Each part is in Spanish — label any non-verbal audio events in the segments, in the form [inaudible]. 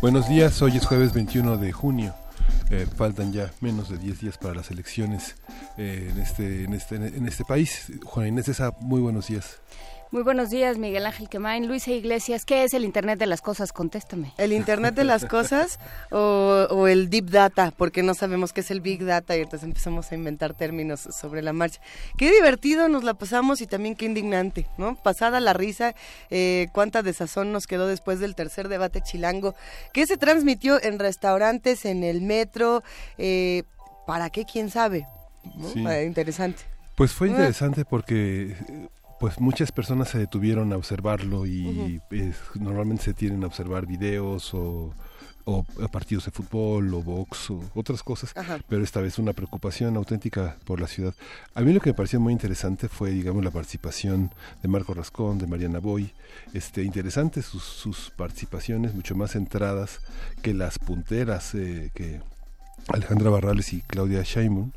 Buenos días, hoy es jueves 21 de junio. Eh, faltan ya menos de 10 días para las elecciones eh, en, este, en, este, en este país. Juan Inés Esa, muy buenos días. Muy buenos días, Miguel Ángel Quemain. Luisa Iglesias, ¿qué es el Internet de las Cosas? Contéstame. ¿El Internet de las Cosas o, el Deep Data? Porque no sabemos qué es el Big Data y entonces empezamos a inventar términos sobre la marcha. Qué divertido nos la pasamos y también qué indignante, ¿no? Pasada la risa, eh, cuánta desazón nos quedó después del tercer debate chilango, que se transmitió en restaurantes, en el metro, eh, ¿para qué? ¿Quién sabe? Eh, interesante. Pues fue interesante porque pues muchas personas se detuvieron a observarlo y normalmente se tienen a observar videos o, partidos de fútbol o box o otras cosas, pero esta vez una preocupación auténtica por la ciudad. A mí lo que me pareció muy interesante fue, digamos, la participación de Marco Rascón, de Mariana Boy, este, interesantes sus, sus participaciones, mucho más centradas que las punteras eh, que Alejandra Barrales y Claudia Sheinbaum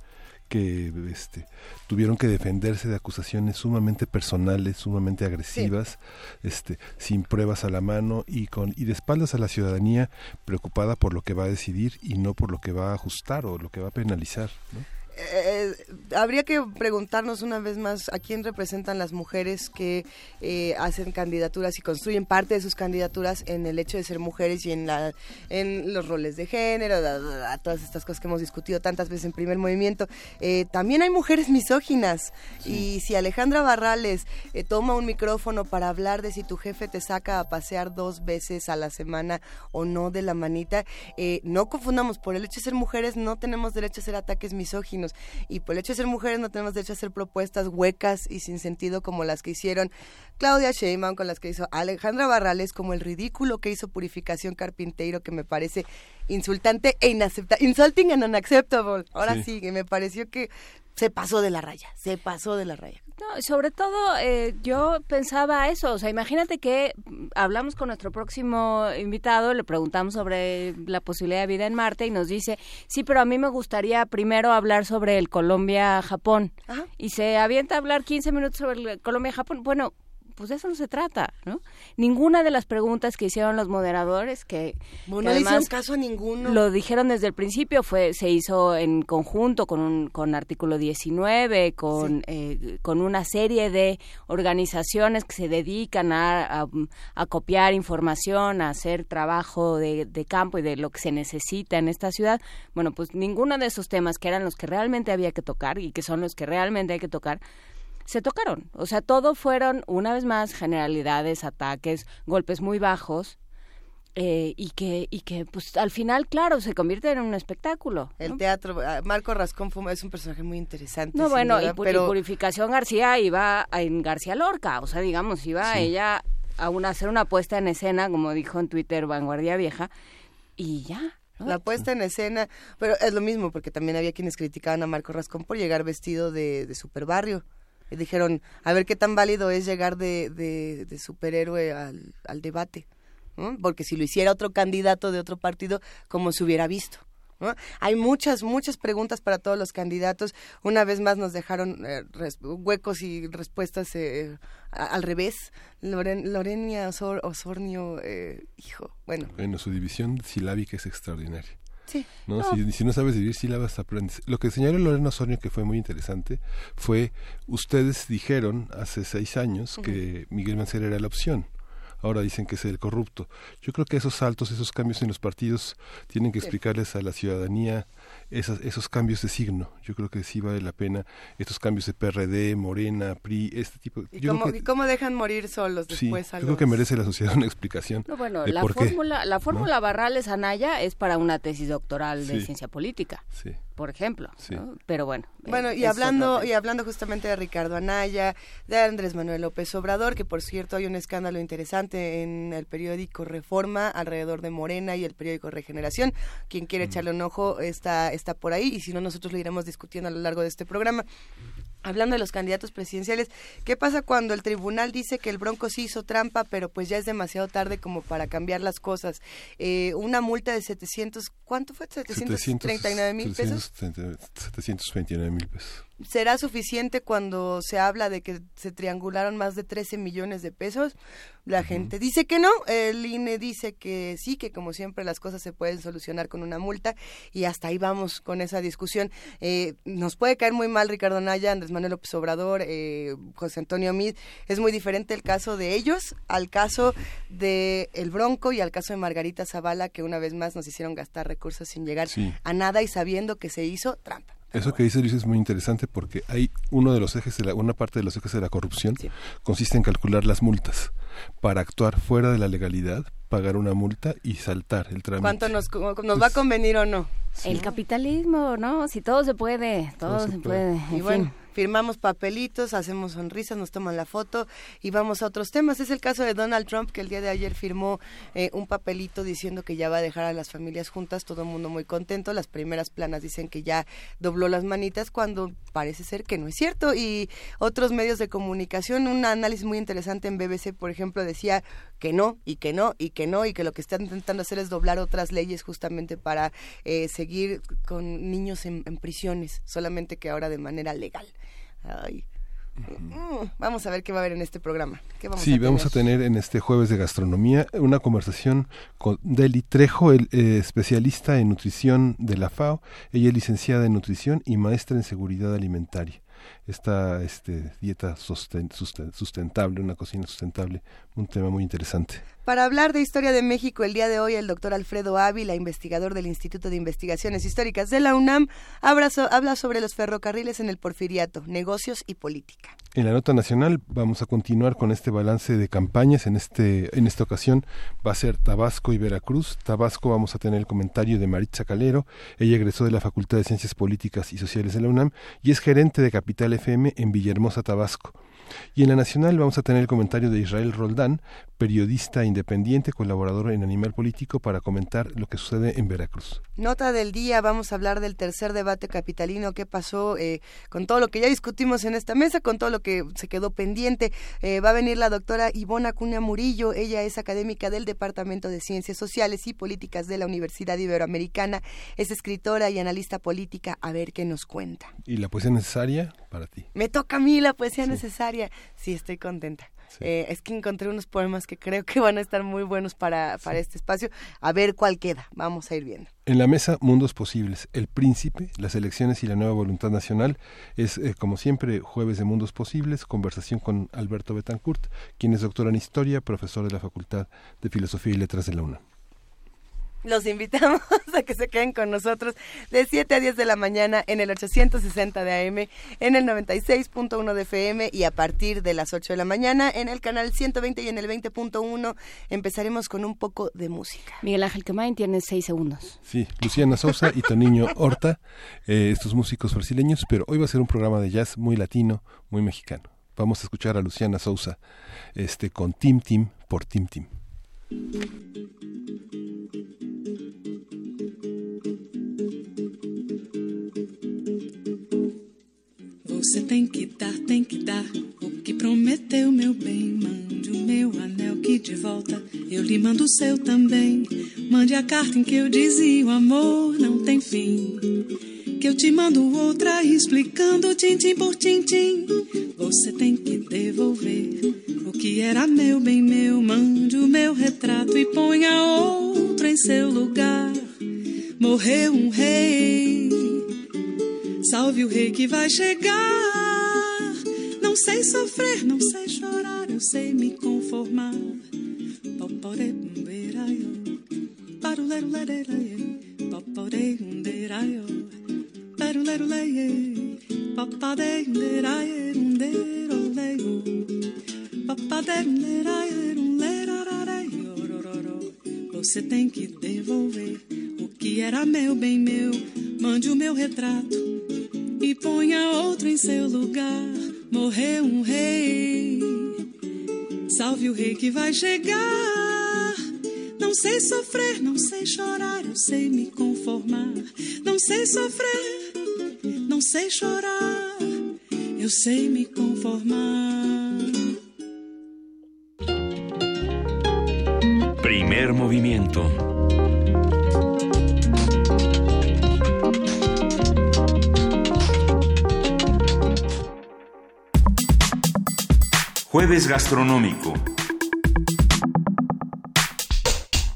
que este, tuvieron que defenderse de acusaciones sumamente personales, sumamente agresivas, este, sin pruebas a la mano y con y de espaldas a la ciudadanía preocupada por lo que va a decidir y no por lo que va a ajustar o lo que va a penalizar. ¿no? Eh, habría que preguntarnos una vez más a quién representan las mujeres que eh, hacen candidaturas y construyen parte de sus candidaturas en el hecho de ser mujeres y en, la, en los roles de género, todas estas cosas que hemos discutido tantas veces en primer movimiento. Eh, también hay mujeres misóginas. Y si Alejandra Barrales toma un micrófono para hablar de si tu jefe te saca a pasear dos veces a la semana o no de la manita, no confundamos, por el hecho de ser mujeres no tenemos derecho a hacer ataques misóginos y por el hecho de ser mujeres no tenemos derecho a hacer propuestas huecas y sin sentido como las que hicieron Claudia Sheinbaum, con las que hizo Alejandra Barrales, como el ridículo que hizo Purificación Carpinteiro, que me parece insultante e inaceptable, insulting and unacceptable. Ahora sí, que me pareció que se pasó de la raya, se pasó de la raya. No, sobre todo eh, yo pensaba eso, o sea, imagínate que hablamos con nuestro próximo invitado, le preguntamos sobre la posibilidad de vida en Marte y nos dice, sí, pero a mí me gustaría primero hablar sobre el Colombia-Japón. Y se avienta a hablar 15 minutos sobre el Colombia-Japón. Bueno, pues de eso no se trata, ¿no? Ninguna de las preguntas que hicieron los moderadores, que, no hicieron caso a ninguno. Lo dijeron desde el principio, fue se hizo en conjunto con un con artículo 19, con, eh, con una serie de organizaciones que se dedican a, a, copiar información, a hacer trabajo de, de campo y de lo que se necesita en esta ciudad. Bueno, pues ninguno de esos temas que eran los que realmente había que tocar y que son los que realmente hay que tocar, se tocaron. O sea, todo fueron, una vez más, generalidades, ataques, golpes muy bajos. Eh, y que y que pues al final claro se convierte en un espectáculo el teatro ah, Marco Rascón es un personaje muy interesante no bueno y, Purificación García iba en García Lorca o sea digamos iba ella a una, hacer una puesta en escena como dijo en Twitter Vanguardia Vieja y ya La puesta en escena, pero es lo mismo, porque también había quienes criticaban a Marco Rascón por llegar vestido de, de dijeron, a ver qué tan válido es llegar de, de, superhéroe al, al debate, porque si lo hiciera otro candidato de otro partido, ¿cómo se hubiera visto? Hay muchas, muchas preguntas para todos los candidatos. Una vez más nos dejaron eh, huecos y respuestas eh, al revés. Lorenia Osornio, eh, hijo, bueno. Bueno, su división silábica es extraordinaria. ¿No? Si, no sabes vivir sílabas, aprendes. Lo que señaló Lorena Sornio, que fue muy interesante, fue, ustedes dijeron hace seis años que Miguel Mancera era la opción ahora dicen que es el corrupto. Yo creo que esos saltos, esos cambios en los partidos tienen que explicarles a la ciudadanía esos, esos cambios de signo. Yo creo que sí vale la pena estos cambios de PRD, Morena, PRI, este tipo. ¿Y, cómo, dejan morir solos después sí, Yo creo que merece la sociedad [laughs] una explicación. No, bueno, la fórmula, la fórmula Barrales Anaya es para una tesis doctoral de ciencia política. Sí por ejemplo. Pero bueno. Bueno, y hablando, y hablando justamente de Ricardo Anaya, de Andrés Manuel López Obrador, que por cierto hay un escándalo interesante en el periódico Reforma alrededor de Morena y el periódico Regeneración. Quien quiere echarle un ojo está, está por ahí, y si no, nosotros lo iremos discutiendo a lo largo de este programa. Hablando de los candidatos presidenciales, ¿qué pasa cuando el tribunal dice que el Bronco sí hizo trampa, pero pues ya es demasiado tarde como para cambiar las cosas? Eh, una multa de 700, ¿cuánto fue? 739 mil pesos. 729 mil pesos será suficiente cuando se habla de que se triangularon más de 13 millones de pesos. La gente dice que no, el INE dice que sí, que como siempre las cosas se pueden solucionar con una multa y hasta ahí vamos con esa discusión. Eh, nos puede caer muy mal Ricardo Naya, Andrés Manuel López Obrador, eh, José Antonio Mid. Es muy diferente el caso de ellos al caso de El Bronco y al caso de Margarita Zavala, que una vez más nos hicieron gastar recursos sin llegar a nada y sabiendo que se hizo trampa. Eso que dice Luis es muy interesante porque hay uno de los ejes de la, una parte de los ejes de la corrupción consiste en calcular las multas para actuar fuera de la legalidad, pagar una multa y saltar el trámite. ¿Cuánto nos, nos va a convenir o no? El capitalismo, ¿no? Si todo se puede, todo, se, puede. Y bueno, firmamos papelitos, hacemos sonrisas, nos toman la foto y vamos a otros temas. Es el caso de Donald Trump, que el día de ayer firmó eh, un papelito diciendo que ya va a dejar a las familias juntas, todo el mundo muy contento. Las primeras planas dicen que ya dobló las manitas, cuando parece ser que no es cierto. Y otros medios de comunicación, un análisis muy interesante en BBC, por ejemplo, decía que no, y que no, y que no, y que lo que están intentando hacer es doblar otras leyes justamente para eh, seguir con niños en prisiones, solamente que ahora de manera legal. Ay. Mm, vamos a ver qué va a haber en este programa. sí, vamos a tener en este jueves de gastronomía una conversación con Deli Trejo, el eh, especialista en nutrición de la FAO. Ella es licenciada en nutrición y maestra en seguridad alimentaria esta este, dieta sustentable, una cocina sustentable, un tema muy interesante. Para hablar de historia de México, el día de hoy el doctor Alfredo Ávila, investigador del Instituto de Investigaciones Históricas de la UNAM, habla sobre los ferrocarriles en el porfiriato, negocios y política. En la nota nacional vamos a continuar con este balance de campañas. En, este, en esta ocasión va a ser Tabasco y Veracruz. Tabasco vamos a tener el comentario de Maritza Calero. Ella egresó de la Facultad de Ciencias Políticas y Sociales de la UNAM y es gerente de Capital FM en Villahermosa, Tabasco. Y en la nacional vamos a tener el comentario de Israel Roldán, periodista independiente, colaborador en Animal Político, para comentar lo que sucede en Veracruz. Nota del día, vamos a hablar del tercer debate capitalino, qué pasó eh, con todo lo que ya discutimos en esta mesa, con todo lo que se quedó pendiente. Eh, va a venir la doctora Ivona Cunha Murillo, ella es académica del Departamento de Ciencias Sociales y Políticas de la Universidad Iberoamericana, es escritora y analista política, a ver qué nos cuenta. ¿Y la poesía necesaria para ti? Me toca a mí la poesía necesaria. Sí, estoy contenta. Eh, es que encontré unos poemas que creo que van a estar muy buenos para, para este espacio. A ver cuál queda. Vamos a ir viendo. En la mesa, Mundos Posibles. El Príncipe, las elecciones y la nueva voluntad nacional. Es, eh, como siempre, jueves de Mundos Posibles. Conversación con Alberto Betancourt, quien es doctor en Historia, profesor de la Facultad de Filosofía y Letras de la UNAM. Los invitamos [laughs] a que se queden con nosotros de 7 a 10 de la mañana en el 860 de AM, en el 96.1 de FM y a partir de las 8 de la mañana en el canal 120 y en el 20.1 empezaremos con un poco de música. Miguel Ángel Quemain tiene 6 segundos. Sí, Luciana Sosa y Toniño Horta, eh, estos músicos brasileños, pero hoy va a ser un programa de jazz muy latino, muy mexicano. Vamos a escuchar a Luciana Sousa este, con Tim Tim por Tim Tim. Você tem que dar, tem que dar o que prometeu, meu bem. Mande o meu anel que de volta eu lhe mando o seu também. Mande a carta em que eu dizia: o amor não tem fim. Que eu te mando outra explicando tintim por tintim. Você tem que devolver o que era meu, bem meu. Mande o meu retrato e ponha outro em seu lugar. Morreu um rei Salve o rei que vai chegar. Não sei sofrer, não sei chorar, eu sei me conformar. Popore Você tem que devolver o que era meu, bem meu Mande o meu retrato e ponha outro em seu lugar. Morreu um rei, salve o rei que vai chegar. Não sei sofrer, não sei chorar, eu sei me conformar. Não sei sofrer, não sei chorar, eu sei me conformar. Primer movimiento. Jueves Gastronómico. De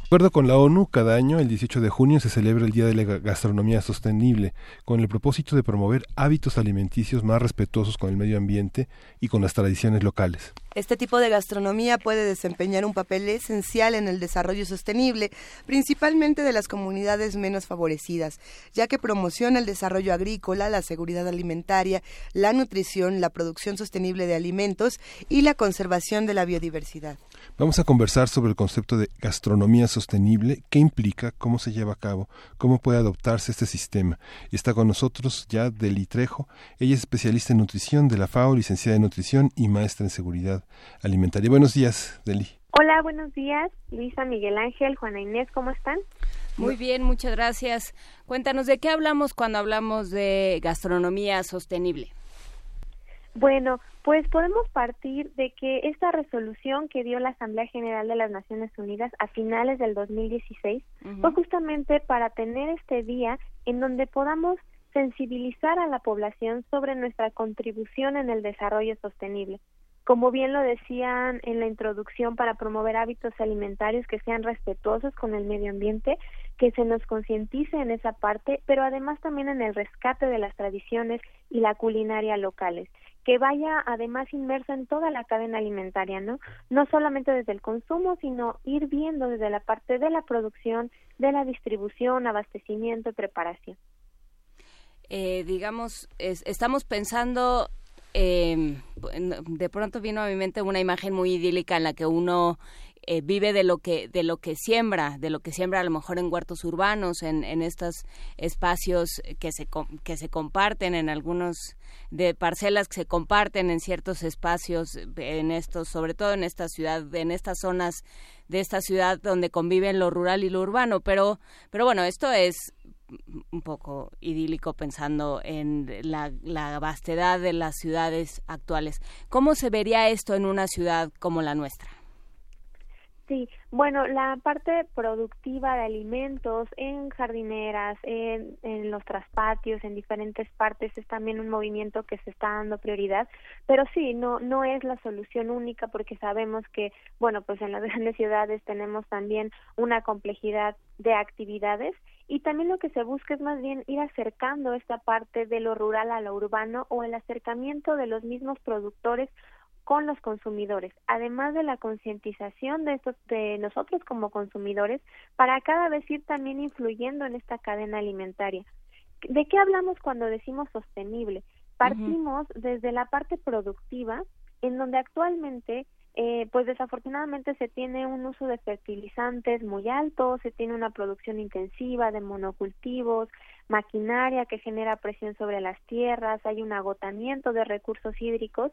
acuerdo con la ONU, cada año, el 18 de junio, se celebra el Día de la Gastronomía Sostenible, con el propósito de promover hábitos alimenticios más respetuosos con el medio ambiente y con las tradiciones locales. Este tipo de gastronomía puede desempeñar un papel esencial en el desarrollo sostenible, principalmente de las comunidades menos favorecidas, ya que promociona el desarrollo agrícola, la seguridad alimentaria, la nutrición, la producción sostenible de alimentos y la conservación de la biodiversidad. Vamos a conversar sobre el concepto de gastronomía sostenible, qué implica, cómo se lleva a cabo, cómo puede adoptarse este sistema. Está con nosotros ya Deli Trejo, ella es especialista en nutrición de la FAO, licenciada en nutrición y maestra en seguridad alimentaria. Buenos días, Deli. Hola, buenos días, Luisa, Miguel Ángel, Juana Inés, ¿cómo están? Muy bien, muchas gracias. Cuéntanos de qué hablamos cuando hablamos de gastronomía sostenible. Bueno, pues podemos partir de que esta resolución que dio la Asamblea General de las Naciones Unidas a finales del 2016 fue justamente para tener este día en donde podamos sensibilizar a la población sobre nuestra contribución en el desarrollo sostenible. Como bien lo decían en la introducción, para promover hábitos alimentarios que sean respetuosos con el medio ambiente, que se nos concientice en esa parte, pero además también en el rescate de las tradiciones y la culinaria locales que vaya además inmerso en toda la cadena alimentaria, ¿no? No solamente desde el consumo, sino ir viendo desde la parte de la producción, de la distribución, abastecimiento y preparación. Eh, digamos, estamos pensando, eh, de pronto vino a mi mente una imagen muy idílica en la que uno eh, vive de lo que de lo que siembra, de lo que siembra a lo mejor en huertos urbanos, en, en estos espacios que se que se comparten en algunos de parcelas que se comparten en ciertos espacios en estos, sobre todo en esta ciudad, en estas zonas de esta ciudad donde conviven lo rural y lo urbano, pero pero bueno, esto es un poco idílico pensando en la, la, vastedad de las ciudades actuales. ¿Cómo se vería esto en una ciudad como la nuestra? Sí, bueno, la parte productiva de alimentos en jardineras, en, en los traspatios, en diferentes partes es también un movimiento que se está dando prioridad, pero sí, no no es la solución única porque sabemos que, bueno, pues en las [laughs] grandes ciudades tenemos también una complejidad de actividades y también lo que se busca es más bien ir acercando esta parte de lo rural a lo urbano o el acercamiento de los mismos productores con los consumidores, además de la concientización de estos de nosotros como consumidores para cada vez ir también influyendo en esta cadena alimentaria. ¿De qué hablamos cuando decimos sostenible? Partimos desde la parte productiva, en donde actualmente eh, pues desafortunadamente se tiene un uso de fertilizantes muy alto, se tiene una producción intensiva de monocultivos, maquinaria que genera presión sobre las tierras, hay un agotamiento de recursos hídricos,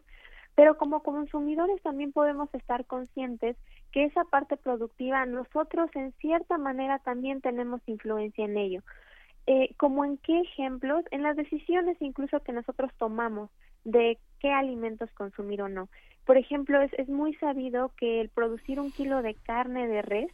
pero como consumidores también podemos estar conscientes que esa parte productiva nosotros en cierta manera también tenemos influencia en ello. Eh, como en qué ejemplos, en las decisiones incluso que nosotros tomamos de qué alimentos consumir o no. Por ejemplo, es, es muy sabido que el producir un kilo de carne de res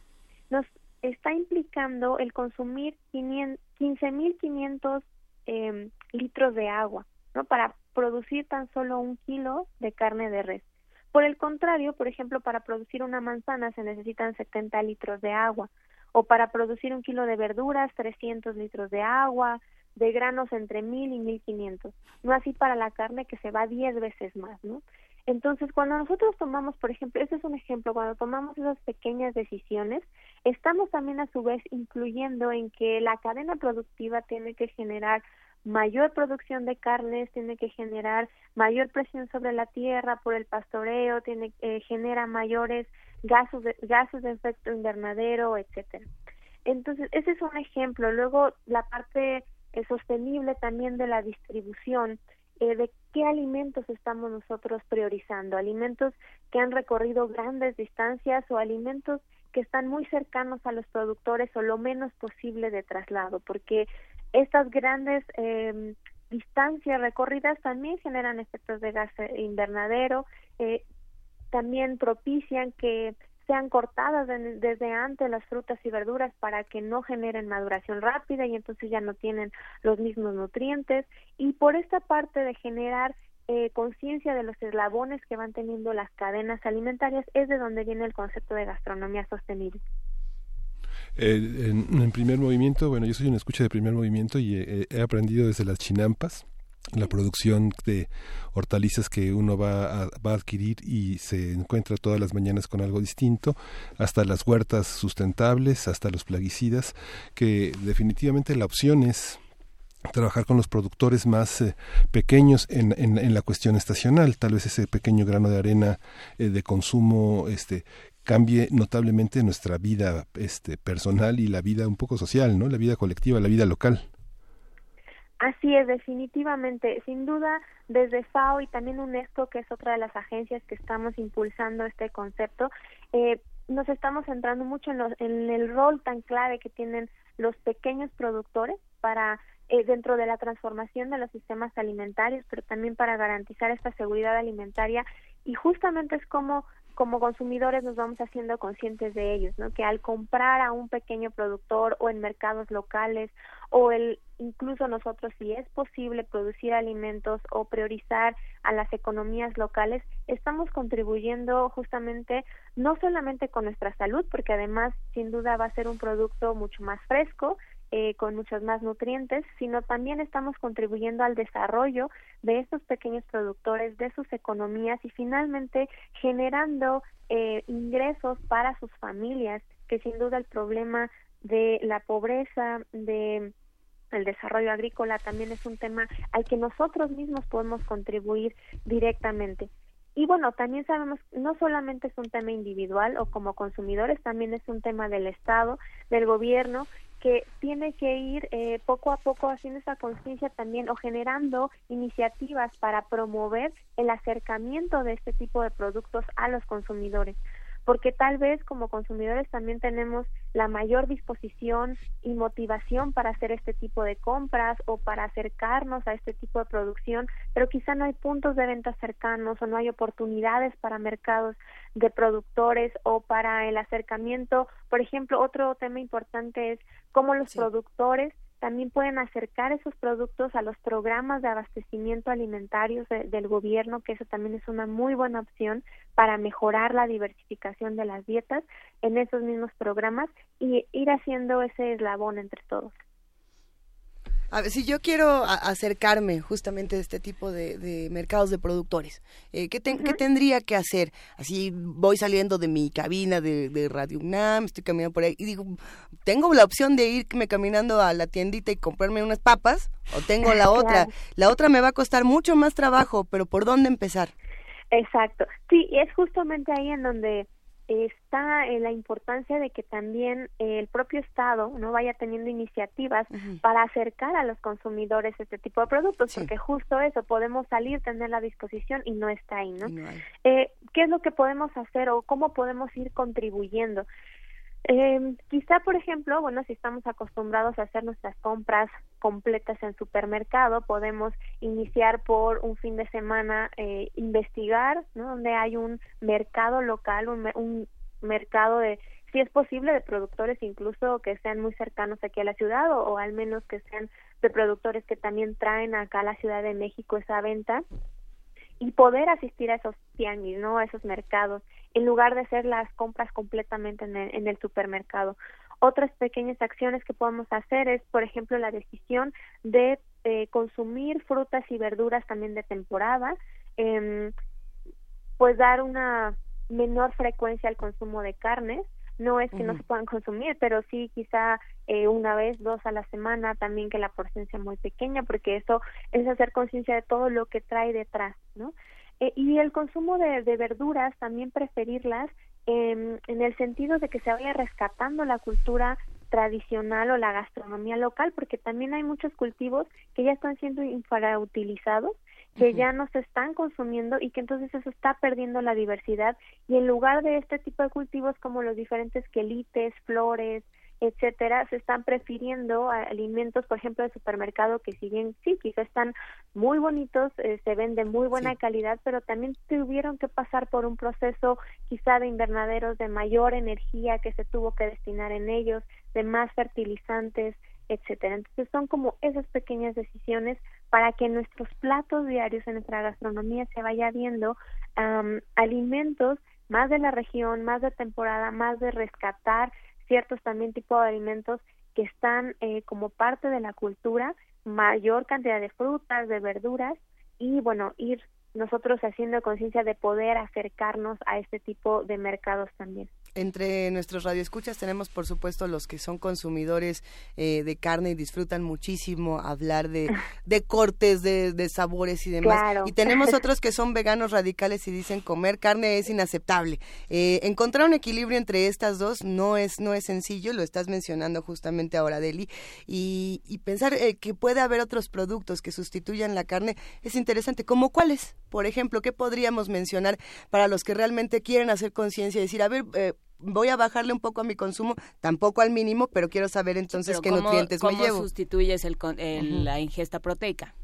nos está implicando el consumir 15.500 eh, litros de agua, ¿no? Para producir tan solo un kilo de carne de res. Por el contrario, por ejemplo, para producir una manzana se necesitan 70 litros de agua, o para producir un kilo de verduras 300 litros de agua, de granos entre 1000 y 1500. No así para la carne que se va 10 veces más, ¿no? Entonces, cuando nosotros tomamos, por ejemplo, ese es un ejemplo, cuando tomamos esas pequeñas decisiones, estamos también a su vez incluyendo en que la cadena productiva tiene que generar mayor producción de carnes, tiene que generar mayor presión sobre la tierra por el pastoreo, tiene eh, genera mayores gases de, gases de efecto invernadero, etcétera. Entonces, ese es un ejemplo. Luego, la parte sostenible también de la distribución eh, de qué alimentos estamos nosotros priorizando, alimentos que han recorrido grandes distancias o alimentos que están muy cercanos a los productores o lo menos posible de traslado, porque estas grandes eh, distancias recorridas también generan efectos de gas invernadero, eh, también propician que sean cortadas desde antes las frutas y verduras para que no generen maduración rápida y entonces ya no tienen los mismos nutrientes y por esta parte de generar eh, conciencia de los eslabones que van teniendo las cadenas alimentarias es de donde viene el concepto de gastronomía sostenible. Eh, en, primer movimiento, bueno, yo soy una escucha de primer movimiento y he aprendido desde las chinampas la producción de hortalizas que uno va a, va a adquirir y se encuentra todas las mañanas con algo distinto, hasta las huertas sustentables, hasta los plaguicidas, que definitivamente la opción es trabajar con los productores más eh, pequeños en, en, la cuestión estacional. Tal vez ese pequeño grano de arena eh, de consumo este cambie notablemente nuestra vida este personal y la vida un poco social no la vida colectiva la vida local Así es, definitivamente. Sin duda, desde FAO y también UNESCO, que es otra de las agencias que estamos impulsando este concepto, eh, nos estamos centrando mucho en, en el rol tan clave que tienen los pequeños productores para eh, dentro de la transformación de los sistemas alimentarios, pero también para garantizar esta seguridad alimentaria y justamente es como como consumidores nos vamos haciendo conscientes de ellos, ¿no? Que al comprar a un pequeño productor o en mercados locales o el incluso nosotros si es posible producir alimentos o priorizar a las economías locales, estamos contribuyendo justamente no solamente con nuestra salud, porque además sin duda va a ser un producto mucho más fresco, eh, con muchos más nutrientes, sino también estamos contribuyendo al desarrollo de estos pequeños productores, de sus economías y finalmente generando eh, ingresos para sus familias, que sin duda el problema de la pobreza, de el desarrollo agrícola también es un tema al que nosotros mismos podemos contribuir directamente. Y bueno, también sabemos, no solamente es un tema individual o como consumidores, también es un tema del Estado, del gobierno, que tiene que ir eh, poco a poco haciendo esa conciencia también o generando iniciativas para promover el acercamiento de este tipo de productos a los consumidores porque tal vez como consumidores también tenemos la mayor disposición y motivación para hacer este tipo de compras o para acercarnos a este tipo de producción, pero quizá no hay puntos de venta cercanos o no hay oportunidades para mercados de productores o para el acercamiento. Por ejemplo, otro tema importante es cómo los productores también pueden acercar esos productos a los programas de abastecimiento alimentario del gobierno, que eso también es una muy buena opción para mejorar la diversificación de las dietas en esos mismos programas y ir haciendo ese eslabón entre todos. A ver, si yo quiero acercarme justamente a este tipo de, mercados de productores, eh, ¿qué, tendría que hacer? Así voy saliendo de mi cabina de, Radio UNAM, estoy caminando por ahí y digo, ¿tengo la opción de irme caminando a la tiendita y comprarme unas papas? ¿O tengo la [laughs] otra? La otra me va a costar mucho más trabajo, pero ¿por dónde empezar? Exacto. Sí, es justamente ahí en donde está en la importancia de que también el propio Estado no vaya teniendo iniciativas para acercar a los consumidores este tipo de productos, porque justo eso, podemos salir, tener la disposición y no está ahí, ¿no? Eh, ¿Qué es lo que podemos hacer o cómo podemos ir contribuyendo? Eh, quizá, por ejemplo, bueno, si estamos acostumbrados a hacer nuestras compras completas en supermercado, podemos iniciar por un fin de semana eh, investigar, ¿no? Donde hay un mercado local, un, un mercado de, si es posible, de productores incluso que sean muy cercanos aquí a la ciudad o, al menos que sean de productores que también traen acá a la Ciudad de México esa venta y poder asistir a esos tianguis, ¿no? A esos mercados en lugar de hacer las compras completamente en el, supermercado. Otras pequeñas acciones que podemos hacer es, por ejemplo, la decisión de eh, consumir frutas y verduras también de temporada, eh, pues dar una menor frecuencia al consumo de carnes. No es que no se puedan [laughs] consumir, pero sí quizá eh, una vez, dos a la semana, también que la porción sea muy pequeña, porque eso es hacer conciencia de todo lo que trae detrás, ¿no? Eh, y el consumo de, verduras, también preferirlas en el sentido de que se vaya rescatando la cultura tradicional o la gastronomía local, porque también hay muchos cultivos que ya están siendo infrautilizados, que ya no se están consumiendo y que entonces eso está perdiendo la diversidad. Y en lugar de este tipo de cultivos como los diferentes quelites, flores, etcétera, se están prefiriendo alimentos, por ejemplo, de supermercado que si bien sí, quizás están muy bonitos, eh, se ven de muy buena calidad, pero también tuvieron que pasar por un proceso quizá de invernaderos de mayor energía que se tuvo que destinar en ellos, de más fertilizantes, etcétera. Entonces son como esas pequeñas decisiones para que en nuestros platos diarios, en nuestra gastronomía, se vaya viendo alimentos más de la región, más de temporada, más de rescatar ciertos también tipos de alimentos que están eh, como parte de la cultura, mayor cantidad de frutas, de verduras y bueno, ir nosotros haciendo conciencia de poder acercarnos a este tipo de mercados también. Entre nuestros radioescuchas tenemos, por supuesto, los que son consumidores eh, de carne y disfrutan muchísimo hablar de, de cortes, de, de, sabores y demás. Y tenemos [laughs] otros que son veganos radicales y dicen comer carne es inaceptable. Eh, encontrar un equilibrio entre estas dos no es, no es sencillo, lo estás mencionando justamente ahora, Deli. Y, y pensar eh, que puede haber otros productos que sustituyan la carne es interesante. ¿Como cuáles? Por ejemplo, ¿qué podríamos mencionar para los que realmente quieren hacer conciencia y decir, a ver, eh, voy a bajarle un poco a mi consumo, tampoco al mínimo, pero quiero saber entonces qué nutrientes me llevo. ¿Cómo sustituyes el, la ingesta proteica?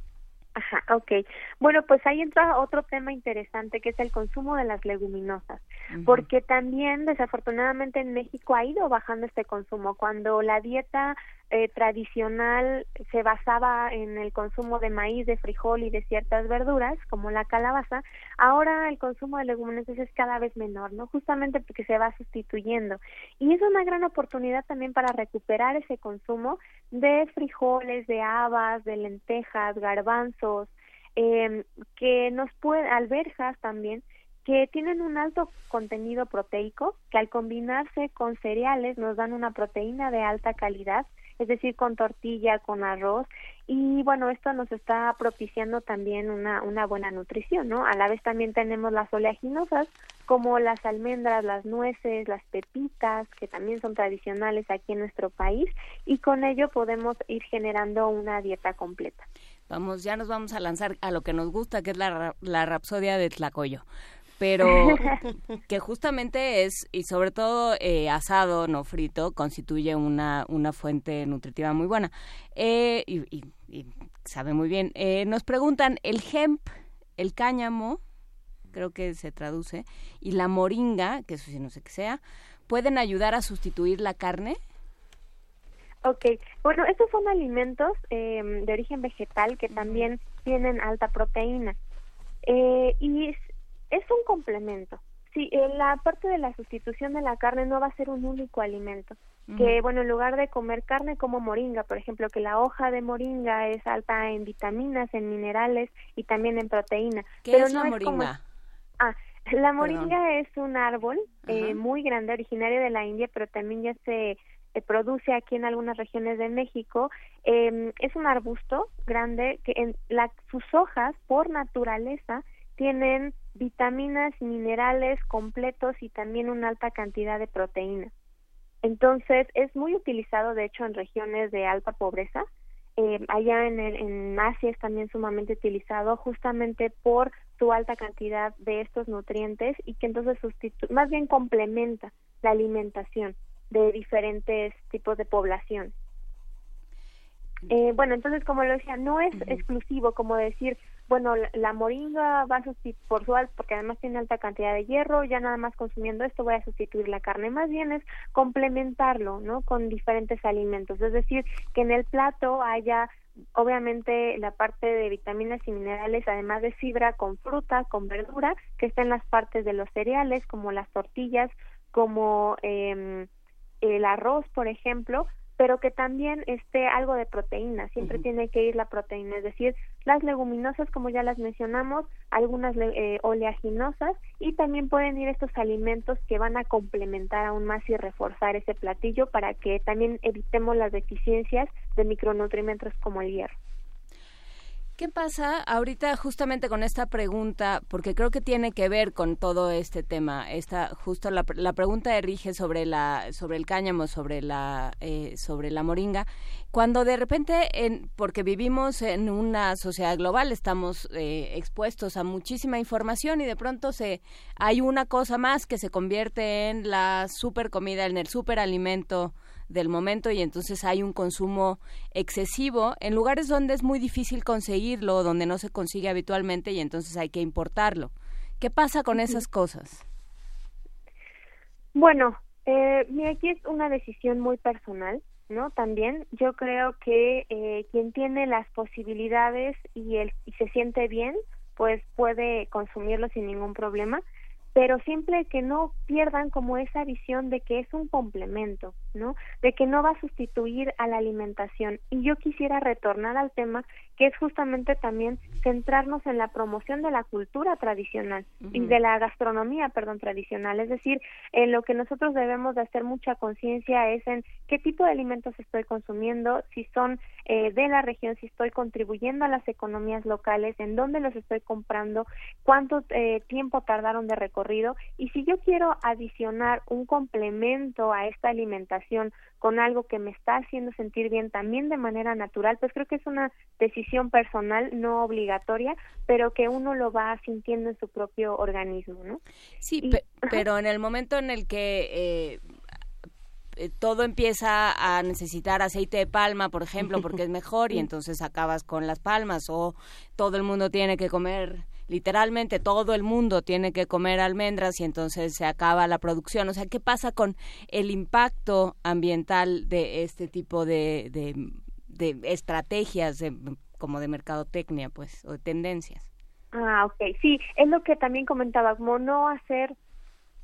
Ajá, ok. Bueno, pues ahí entra otro tema interesante que es el consumo de las leguminosas, porque también desafortunadamente en México ha ido bajando este consumo. Cuando la dieta eh, tradicional se basaba en el consumo de maíz, de frijol y de ciertas verduras, como la calabaza, ahora el consumo de leguminosas es cada vez menor, ¿no? Justamente porque se va sustituyendo. Y es una gran oportunidad también para recuperar ese consumo de frijoles, de habas, de lentejas, garbanzos, eh, que nos puede, alberjas también, que tienen un alto contenido proteico, que al combinarse con cereales nos dan una proteína de alta calidad es decir, con tortilla, con arroz. Y bueno, esto nos está propiciando también una, una buena nutrición, ¿no? A la vez también tenemos las oleaginosas, como las almendras, las nueces, las pepitas, que también son tradicionales aquí en nuestro país, y con ello podemos ir generando una dieta completa. Vamos, ya nos vamos a lanzar a lo que nos gusta, que es la, la rapsodia de Tlacoyo pero [laughs] que justamente es, y sobre todo eh, asado, no frito, constituye una, una fuente nutritiva muy buena. Eh, y, sabe muy bien. Eh, nos preguntan, el hemp, el cáñamo, creo que se traduce, y la moringa, que eso sí no sé qué sea, ¿pueden ayudar a sustituir la carne? Ok, bueno, estos son alimentos de origen vegetal que también tienen alta proteína. y es un complemento. Sí, la parte de la sustitución de la carne no va a ser un único alimento. Que, bueno, en lugar de comer carne como moringa, por ejemplo, que la hoja de moringa es alta en vitaminas, en minerales y también en proteína. ¿Qué pero es la moringa? Ah, la moringa es un árbol eh, muy grande, originario de la India, pero también ya se produce aquí en algunas regiones de México. Eh, es un arbusto grande que en la, sus hojas, por naturaleza, tienen vitaminas, minerales completos y también una alta cantidad de proteína. Entonces, es muy utilizado, de hecho, en regiones de alta pobreza. Eh, allá en, en Asia es también sumamente utilizado justamente por su alta cantidad de estos nutrientes y que entonces más bien complementa la alimentación de diferentes tipos de población. Eh, bueno, entonces, como lo decía, no es exclusivo como decir, bueno, la, moringa va a sustituir, por su porque además tiene alta cantidad de hierro, ya nada más consumiendo esto voy a sustituir la carne, más bien es complementarlo, ¿no? Con diferentes alimentos, es decir, que en el plato haya obviamente la parte de vitaminas y minerales, además de fibra con fruta, con verdura, que está en las partes de los cereales, como las tortillas, como eh, el arroz, por ejemplo, pero que también esté algo de proteína, siempre tiene que ir la proteína, es decir, las leguminosas como ya las mencionamos, algunas eh, oleaginosas y también pueden ir estos alimentos que van a complementar aún más y reforzar ese platillo para que también evitemos las deficiencias de micronutrientes como el hierro. ¿Qué pasa ahorita justamente con esta pregunta? Porque creo que tiene que ver con todo este tema. Esta, justo la, la pregunta de Rige sobre la sobre el cáñamo, sobre la eh, sobre la moringa. Cuando de repente, en, porque vivimos en una sociedad global, estamos eh, expuestos a muchísima información y de pronto se hay una cosa más que se convierte en la super comida, en el super alimento del momento y entonces hay un consumo excesivo en lugares donde es muy difícil conseguirlo, donde no se consigue habitualmente y entonces hay que importarlo. ¿Qué pasa con esas cosas? Bueno, eh, aquí es una decisión muy personal, ¿no? También yo creo que eh, quien tiene las posibilidades y, el, y se siente bien, pues puede consumirlo sin ningún problema pero siempre que no pierdan como esa visión de que es un complemento, ¿no? De que no va a sustituir a la alimentación. Y yo quisiera retornar al tema que es justamente también centrarnos en la promoción de la cultura tradicional y de la gastronomía, perdón, tradicional. Es decir, en lo que nosotros debemos de hacer mucha conciencia es en qué tipo de alimentos estoy consumiendo, si son eh, de la región, si estoy contribuyendo a las economías locales, en dónde los estoy comprando, cuánto eh, tiempo tardaron de recorrido y si yo quiero adicionar un complemento a esta alimentación con algo que me está haciendo sentir bien también de manera natural, pues creo que es una decisión personal, no obligatoria, pero que uno lo va sintiendo en su propio organismo, ¿no? Sí, pero en el momento en el que eh, eh, todo empieza a necesitar aceite de palma, por ejemplo, porque es mejor y [laughs] entonces acabas con las palmas o todo el mundo tiene que comer literalmente todo el mundo tiene que comer almendras y entonces se acaba la producción. O sea, ¿qué pasa con el impacto ambiental de este tipo de, de, estrategias como de mercadotecnia, pues, o de tendencias? Ah, ok. Sí, es lo que también comentaba, como no hacer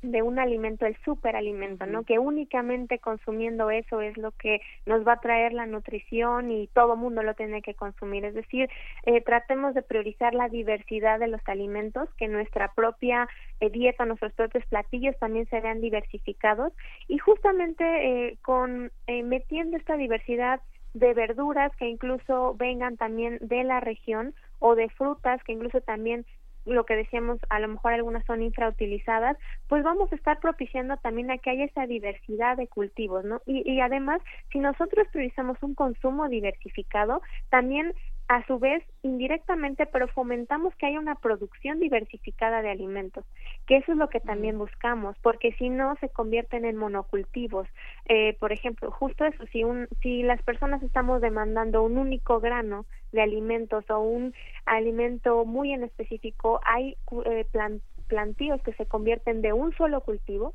de un alimento el superalimento, ¿no? Que únicamente consumiendo eso es lo que nos va a traer la nutrición y todo mundo lo tiene que consumir. Es decir, eh, tratemos de priorizar la diversidad de los alimentos, que nuestra propia eh, dieta, nuestros propios platillos también se vean diversificados y justamente eh, con eh, metiendo esta diversidad de verduras que incluso vengan también de la región o de frutas que incluso también lo que decíamos, a lo mejor algunas son infrautilizadas, pues vamos a estar propiciando también a que haya esa diversidad de cultivos, ¿no? Y, y además, si nosotros priorizamos un consumo diversificado, también a su vez indirectamente pero fomentamos que haya una producción diversificada de alimentos que eso es lo que también buscamos porque si no se convierten en monocultivos. Eh, por ejemplo justo eso si un si las personas estamos demandando un único grano de alimentos o un alimento muy en específico hay eh, plantíos que se convierten de un solo cultivo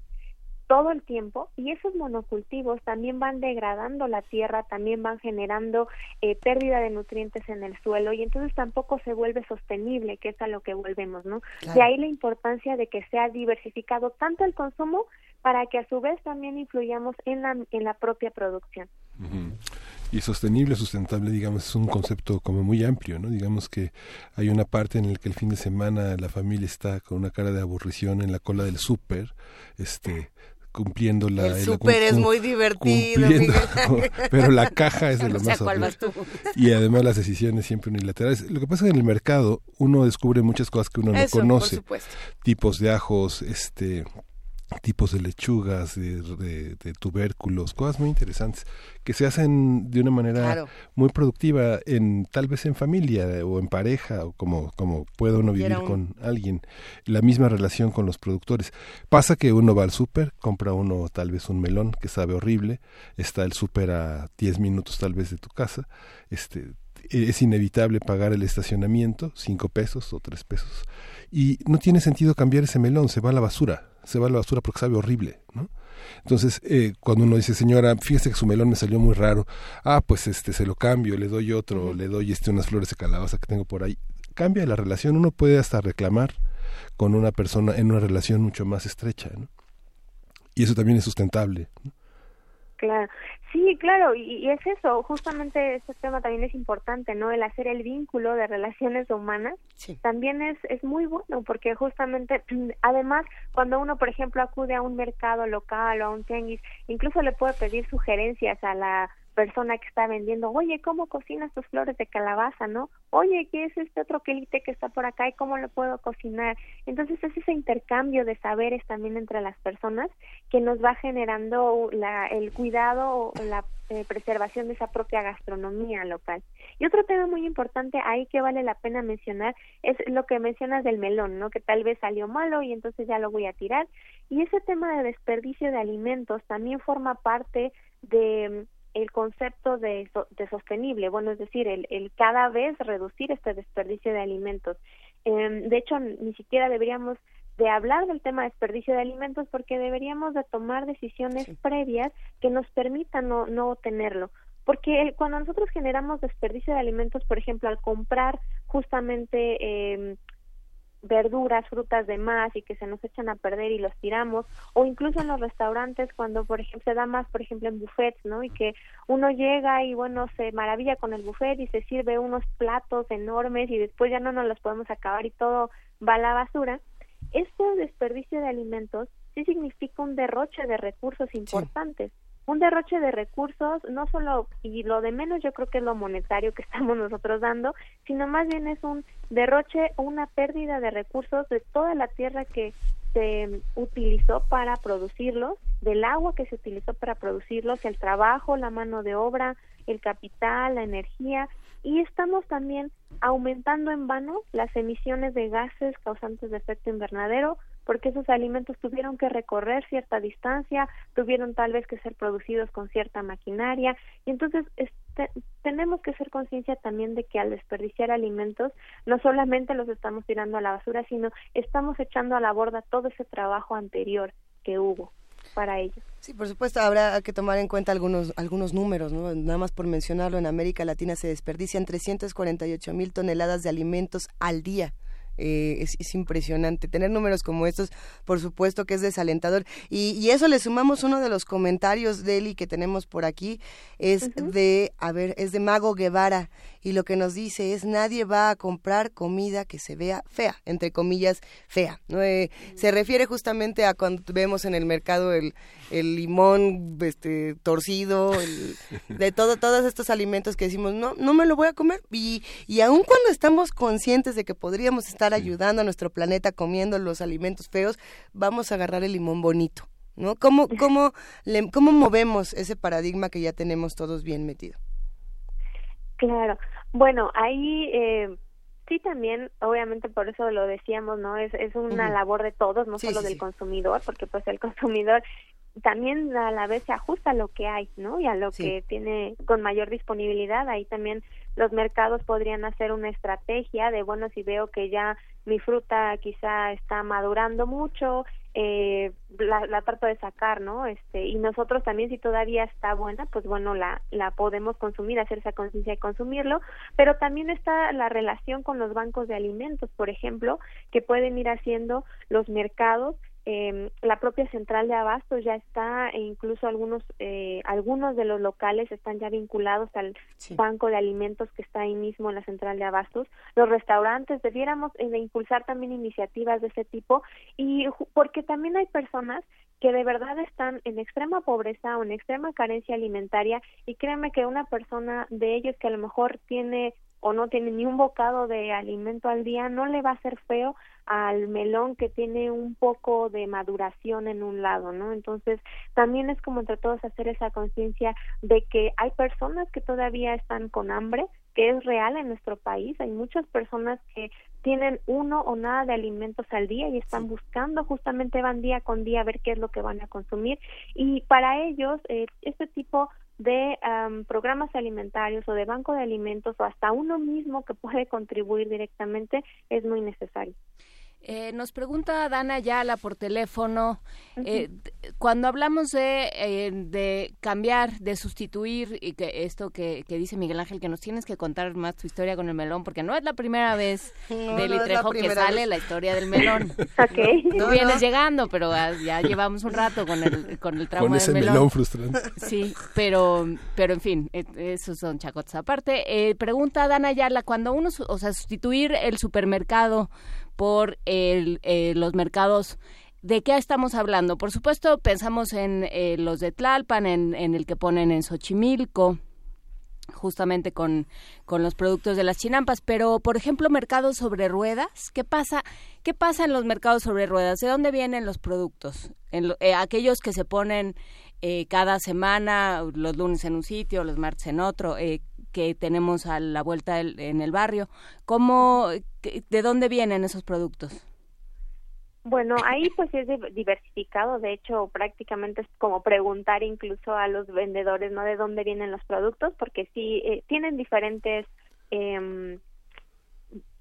todo el tiempo y esos monocultivos también van degradando la tierra, también van generando eh, pérdida de nutrientes en el suelo y entonces tampoco se vuelve sostenible, que es a lo que volvemos, ¿no? De ahí la importancia de que sea diversificado tanto el consumo para que a su vez también influyamos en la, en la propia producción. Y sostenible, sustentable, digamos, es un concepto como muy amplio, ¿no? Digamos que hay una parte en la que el fin de semana la familia está con una cara de aburrición en la cola del súper, este, cumpliendo la... El súper es muy divertido. [laughs] pero la caja es de lo más Y además las decisiones siempre unilaterales. Lo que pasa es que en el mercado uno descubre muchas cosas que uno no conoce. Tipos de ajos, este tipos de lechugas, de, tubérculos, cosas muy interesantes que se hacen de una manera muy productiva, en tal vez en familia o en pareja o como como puede uno vivir con alguien, la misma relación con los productores. Pasa que uno va al súper, compra uno tal vez un melón que sabe horrible, está el súper a 10 minutos tal vez de tu casa, este es inevitable pagar el estacionamiento, cinco pesos o tres pesos, y no tiene sentido cambiar ese melón, se va a la basura se va a la basura porque sabe horrible, ¿no? Entonces, eh, cuando uno dice, señora, fíjese que su melón me salió muy raro, ah, pues este se lo cambio, le doy otro, le doy este unas flores de calabaza que tengo por ahí. Cambia la relación, uno puede hasta reclamar con una persona en una relación mucho más estrecha, ¿no? Y eso también es sustentable. ¿no? Claro, sí, claro, y, es eso, justamente este tema también es importante, ¿no? El hacer el vínculo de relaciones humanas también es, es muy bueno, porque justamente, [clears throat] además, cuando uno, por ejemplo, acude a un mercado local o a un tenis, incluso le puede pedir sugerencias a la persona que está vendiendo, oye, ¿cómo cocinas tus flores de calabaza, no? Oye, ¿qué es este otro quelite que está por acá y cómo lo puedo cocinar? Entonces es ese intercambio de saberes también entre las personas que nos va generando la, el cuidado o la eh, preservación de esa propia gastronomía local. Y otro tema muy importante ahí que vale la pena mencionar es lo que mencionas del melón, ¿no? Que tal vez salió malo y entonces ya lo voy a tirar. Y ese tema de desperdicio de alimentos también forma parte de el concepto de, de sostenible, bueno, es decir, el, el, cada vez reducir este desperdicio de alimentos. Eh, de hecho, ni siquiera deberíamos de hablar del tema de desperdicio de alimentos porque deberíamos de tomar decisiones previas que nos permitan no, no tenerlo. Porque cuando nosotros generamos desperdicio de alimentos, por ejemplo, al comprar justamente eh, verduras, frutas de más y que se nos echan a perder y los tiramos, o incluso en los restaurantes cuando, por ejemplo, se da más, por ejemplo, en buffets, ¿no? Y que uno llega y, bueno, se maravilla con el buffet y se sirve unos platos enormes y después ya no nos los podemos acabar y todo va a la basura. Este desperdicio de alimentos sí significa un derroche de recursos importantes un derroche de recursos, no solo, y lo de menos yo creo que es lo monetario que [laughs] estamos nosotros dando, sino más bien es un derroche o una pérdida de recursos de toda la tierra que se utilizó para producirlos, del agua que se utilizó para producirlos, el trabajo, la mano de obra, el capital, la energía, y estamos también aumentando en vano las emisiones de gases causantes de efecto invernadero, porque esos alimentos tuvieron que recorrer cierta distancia, tuvieron tal vez que ser producidos con cierta maquinaria, y entonces este, tenemos que ser conciencia también de que al desperdiciar alimentos no solamente los estamos tirando a la basura, sino estamos echando a la borda todo ese trabajo anterior que hubo para ellos. Sí, por supuesto, habrá que tomar en cuenta algunos, algunos números, ¿no? Nada más por mencionarlo, en América Latina se desperdician 348 mil toneladas de alimentos al día. Eh, es, impresionante. Tener números como estos, por supuesto que es desalentador. Y, y eso le sumamos uno de los comentarios de Eli que tenemos por aquí, es de, a ver, es de Mago Guevara, y lo que nos dice es nadie va a comprar comida que se vea fea, entre comillas, fea. ¿no? Eh, se refiere justamente a cuando vemos en el mercado el, el limón este, torcido, [laughs] de todo, todos estos alimentos que decimos, no, no me lo voy a comer. Y, y aun cuando estamos conscientes de que podríamos estar ayudando a nuestro planeta comiendo los alimentos feos, vamos a agarrar el limón bonito. ¿no? ¿Cómo, cómo, le, ¿Cómo movemos ese paradigma que ya tenemos todos bien metido? Claro, bueno, ahí eh, sí también, obviamente por eso lo decíamos, ¿no? Es, es una labor de todos, no solo del consumidor, porque pues el consumidor también a la vez se ajusta a lo que hay, ¿no? Y a lo que tiene con mayor disponibilidad. Ahí también los mercados podrían hacer una estrategia de, bueno, si veo que ya mi fruta quizá está madurando mucho, eh, la, la trato de sacar, ¿no? Este, y nosotros también, si todavía está buena, pues bueno, la, la podemos consumir, hacer esa conciencia de consumirlo, pero también está la relación con los bancos de alimentos, por ejemplo, que pueden ir haciendo los mercados eh, la propia central de abastos ya está e incluso algunos eh, algunos de los locales están ya vinculados al banco de alimentos que está ahí mismo en la central de abastos. Los restaurantes debiéramos eh, de impulsar también iniciativas de ese tipo y porque también hay personas que de verdad están en extrema pobreza o en extrema carencia alimentaria y créeme que una persona de ellos que a lo mejor tiene o no tiene ni un bocado de alimento al día, no le va a hacer feo al melón que tiene un poco de maduración en un lado, ¿no? Entonces, también es como entre todos hacer esa conciencia de que hay personas que todavía están con hambre, que es real en nuestro país, hay muchas personas que tienen uno o nada de alimentos al día y están buscando justamente van día con día a ver qué es lo que van a consumir. Y para ellos eh, este tipo de programas alimentarios o de banco de alimentos o hasta uno mismo que puede contribuir directamente es muy necesario. Eh, nos pregunta Dana Yala por teléfono, eh, cuando hablamos de, eh, de cambiar, de sustituir, y que esto que, que, dice Miguel Ángel, que nos tienes que contar más tu historia con el melón, porque no es la primera vez [laughs] de Litrejo que sale la historia del melón. [laughs] okay. Tú vienes llegando, pero ya llevamos un rato con el, con el trauma con ese del melón. frustrante. Sí, pero, pero en fin, esos son chacotes aparte. pregunta Dana Yala, cuando uno, o sea, sustituir el supermercado por el, eh, los mercados ¿De qué estamos hablando? Por supuesto, pensamos en eh, los de Tlalpan, en, el que ponen en Xochimilco, justamente con, con los productos de las chinampas, pero por ejemplo mercados sobre ruedas, ¿qué pasa? ¿Qué pasa en los mercados sobre ruedas? ¿De dónde vienen los productos? En eh, aquellos que se ponen eh, cada semana, los lunes en un sitio, los martes en otro, eh, que tenemos a la vuelta en el barrio. ¿Cómo, ¿De dónde vienen esos productos? Bueno, ahí pues es diversificado, de hecho prácticamente es como preguntar incluso a los vendedores, ¿no? De dónde vienen los productos, porque sí eh, tienen diferentes eh,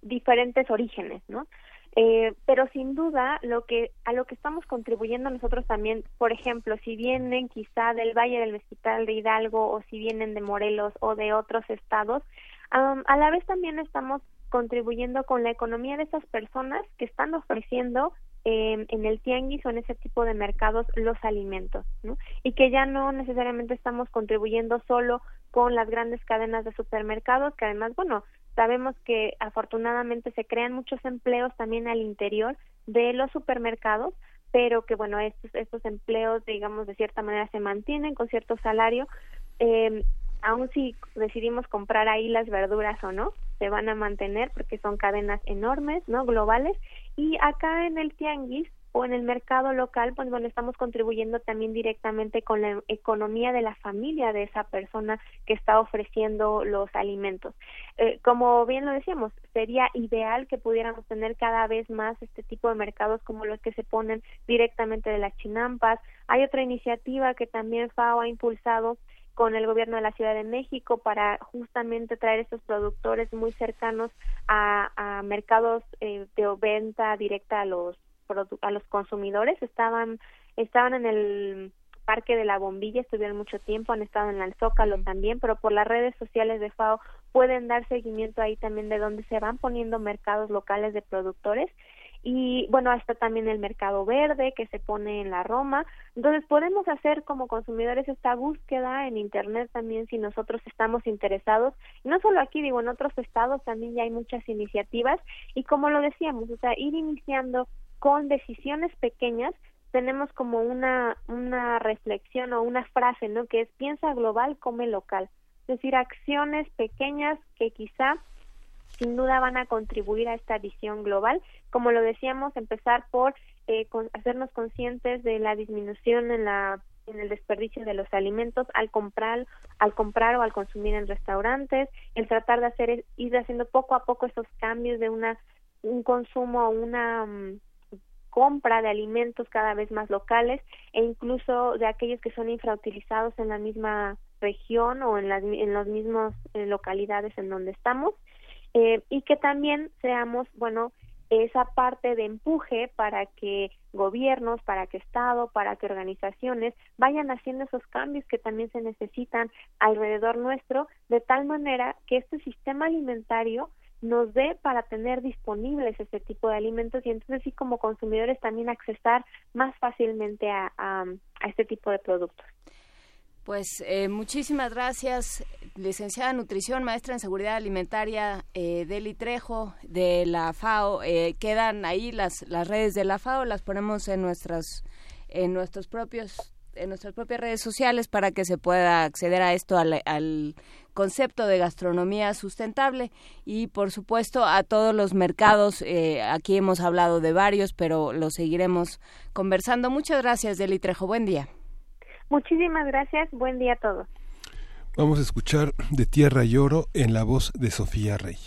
diferentes orígenes, ¿no? Eh, pero sin duda lo que a lo que estamos contribuyendo nosotros también, por ejemplo, si vienen quizá del Valle del Mezquital de Hidalgo o si vienen de Morelos o de otros estados, a la vez también estamos contribuyendo con la economía de esas personas que están ofreciendo eh, en el tianguis o en ese tipo de mercados los alimentos, ¿no? Y que ya no necesariamente estamos contribuyendo solo con las grandes cadenas de supermercados, que además, bueno, sabemos que afortunadamente se crean muchos empleos también al interior de los supermercados, pero que bueno, estos, estos empleos, digamos, de cierta manera se mantienen con cierto salario, eh, aun si decidimos comprar ahí las verduras o no, se van a mantener porque son cadenas enormes, ¿no? Globales y acá en el tianguis o en el mercado local, pues bueno, estamos contribuyendo también directamente con la economía de la familia de esa persona que está ofreciendo los alimentos. Eh, como bien lo decíamos, sería ideal que pudiéramos tener cada vez más este tipo de mercados como los que se ponen directamente de las chinampas. Hay otra iniciativa que también FAO ha impulsado con el gobierno de la Ciudad de México para justamente traer estos productores muy cercanos a, a mercados eh, de venta directa a los a los consumidores. Estaban estaban en el Parque de la Bombilla estuvieron mucho tiempo, han estado en el Zócalo también, pero por las redes sociales de FAO pueden dar seguimiento ahí también de dónde se van poniendo mercados locales de productores y bueno, está también el mercado verde que se pone en la Roma. Entonces podemos hacer como consumidores esta búsqueda en Internet también si nosotros estamos interesados. Y no solo aquí, digo, en otros estados también ya hay muchas iniciativas y como lo decíamos, o sea, ir iniciando con decisiones pequeñas tenemos como una una reflexión o una frase, ¿no? Que es piensa global, come local. Es decir, acciones pequeñas que quizá sin duda van a contribuir a esta visión global. Como lo decíamos, empezar por eh, hacernos conscientes de la disminución en la en el desperdicio de los alimentos al comprar al comprar o al consumir en restaurantes el tratar de hacer ir haciendo poco a poco esos cambios de una un consumo una mm, compra de alimentos cada vez más locales e incluso de aquellos que son infrautilizados en la misma región o en las en las mismas eh, localidades en donde estamos eh, y que también seamos, bueno, esa parte de empuje para que gobiernos, para que Estado, para que organizaciones vayan haciendo esos cambios que también se necesitan alrededor nuestro, de tal manera que este sistema alimentario nos dé para tener disponibles ese tipo de alimentos y entonces sí como consumidores también accesar más fácilmente a, a, a este tipo de productos. Pues eh, muchísimas gracias, licenciada en nutrición, maestra en seguridad alimentaria eh, Deli Trejo de la FAO. Eh, quedan ahí las, las redes de la FAO, las ponemos en nuestras en nuestros propios en nuestras propias redes sociales para que se pueda acceder a esto al, al concepto de gastronomía sustentable. Y por supuesto a todos los mercados eh, aquí hemos hablado de varios pero lo seguiremos conversando. Muchas gracias Deli Trejo. Buen día Muchísimas gracias, buen día a todos. Vamos a escuchar de Tierra y Oro en la voz de Sofía Rey.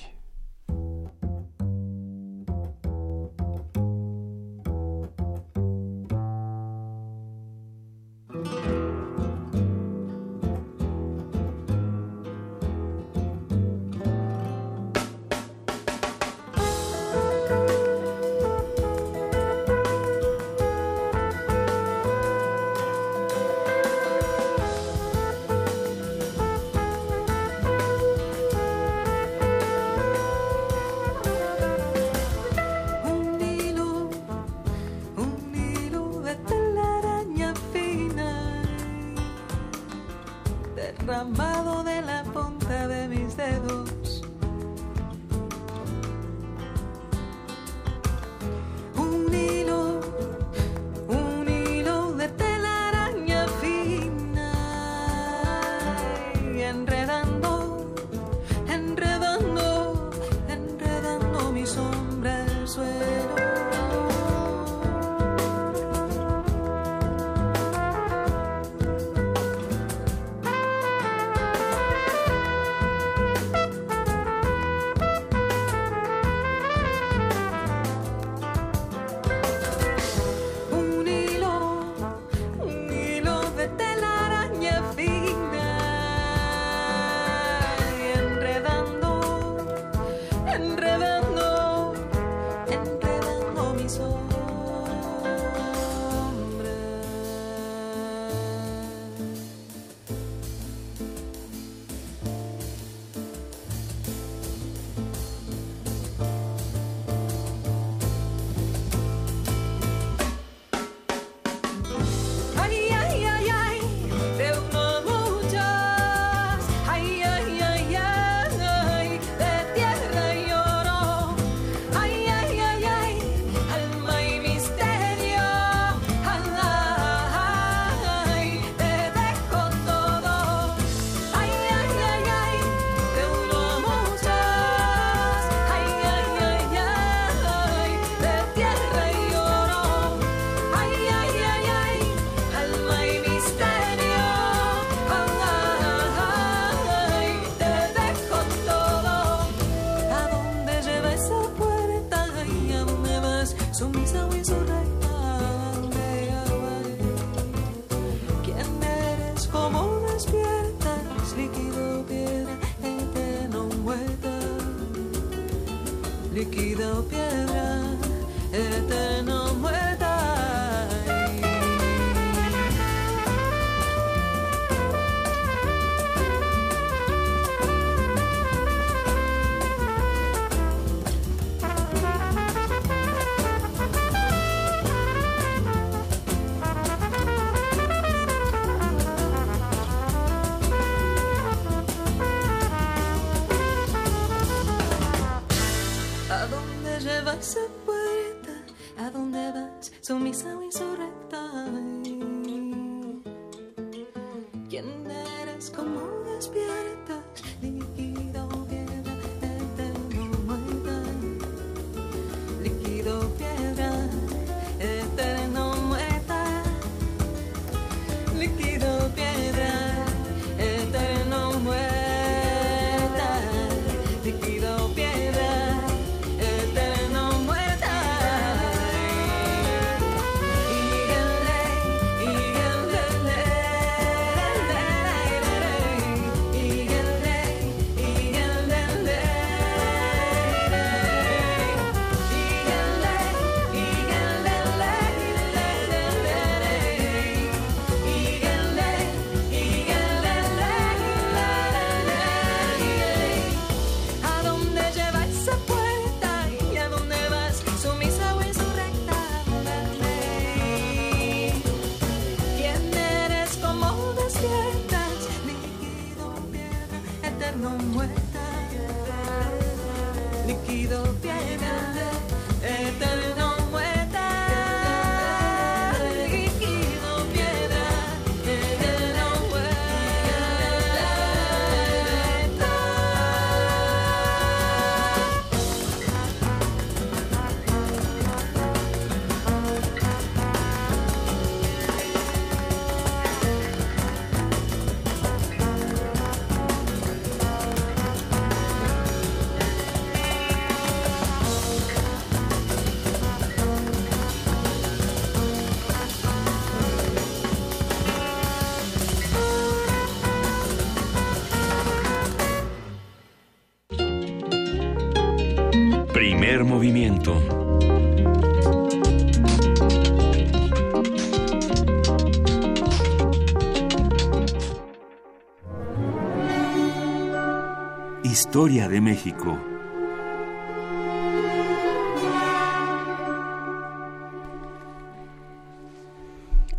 Historia de México.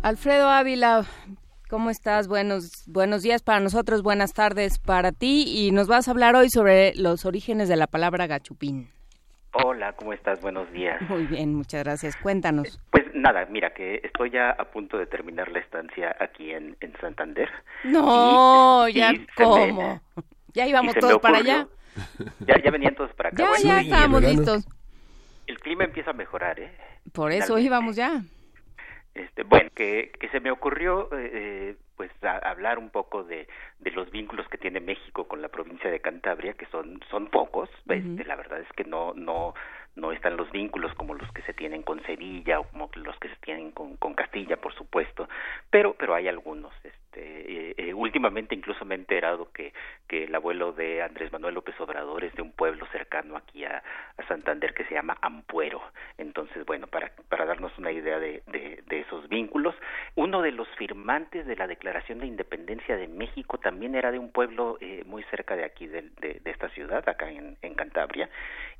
Alfredo Ávila, ¿cómo estás? Buenos, buenos días para nosotros, buenas tardes para ti y nos vas a hablar hoy sobre los orígenes de la palabra gachupín. Hola, ¿cómo estás? Buenos días. [laughs] Muy bien, muchas gracias. Cuéntanos. Pues nada, mira que estoy ya a punto de terminar la estancia aquí en, en Santander. No, ya cómo. ya íbamos todos para allá. Ya, ya venían todos para acá. Ya, ya estábamos listos. El clima empieza a mejorar, ¿eh? Por eso íbamos ya. Este, bueno, que, que se me ocurrió eh, pues hablar un poco de, de los vínculos que tiene México con la provincia de Cantabria, que son, son pocos, este, la verdad es que no, no, no están los vínculos como los que se tienen con Sevilla o como los que se tienen con, con Castilla, por supuesto, pero pero hay algunos. Este, eh, eh, últimamente incluso me he enterado que que el abuelo de Andrés Manuel López Obrador es de un pueblo cercano aquí a, a Santander que se llama Ampuero. Entonces, bueno, para para darnos una idea de, de, de esos vínculos, uno de los firmantes de la Declaración de Independencia de México también era de un pueblo eh, muy cerca de aquí de, de, de esta ciudad, acá en, en Cantabria,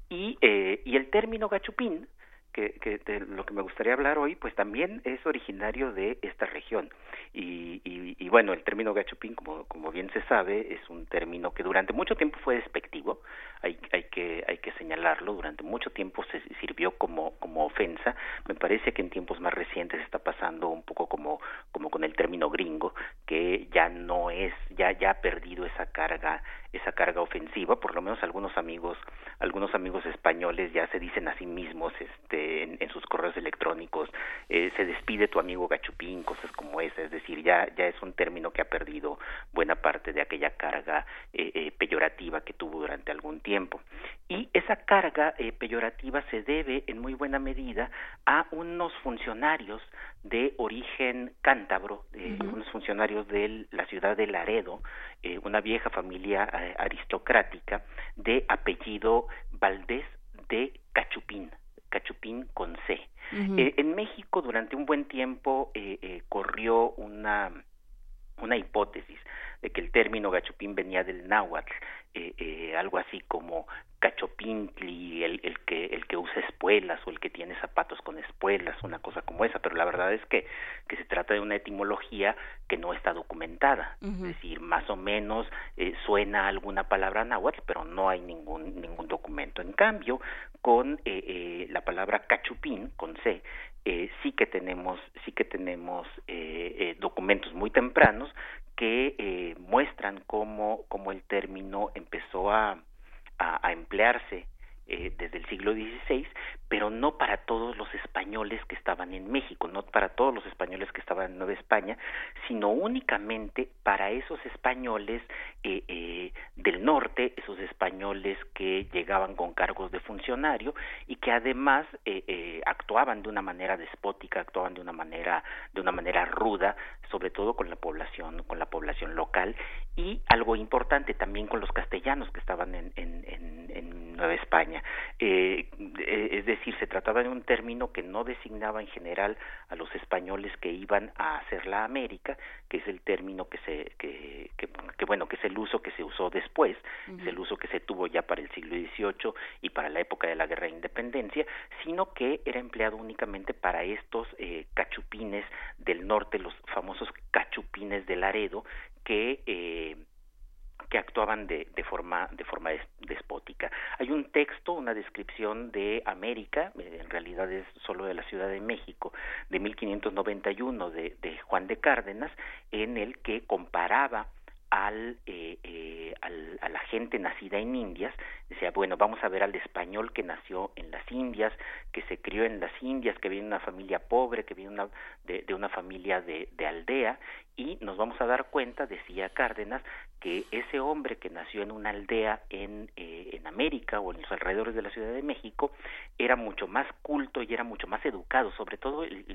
y, eh, y el término gachupín, que, que de lo que me gustaría hablar hoy, pues también es originario de esta región. Y, y, y, bueno, el término gachupín, como, como bien se sabe, es un término que durante mucho tiempo fue despectivo, hay, hay, que, hay que señalarlo, durante mucho tiempo se sirvió como, como ofensa. Me parece que en tiempos más recientes está pasando un poco como, como con el término gringo, que ya no es, ya, ya ha perdido esa carga esa carga ofensiva, por lo menos algunos amigos, algunos amigos españoles ya se dicen a sí mismos este, en, en sus correos electrónicos, eh, se despide tu amigo gachupín, cosas como esa, es decir, ya, ya es un término que ha perdido buena parte de aquella carga eh, eh, peyorativa que tuvo durante algún tiempo. Y esa carga eh, peyorativa se debe en muy buena medida a unos funcionarios de origen cántabro, eh, uh -huh. unos funcionarios de la ciudad de Laredo, eh, una vieja familia eh, aristocrática de apellido Valdés de Cachupín, Cachupín con C. Uh -huh. en México durante un buen tiempo corrió una una hipótesis de que el término gachupín venía del náhuatl, eh, eh, algo así como cachopintli, el, el que el que usa espuelas o el que tiene zapatos con espuelas, una cosa como esa, pero la verdad es que que se trata de una etimología que no está documentada, uh -huh. es decir, más o menos eh, suena alguna palabra náhuatl, pero no hay ningún ningún documento. En cambio, con eh, eh, la palabra cachupín con c eh, sí que tenemos sí que tenemos eh, eh, documentos muy tempranos que eh, muestran cómo, cómo el término empezó a, a, a emplearse eh, desde el siglo XVI, pero no para todos los españoles que estaban en México, no para todos los españoles que estaban en Nueva España, sino únicamente para esos españoles eh, eh, del norte, esos españoles que llegaban con cargos de funcionario y que además eh, eh, actuaban de una manera despótica, actuaban de una manera de una manera ruda, sobre todo con la población, con la población local y algo importante también con los castellanos que estaban en, en, en, en Nueva España. Eh, eh, es decir, se trataba de un término que no designaba en general a los españoles que iban a hacer la América, que es el término que se que, que, que bueno que es el uso que se usó después, uh -huh. es el uso que se tuvo ya para el siglo XVIII y para la época de la Guerra de Independencia, sino que era empleado únicamente para estos eh, cachupines del norte, los famosos cachupines de Laredo, que eh, que actuaban de, de forma de forma despótica. Hay un texto, una descripción de América, eh, en realidad es solo de la Ciudad de México, de 1591 de, de Juan de Cárdenas, en el que comparaba al, eh, eh, al, a la gente nacida en Indias, decía, bueno, vamos a ver al español que nació en las Indias, que se crió en las Indias, que viene de una familia pobre, que viene una, de, de una familia de, de aldea, y nos vamos a dar cuenta, decía Cárdenas, que ese hombre que nació en una aldea en, eh, en América o en los alrededores de la Ciudad de México era mucho más culto y era mucho más educado, sobre todo el,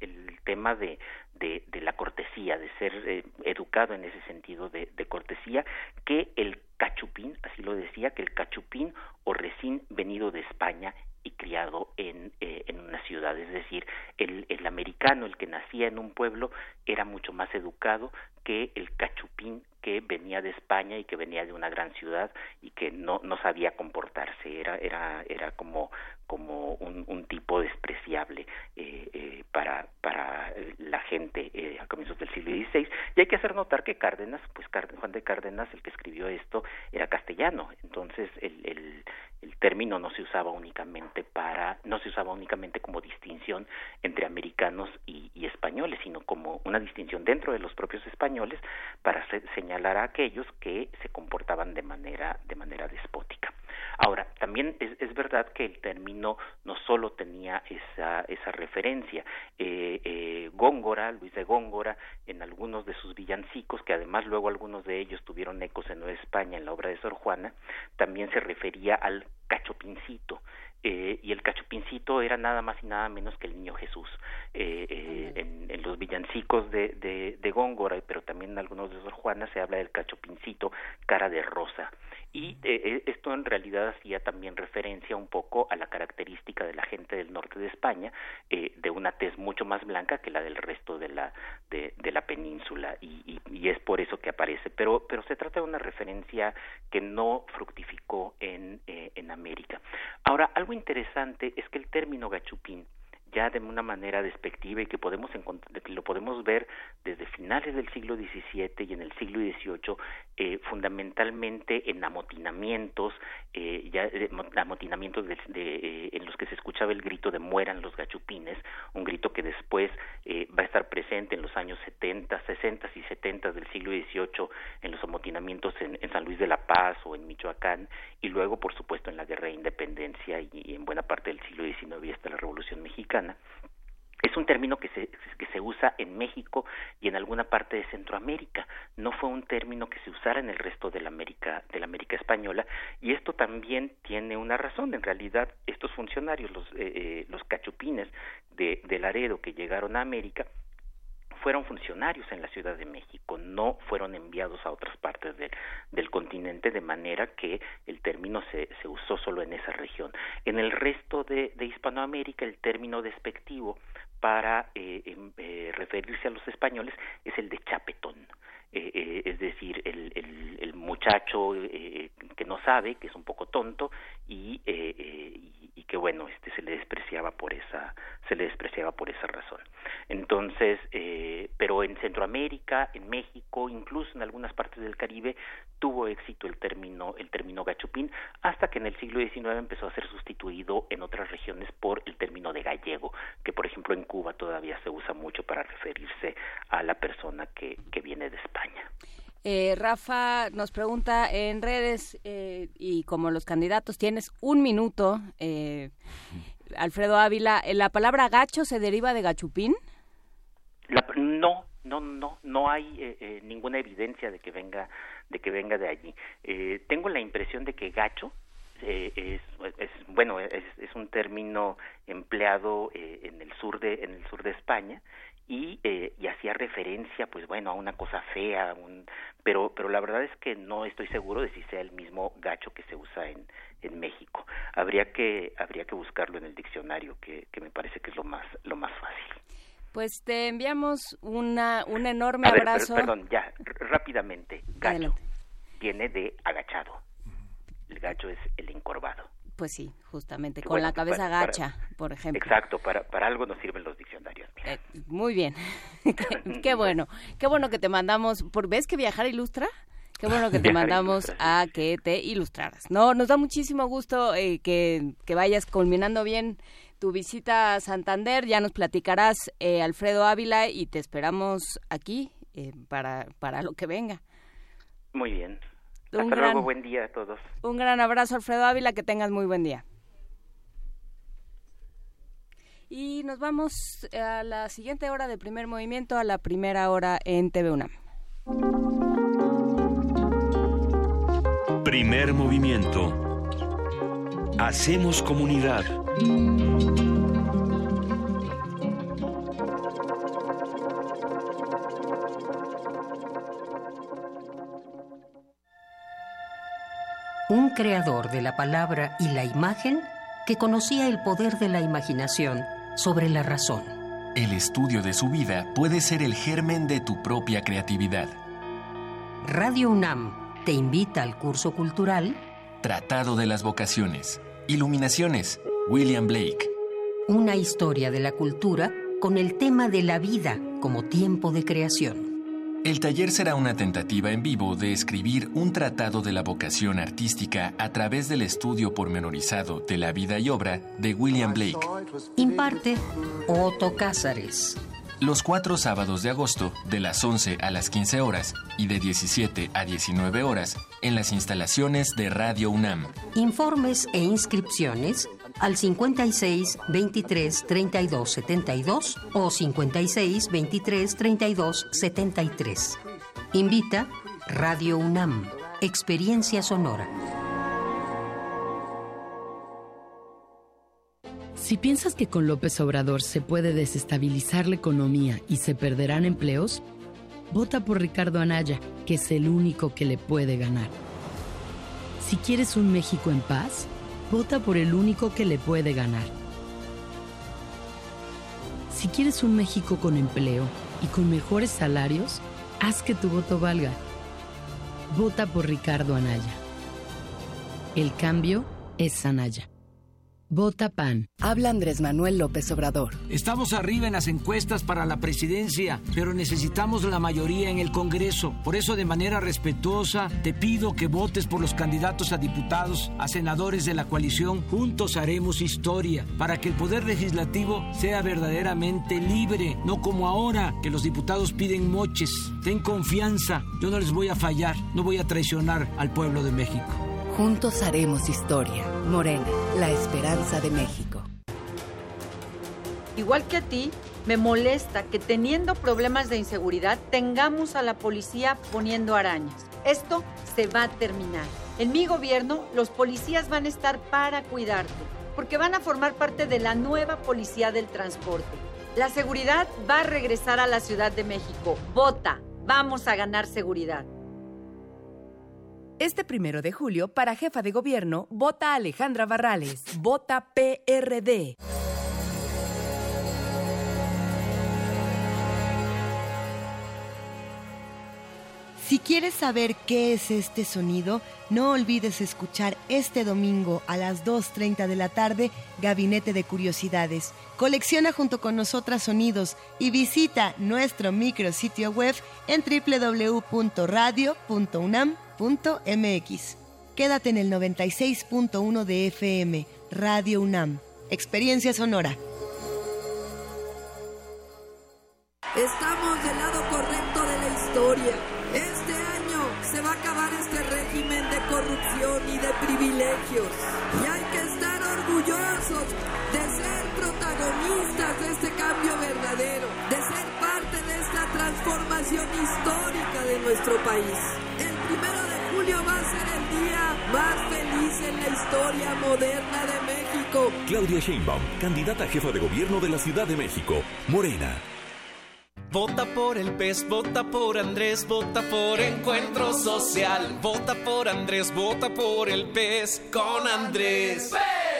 el, tema de, de, de, la cortesía, de ser eh, educado en ese sentido de, de cortesía, que el cachupín, así lo decía, que el cachupín o recién venido de España y criado en, eh, en una ciudad. Es decir, el, el americano, el que nacía en un pueblo, era mucho más educado que el cachupín que venía de España y que venía de una gran ciudad y que no, no sabía comportarse. Era, era, era como, como un, un tipo despreciable eh, eh, para, para la gente eh, a comienzos del siglo XVI. Y hay que hacer notar que Cárdenas, pues Juan de Cárdenas, el que escribió esto, era castellano. Entonces el, el, el término no se usaba únicamente para, no se usaba únicamente como distinción entre americanos y, y españoles, sino como una distinción dentro de los propios españoles para a aquellos que se comportaban de manera, de manera despótica. Ahora, también es, es verdad que el término no solo tenía esa, esa referencia. Eh, eh, Góngora, Luis de Góngora, en algunos de sus villancicos, que además luego algunos de ellos tuvieron ecos en Nueva España en la obra de Sor Juana, también se refería al cachopincito, eh, y el cachupincito era nada más y nada menos que el niño Jesús. Eh, eh, en, en, los villancicos de, de, de, Góngora, pero también en algunos de Sor Juana se habla del cachupincito cara de rosa. Y esto en realidad hacía también referencia un poco a la característica de la gente del norte de España, de una tez mucho más blanca que la del resto de la, de, de la península, y, y, y, es por eso que aparece. Pero, pero se trata de una referencia que no fructificó en, en América. Ahora, algo interesante es que el término gachupín ya de una manera despectiva y que podemos lo podemos ver desde finales del siglo XVII y en el siglo XVIII eh, fundamentalmente en amotinamientos eh, ya eh, amotinamientos de, de, en los que se escuchaba el grito de mueran los gachupines un grito que después va a estar presente en los años 70 60 y 70 del siglo XVIII en los amotinamientos en, en San Luis de la Paz o en Michoacán y luego por supuesto en la guerra de independencia y, y en buena parte del siglo XIX y hasta la Revolución Mexicana es un término que se, que se usa en México y en alguna parte de Centroamérica. No fue un término que se usara en el resto de la América, de la América española y esto también tiene una razón. En realidad, estos funcionarios, los, eh, eh los cachupines de, Laredo que llegaron a América, fueron funcionarios en la Ciudad de México, no fueron enviados a otras partes de, del continente, de manera que el término se, se, usó solo en esa región. En el resto de, de Hispanoamérica, el término despectivo para eh, eh, referirse a los españoles es el de chapetón. Eh, eh, es decir, el, el, muchacho eh, que no sabe, que es un poco tonto y, y, y, que bueno, este se le despreciaba por esa, se le despreciaba por esa razón. Entonces, pero en Centroamérica, en México, incluso en algunas partes del Caribe, tuvo éxito el término, el término gachupín, hasta que en el siglo XIX empezó a ser sustituido en otras regiones por el término de gallego, que por ejemplo en Cuba todavía se usa mucho para referirse a la persona que, que viene de España. Eh, Rafa nos pregunta en redes eh, y como los candidatos tienes un minuto, eh, Alfredo Ávila, ¿la palabra gacho se deriva de gachupín? La, no, no, no, no hay eh, eh, ninguna evidencia de que venga de que venga de allí. Eh, tengo la impresión de que gacho eh, es, es, bueno es, es, un término empleado eh, en el sur de en el sur de España y, eh, y hacía referencia pues bueno a una cosa fea un, pero pero la verdad es que no estoy seguro de si sea el mismo gacho que se usa en en México. Habría que habría que buscarlo en el diccionario que, que me parece que es lo más lo más fácil. Pues te enviamos una un enorme ver, abrazo. per, perdón ya rápidamente gacho. Adelante. viene de agachado. El gacho es el encorvado pues sí, justamente, con bueno, la cabeza para, gacha, para, por ejemplo. Exacto, para, para algo nos sirven los diccionarios. Eh, muy bien, [laughs] qué, [laughs] qué, bueno, qué bueno que te mandamos, por ¿ves que viajar ilustra? Qué bueno que te mandamos a que te ilustraras. No, nos da muchísimo gusto eh, que, que, vayas culminando bien tu visita a Santander. Ya nos platicarás, eh, Alfredo Ávila, y te esperamos aquí eh, para, para lo que venga. Muy bien. Un Hasta gran, luego, buen día a todos. Un gran abrazo, Alfredo Ávila, que tengas muy buen día. Y nos vamos a la siguiente hora de primer movimiento, a la primera hora en TV UNAM. Primer movimiento. Hacemos comunidad. Un creador de la palabra y la imagen que conocía el poder de la imaginación sobre la razón. El estudio de su vida puede ser el germen de tu propia creatividad. Radio UNAM te invita al curso cultural Tratado de las Vocaciones. Iluminaciones. William Blake. Una historia de la cultura con el tema de la vida como tiempo de creación. El taller será una tentativa en vivo de escribir un tratado de la vocación artística a través del estudio pormenorizado de la vida y obra de William Blake. Imparte Otto Cázares. Los cuatro sábados de agosto, de las 11 a las 15 horas y de 17 a 19 horas, en las instalaciones de Radio UNAM. Informes e inscripciones al 56 23 32 72 o 56 23 32 73. Invita Radio UNAM, Experiencia Sonora. Si piensas que con López Obrador se puede desestabilizar la economía y se perderán empleos, vota por Ricardo Anaya, que es el único que le puede ganar. Si quieres un México en paz, vota por el único que le puede ganar. Si quieres un México con empleo y con mejores salarios, haz que tu voto valga. Vota por Ricardo Anaya. El cambio es Anaya. Vota PAN. Habla Andrés Manuel López Obrador. Estamos arriba en las encuestas para la presidencia, pero necesitamos la mayoría en el Congreso. Por eso, de manera respetuosa, te pido que votes por los candidatos a diputados, a senadores de la coalición. Juntos haremos historia para que el Poder Legislativo sea verdaderamente libre, no como ahora que los diputados piden moches. Ten confianza, yo no les voy a fallar, no voy a traicionar al pueblo de México. Juntos haremos historia. Morena, la esperanza de México. Igual que a ti, me molesta que teniendo problemas de inseguridad tengamos a la policía poniendo arañas. Esto se va a terminar. En mi gobierno, los policías van a estar para cuidarte, porque van a formar parte de la nueva policía del transporte. La seguridad va a regresar a la Ciudad de México. Vota. Vamos a ganar seguridad. Este primero de julio, para jefa de gobierno, vota Alejandra Barrales. Vota PRD. Si quieres saber qué es este sonido, no olvides escuchar este domingo a las 2.30 de la tarde Gabinete de Curiosidades. Colecciona junto con nosotras sonidos y visita nuestro micrositio web en www.radio.unam.mx. Quédate en el 96.1 de FM, Radio UNAM. Experiencia sonora. Estamos del lado correcto de la historia. Este año se va a acabar este régimen de corrupción y de privilegios. Y hay que estar orgullosos de ser protagonistas de este cambio verdadero, de ser parte de esta transformación histórica de nuestro país. El primero día más feliz en la historia moderna de México. Claudia Sheinbaum, candidata a jefa de gobierno de la Ciudad de México. Morena. Vota por el PES, vota por Andrés, vota por Encuentro Social. Vota por Andrés, vota por el PES con Andrés.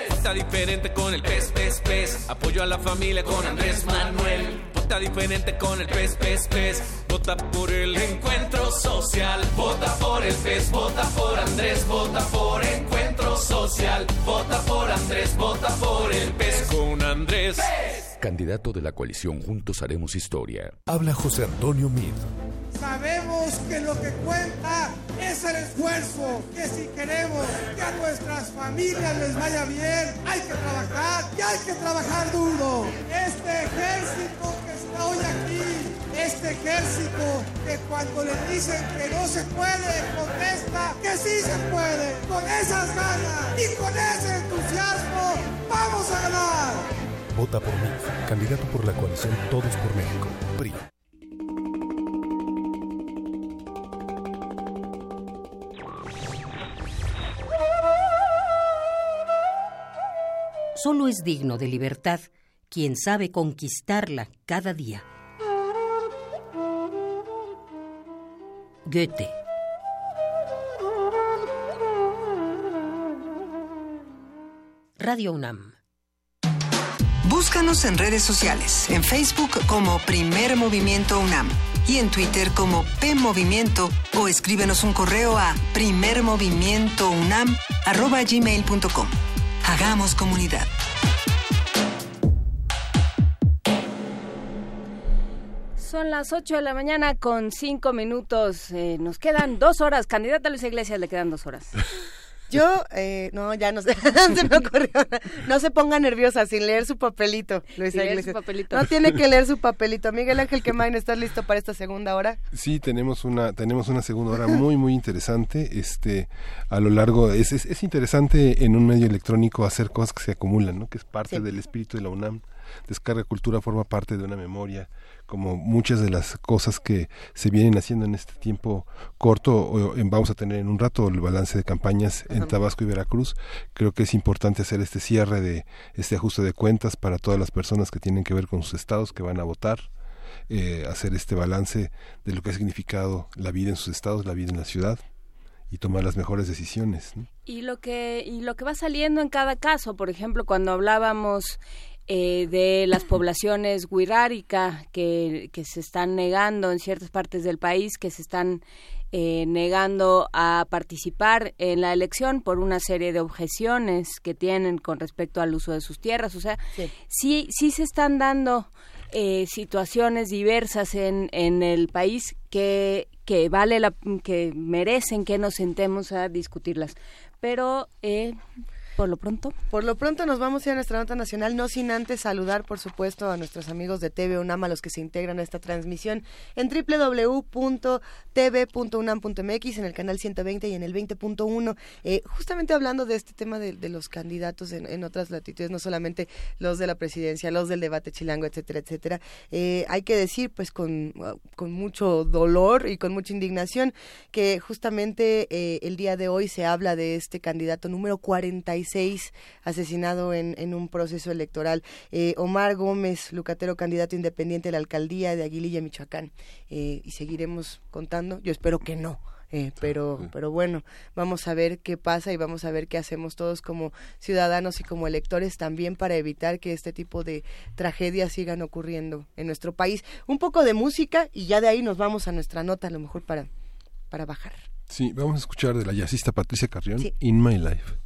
Vota diferente con el PES, PES, PES. Apoyo a la familia con Andrés Manuel. Vota diferente con el PES, PES, PES. Vota por el Encuentro Social. Vota por el PES, vota por Andrés, vota por Encuentro Social. Vota por Andrés, vota por el PES con Andrés. Candidato de la coalición Juntos Haremos Historia. Habla José Antonio Mid. Sabemos que lo que cuenta es el esfuerzo, que si queremos que a nuestras familias les vaya bien, hay que trabajar y hay que trabajar duro. Este ejército que está hoy aquí, este ejército que cuando le dicen que no se puede, contesta que sí se puede. Con esas ganas y con ese entusiasmo, vamos a ganar. Vota por mí, candidato por la coalición Todos por México, PRI. Solo es digno de libertad quien sabe conquistarla cada día. Goethe. Radio UNAM. Búscanos en redes sociales, en Facebook como Primer Movimiento UNAM y en Twitter como P Movimiento o escríbenos un correo a primermovimientounam@gmail.com. Hagamos comunidad. Son las 8 de la mañana con 5 minutos. Eh, nos quedan dos horas. Candidata Luis Iglesias le quedan dos horas. [laughs] Yo, eh, no, ya no sé, [laughs] se me ocurrió. No se ponga nerviosa sin leer su papelito, Luisa leer Iglesias. su papelito. No tiene que leer su papelito. Miguel Ángel Quemain, ¿estás listo para esta segunda hora? Sí, tenemos una tenemos una segunda hora muy muy interesante. Este a lo largo es, es, es interesante en un medio electrónico hacer cosas que se acumulan, ¿no? Que es parte Sí. del espíritu de la UNAM. Descarga cultura forma parte de una memoria como muchas de las cosas que se vienen haciendo en este tiempo corto, o vamos a tener en un rato el balance de campañas en Tabasco y Veracruz, creo que es importante hacer este cierre de este ajuste de cuentas para todas las personas que tienen que ver con sus estados, que van a votar, eh, hacer este balance de lo que ha significado la vida en sus estados, la vida en la ciudad y tomar las mejores decisiones. Y lo que y lo que va saliendo en cada caso, por ejemplo, cuando hablábamos eh, de las poblaciones wixárika que, que se están negando en ciertas partes del país, que se están eh, negando a participar en la elección por una serie de objeciones que tienen con respecto al uso de sus tierras. O sea, sí, sí, se están dando eh, situaciones diversas en, en el país que, que vale la, que merecen que nos sentemos a discutirlas. Pero eh, por lo pronto. Por lo pronto nos vamos a ir a nuestra nota nacional, no sin antes saludar, por supuesto, a nuestros amigos de TV UNAM, a los que se integran a esta transmisión en www.tv.unam.mx, en el canal 120 y en el 20.1. Eh, justamente hablando de este tema de, los candidatos en, otras latitudes, no solamente los de la presidencia, los del debate chilango, etcétera, etcétera. Eh, hay que decir, pues, con, con mucho dolor y con mucha indignación, que justamente eh, el día de hoy se habla de este candidato número 46 asesinado en, en un proceso electoral. Eh, Omar Gómez, Lucatero, candidato independiente a la alcaldía de Aguililla, Michoacán. Eh, y seguiremos contando. Yo espero que no. Eh, pero, pero bueno, vamos a ver qué pasa y vamos a ver qué hacemos todos como ciudadanos y como electores también para evitar que este tipo de tragedias sigan ocurriendo en nuestro país. Un poco de música y ya de ahí nos vamos a nuestra nota, a lo mejor para, para bajar. Sí, vamos a escuchar de la jazzista Patricia Carrión, In My Life.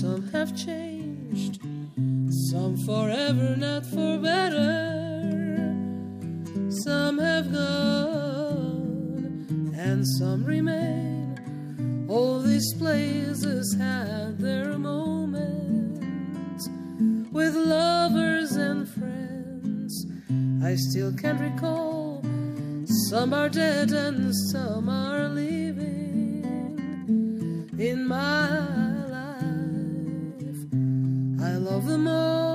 some have changed, some forever, not for better. Some have gone, and some remain. All these places had their moments with lovers and friends. I still can recall. Some are dead and some are living in my of them all.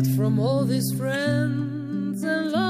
But from all these friends and lovers,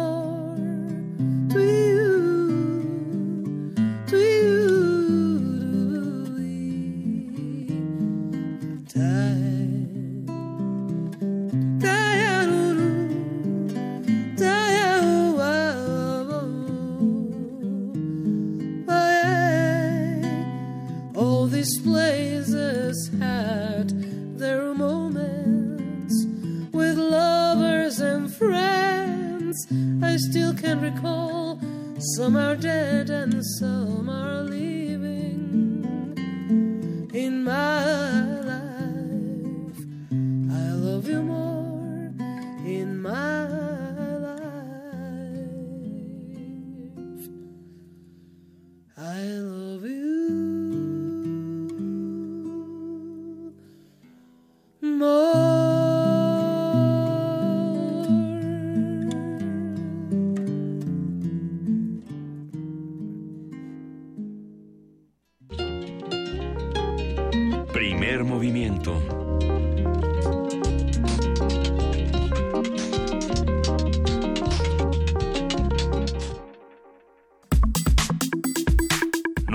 Some are dead and some are living. In my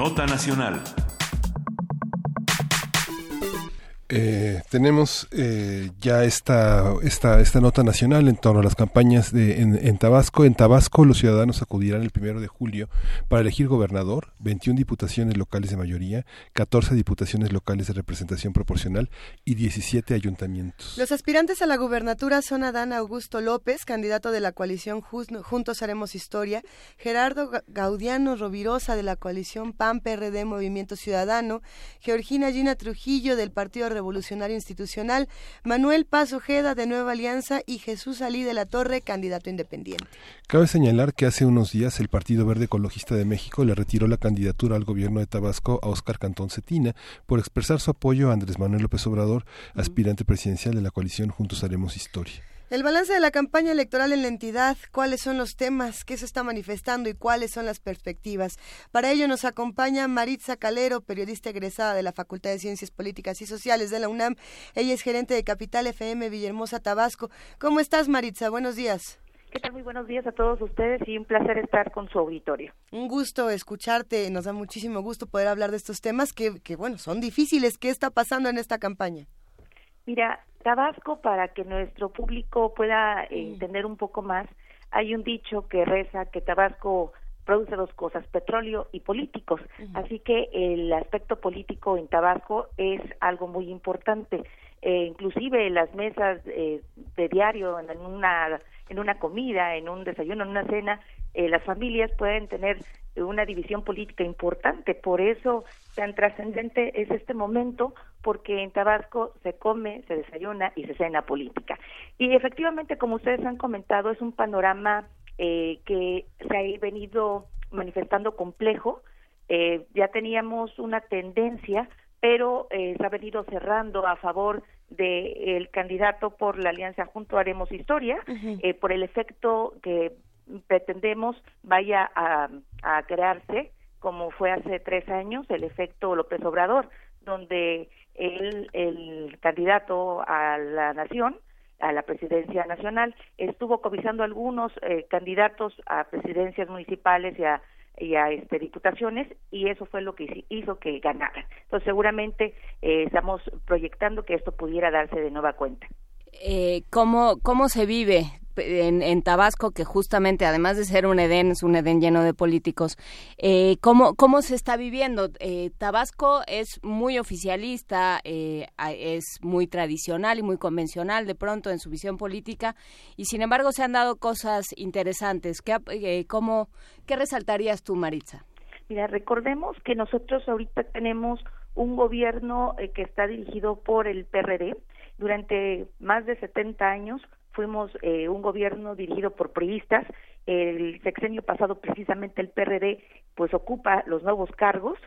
Nota Nacional. Eh, tenemos eh, ya esta, esta, esta nota nacional en torno a las campañas de, en, Tabasco. En Tabasco los ciudadanos acudirán el primero de julio para elegir gobernador, 21 diputaciones locales de mayoría, 14 diputaciones locales de representación proporcional y 17 ayuntamientos. Los aspirantes a la gubernatura son Adán Augusto López, candidato de la coalición Juntos Haremos Historia, Gerardo Gaudiano Rovirosa de la coalición PAN-PRD Movimiento Ciudadano, Georgina Gina Trujillo del Partido Revolucionario Institucional, Manuel Paz Ojeda de Nueva Alianza y Jesús Alí de la Torre, candidato independiente. Cabe señalar que hace unos días el Partido Verde Ecologista de México le retiró la candidatura al gobierno de Tabasco a Óscar Cantón Cetina por expresar su apoyo a Andrés Manuel López Obrador, aspirante presidencial de la coalición Juntos Haremos Historia. El balance de la campaña electoral en la entidad, cuáles son los temas que se está manifestando y cuáles son las perspectivas. Para ello nos acompaña Maritza Calero, periodista egresada de la Facultad de Ciencias Políticas y Sociales de la UNAM. Ella es gerente de Capital FM Villahermosa, Tabasco. ¿Cómo estás, Maritza? Buenos días. ¿Qué tal? Muy buenos días a todos ustedes y un placer estar con su auditorio. Un gusto escucharte, nos da muchísimo gusto poder hablar de estos temas que, que bueno, son difíciles. ¿Qué está pasando en esta campaña? Mira, Tabasco, para que nuestro público pueda eh, entender un poco más, hay un dicho que reza que Tabasco produce dos cosas, petróleo y políticos. Así que el aspecto político en Tabasco es algo muy importante. Eh, inclusive las mesas eh, de diario, en una, en una comida, en un desayuno, en una cena, eh, las familias pueden tener una división política importante. Por eso tan trascendente es este momento, porque en Tabasco se come, se desayuna y se cena política. Y efectivamente, como ustedes han comentado, es un panorama eh, que se ha venido manifestando complejo. Eh, ya teníamos una tendencia, pero eh, se ha venido cerrando a favor del candidato por la alianza Junto Haremos Historia, por el efecto que pretendemos vaya a, crearse, como fue hace tres años, el efecto López Obrador, donde el, el candidato a la nación, a la presidencia nacional, estuvo covisando algunos eh, candidatos a presidencias municipales y a, a este, diputaciones y eso fue lo que hizo que ganara. Entonces seguramente eh, estamos proyectando que esto pudiera darse de nueva cuenta. Eh, ¿cómo, ¿Cómo se vive en, Tabasco, que justamente además de ser un Edén, es un Edén lleno de políticos, eh, ¿cómo, ¿cómo se está viviendo? Eh, Tabasco es muy oficialista, eh, es muy tradicional y muy convencional de pronto en su visión política, y sin embargo se han dado cosas interesantes. ¿Qué, eh, cómo, ¿qué resaltarías tú, Maritza? Mira, recordemos que nosotros ahorita tenemos un gobierno eh, que está dirigido por el PRD. Durante más de 70 años fuimos eh, un gobierno dirigido por priistas. El sexenio pasado precisamente el PRD pues ocupa los nuevos cargos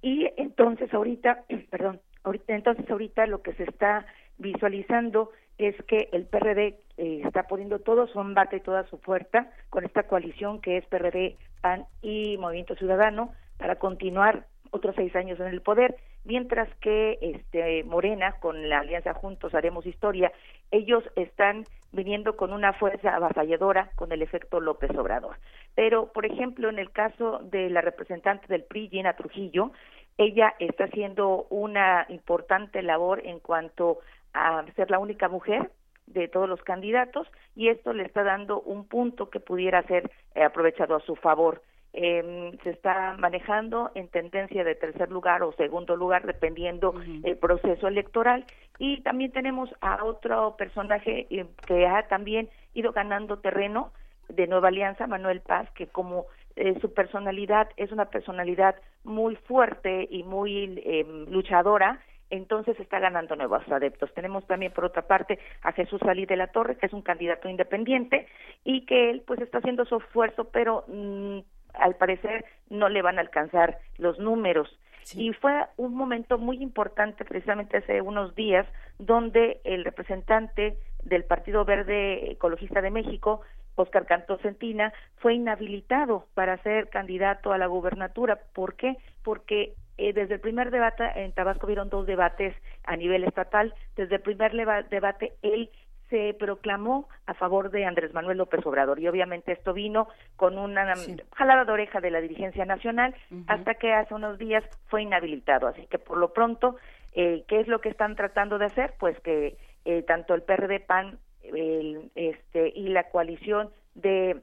y entonces ahorita, [clears throat] perdón, entonces ahorita lo que se está visualizando es que el PRD eh, está poniendo todo su embate y toda su fuerza con esta coalición que es PRD, PAN y Movimiento Ciudadano para continuar otros seis años en el poder, mientras que este Morena con la alianza Juntos haremos historia, ellos están viniendo con una fuerza avasalladora con el efecto López Obrador. Pero, por ejemplo, en el caso de la representante del PRI, Gina Trujillo, ella está haciendo una importante labor en cuanto a ser la única mujer de todos los candidatos y esto le está dando un punto que pudiera ser eh, aprovechado a su favor. Eh, se está manejando en tendencia de tercer lugar o segundo lugar dependiendo el proceso electoral y también tenemos a otro personaje eh, que ha también ido ganando terreno de Nueva Alianza, Manuel Paz, que como eh, su personalidad es una personalidad muy fuerte y muy em, luchadora, entonces está ganando nuevos adeptos. Tenemos también por otra parte a Jesús Salí de la Torre, que es un candidato independiente y que él pues está haciendo su esfuerzo, pero mm, al parecer no le van a alcanzar los números. Y fue un momento muy importante precisamente hace unos días donde el representante del Partido Verde Ecologista de México Oscar Cantón Centina, fue inhabilitado para ser candidato a la gubernatura. ¿Por qué? Porque eh, desde el primer debate en Tabasco vieron dos debates a nivel estatal. Desde el primer debate él se proclamó a favor de Andrés Manuel López Obrador y obviamente esto vino con una jalada de oreja de la dirigencia nacional hasta que hace unos días fue inhabilitado. Así que por lo pronto, eh, ¿qué es lo que están tratando de hacer? Pues que eh, tanto el PRD PAN el, este, y la coalición de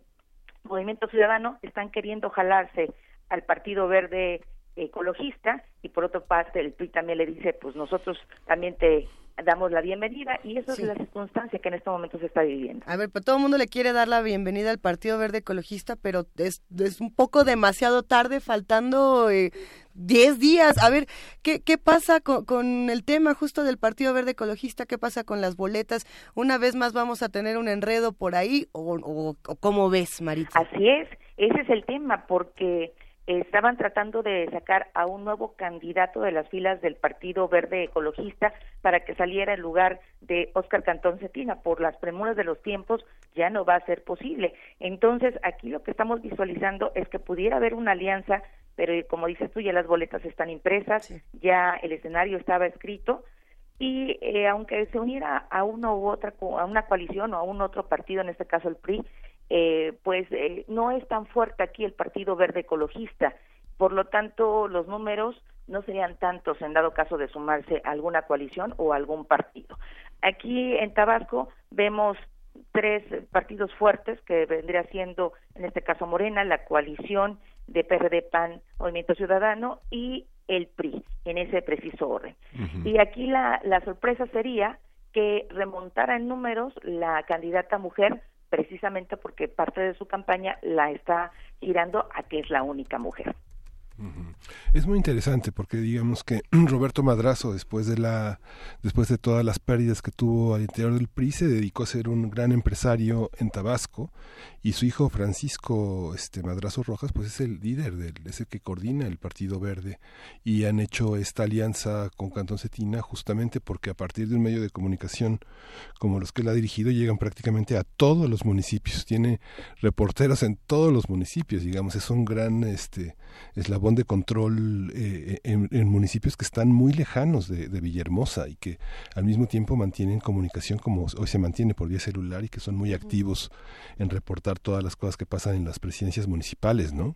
Movimiento Ciudadano están queriendo jalarse al Partido Verde ecologista y por otra parte el PRI también le dice pues nosotros también te damos la bienvenida y esa es la circunstancia que en este momento se está viviendo. A ver, pues todo el mundo le quiere dar la bienvenida al Partido Verde Ecologista, pero es, es un poco demasiado tarde, faltando eh, 10 días. A ver, ¿qué, qué pasa con, el tema justo del Partido Verde Ecologista? ¿Qué pasa con las boletas? ¿Una vez más vamos a tener un enredo por ahí o, o, o cómo ves, Marita? Así es, ese es el tema, porque estaban tratando de sacar a un nuevo candidato de las filas del Partido Verde Ecologista para que saliera en lugar de Óscar Cantón Cetina. Por las premuras de los tiempos ya no va a ser posible. Entonces, aquí lo que estamos visualizando es que pudiera haber una alianza, pero como dices tú, ya las boletas están impresas, ya el escenario estaba escrito y eh, aunque se uniera a uno u otra a una coalición o a un otro partido en este caso el PRI eh, pues eh, no es tan fuerte aquí el Partido Verde Ecologista. Por lo tanto, los números no serían tantos en dado caso de sumarse a alguna coalición o algún partido. Aquí en Tabasco vemos tres partidos fuertes que vendría siendo, en este caso Morena, la coalición de PRD PAN Movimiento Ciudadano y el PRI en ese preciso orden. Y aquí la, la sorpresa sería que remontara en números la candidata mujer precisamente porque parte de su campaña la está girando a que es la única mujer. Es muy interesante porque digamos que [clears throat] Roberto Madrazo después de la después de todas las pérdidas que tuvo al interior del PRI se dedicó a ser un gran empresario en Tabasco y su hijo Francisco este Madrazo Rojas pues es el líder del es el que coordina el Partido Verde. Y han hecho esta alianza con Cantón Cetina justamente porque a partir de un medio de comunicación como los que él ha dirigido llegan prácticamente a todos los municipios. Tiene reporteros en todos los municipios digamos es un gran este eslabón de control eh, en, municipios que están muy lejanos de, Villahermosa y que al mismo tiempo mantienen comunicación como hoy se mantiene por vía celular y que son muy activos en reportar todas las cosas que pasan en las presidencias municipales, ¿no?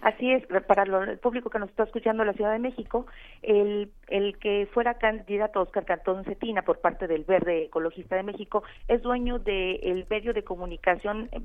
Así es, para el público que nos está escuchando en la Ciudad de México, el, el que fuera candidato Oscar Cantón Cetina por parte del Verde Ecologista de México es dueño del medio de comunicación eh,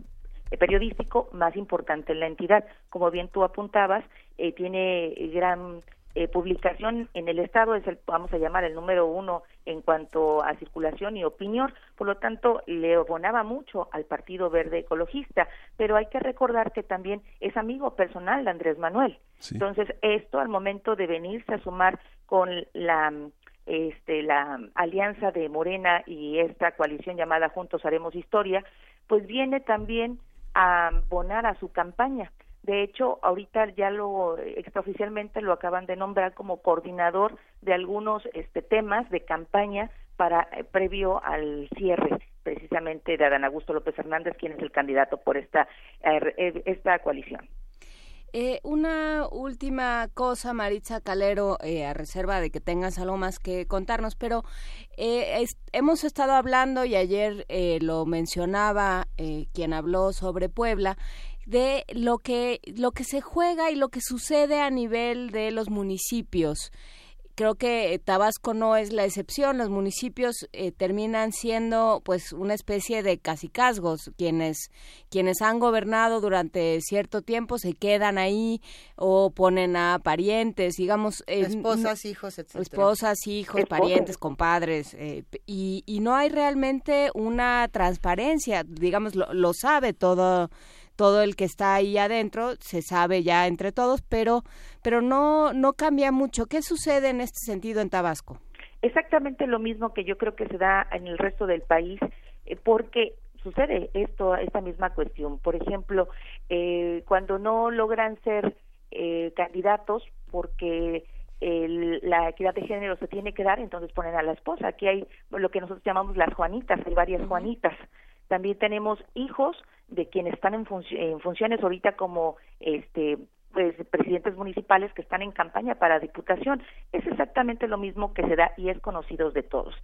periodístico más importante en la entidad. Como bien tú apuntabas, eh, tiene gran eh, publicación en el Estado, es el, vamos a llamar, el número uno en cuanto a circulación y opinión, por lo tanto, le abonaba mucho al Partido Verde Ecologista, pero hay que recordar que también es amigo personal de Andrés Manuel. Entonces, esto al momento de venirse a sumar con la este, la alianza de Morena y esta coalición llamada Juntos Haremos Historia, pues viene también abonar a su campaña. De hecho, ahorita ya lo extraoficialmente lo acaban de nombrar como coordinador de algunos este, temas de campaña para eh, previo al cierre precisamente de Adán Augusto López Hernández, quien es el candidato por esta eh, esta coalición. Eh, una última cosa, Maritza Calero, a reserva de que tengas algo más que contarnos, pero hemos estado hablando y ayer lo mencionaba quien habló sobre Puebla, de lo que, lo que se juega y lo que sucede a nivel de los municipios. Creo que Tabasco no es la excepción. Los municipios eh, terminan siendo, pues, una especie de casicazgos. Quienes, quienes han gobernado durante cierto tiempo se quedan ahí o ponen a parientes, digamos. esposas, hijos, etc. Esposas, hijos, parientes, compadres. Eh, y, y no hay realmente una transparencia. Digamos, lo, lo sabe todo todo el que está ahí adentro se sabe ya entre todos, pero, pero no, no cambia mucho. ¿Qué sucede en este sentido en Tabasco? Exactamente lo mismo que yo creo que se da en el resto del país, eh, porque sucede esto, esta misma cuestión. Por ejemplo, eh, cuando no logran ser eh, candidatos porque la equidad de género se tiene que dar, entonces ponen a la esposa. Aquí hay lo que nosotros llamamos las Juanitas, hay varias Juanitas. También tenemos hijos de quienes están en, en funciones ahorita como este pues, presidentes municipales que están en campaña para diputación. Es exactamente lo mismo que se da y es conocido de todos.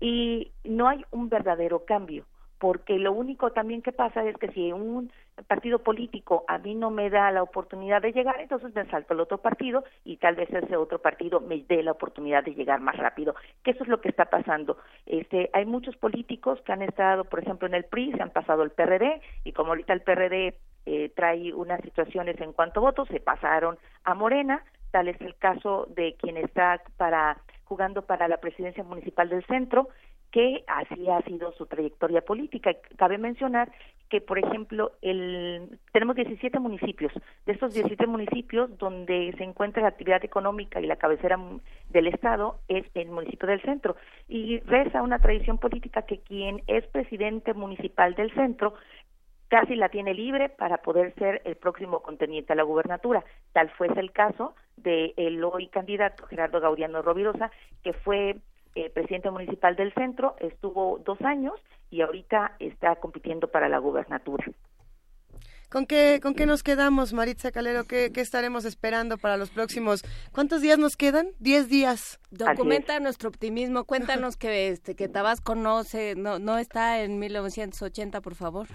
Y no hay un verdadero cambio porque lo único también que pasa es que si un partido político a mí no me da la oportunidad de llegar, entonces me salto al otro partido y tal vez ese otro partido me dé la oportunidad de llegar más rápido. Que eso es lo que está pasando. Este, hay muchos políticos que han estado, por ejemplo, en el PRI, se han pasado el PRD y como ahorita el PRD eh, trae unas situaciones en cuanto a votos, se pasaron a Morena. Tal es el caso de quien está para jugando para la presidencia municipal del centro que así ha sido su trayectoria política. Cabe mencionar que, por ejemplo, el, tenemos 17 municipios. De estos 17 municipios, donde se encuentra la actividad económica y la cabecera del Estado es el municipio del centro. Y reza una tradición política que quien es presidente municipal del centro casi la tiene libre para poder ser el próximo contendiente a la gubernatura. Tal fue el caso de el hoy candidato Gerardo Gaudiano Rovirosa, que fue eh, presidente municipal del centro, estuvo dos años y ahorita está compitiendo para la gubernatura. ¿Con qué, ¿Con qué nos quedamos, Maritza Calero? ¿Qué, ¿Qué, estaremos esperando para los próximos? ¿Cuántos días nos quedan? Diez días. Documenta nuestro optimismo. Cuéntanos que, este, que Tabasco no, se, no, no está en 1980, por favor.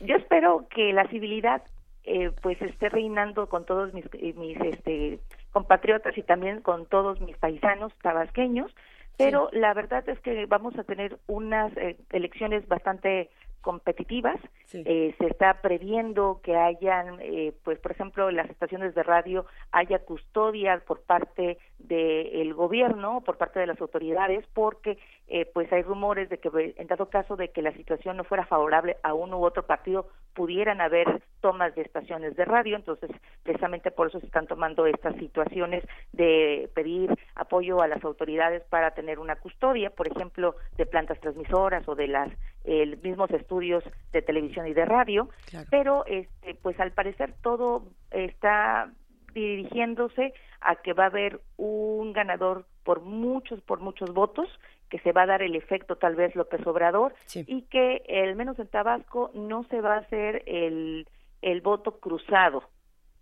Yo espero que la civilidad eh, pues esté reinando con todos mis, mis este, compatriotas y también con todos mis paisanos tabasqueños, pero la verdad es que vamos a tener unas eh, elecciones bastante competitivas. Eh, se está previendo que hayan, eh, pues, por ejemplo, en las estaciones de radio haya custodia por parte del gobierno, por parte de las autoridades, porque, eh, pues, hay rumores de que, en dado caso de que la situación no fuera favorable a uno u otro partido, pudieran haber tomas de estaciones de radio. Entonces, precisamente por eso se están tomando estas situaciones de pedir apoyo a las autoridades para tener una custodia, por ejemplo, de plantas transmisoras o de las el mismos estudios de televisión y de radio, pero este, pues al parecer todo está dirigiéndose a que va a haber un ganador por muchos, por muchos votos, que se va a dar el efecto tal vez López Obrador y que al menos en Tabasco no se va a hacer el, el voto cruzado,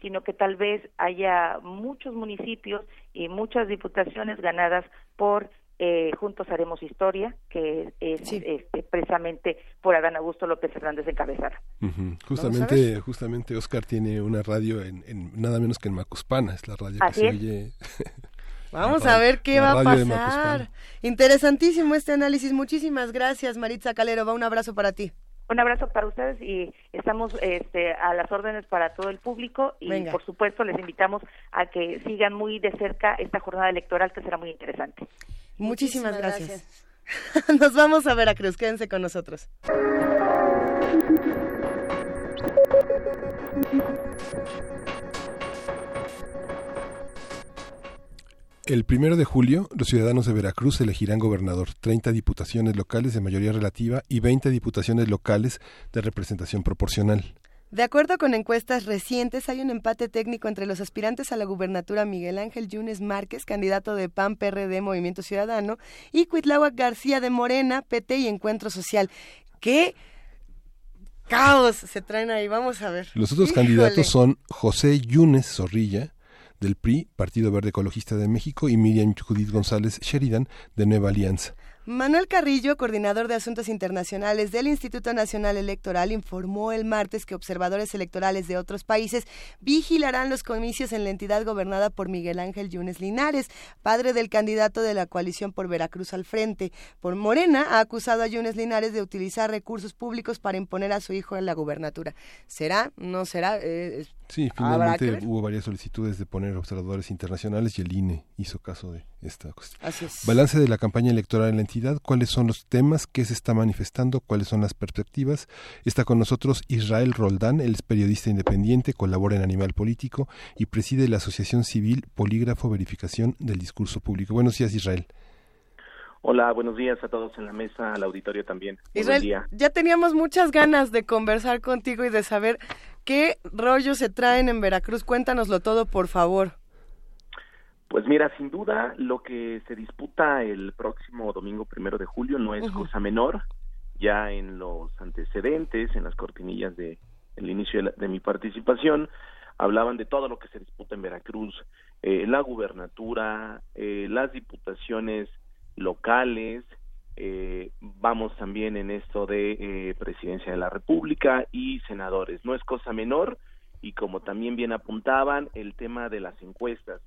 sino que tal vez haya muchos municipios y muchas diputaciones ganadas por eh, Juntos Haremos Historia, que es este, precisamente por Adán Augusto López Hernández encabezada. Justamente, justamente Oscar tiene una radio en, nada menos que en Macuspana, es la radio que se oye. [laughs] Vamos a ver qué va a pasar. Interesantísimo este análisis. Muchísimas gracias, Maritza Calero. Va un abrazo para ti. Un abrazo para ustedes y estamos este, a las órdenes para todo el público y por supuesto les invitamos a que sigan muy de cerca esta jornada electoral que será muy interesante. Muchísimas, gracias. [laughs] Nos vamos a Veracruz, quédense con nosotros. El primero de julio, los ciudadanos de Veracruz elegirán gobernador, 30 diputaciones locales de mayoría relativa y 20 diputaciones locales de representación proporcional. De acuerdo con encuestas recientes, hay un empate técnico entre los aspirantes a la gubernatura Miguel Ángel Yunes Márquez, candidato de PAN PRD Movimiento Ciudadano, y Cuitláhuac García de Morena, PT y Encuentro Social. ¿Qué caos se traen ahí? Vamos a ver. Los otros candidatos son José Yunes Zorrilla, del PRI, Partido Verde Ecologista de México, y Miriam Judith González Sheridan, de Nueva Alianza. Manuel Carrillo, coordinador de Asuntos Internacionales del Instituto Nacional Electoral, informó el martes que observadores electorales de otros países vigilarán los comicios en la entidad gobernada por Miguel Ángel Yunes Linares, padre del candidato de la coalición por Veracruz al frente. Por Morena ha acusado a Yunes Linares de utilizar recursos públicos para imponer a su hijo en la gubernatura. ¿Será? ¿No será? Eh, Sí, finalmente hubo varias solicitudes de poner observadores internacionales y el INE hizo caso de esta cuestión. Así es. Balance de la campaña electoral en la entidad, cuáles son los temas, qué se está manifestando, cuáles son las perspectivas. Está con nosotros Israel Roldán, él es periodista independiente, colabora en Animal Político y preside la Asociación Civil Polígrafo Verificación del Discurso Público. Buenos días, Israel. Hola, buenos días a todos en la mesa, al auditorio también. Israel, ya teníamos muchas ganas de conversar contigo y de saber qué rollos se traen en Veracruz. Cuéntanoslo todo, por favor. Pues mira, sin duda lo que se disputa el próximo domingo primero de julio no es cosa menor. ya en los antecedentes, en las cortinillas de el inicio de, mi participación, hablaban de todo lo que se disputa en Veracruz, eh, la gubernatura, eh, las diputaciones locales, eh, vamos también en esto de presidencia de la República y senadores. No es cosa menor y como también bien apuntaban, el tema de las encuestas.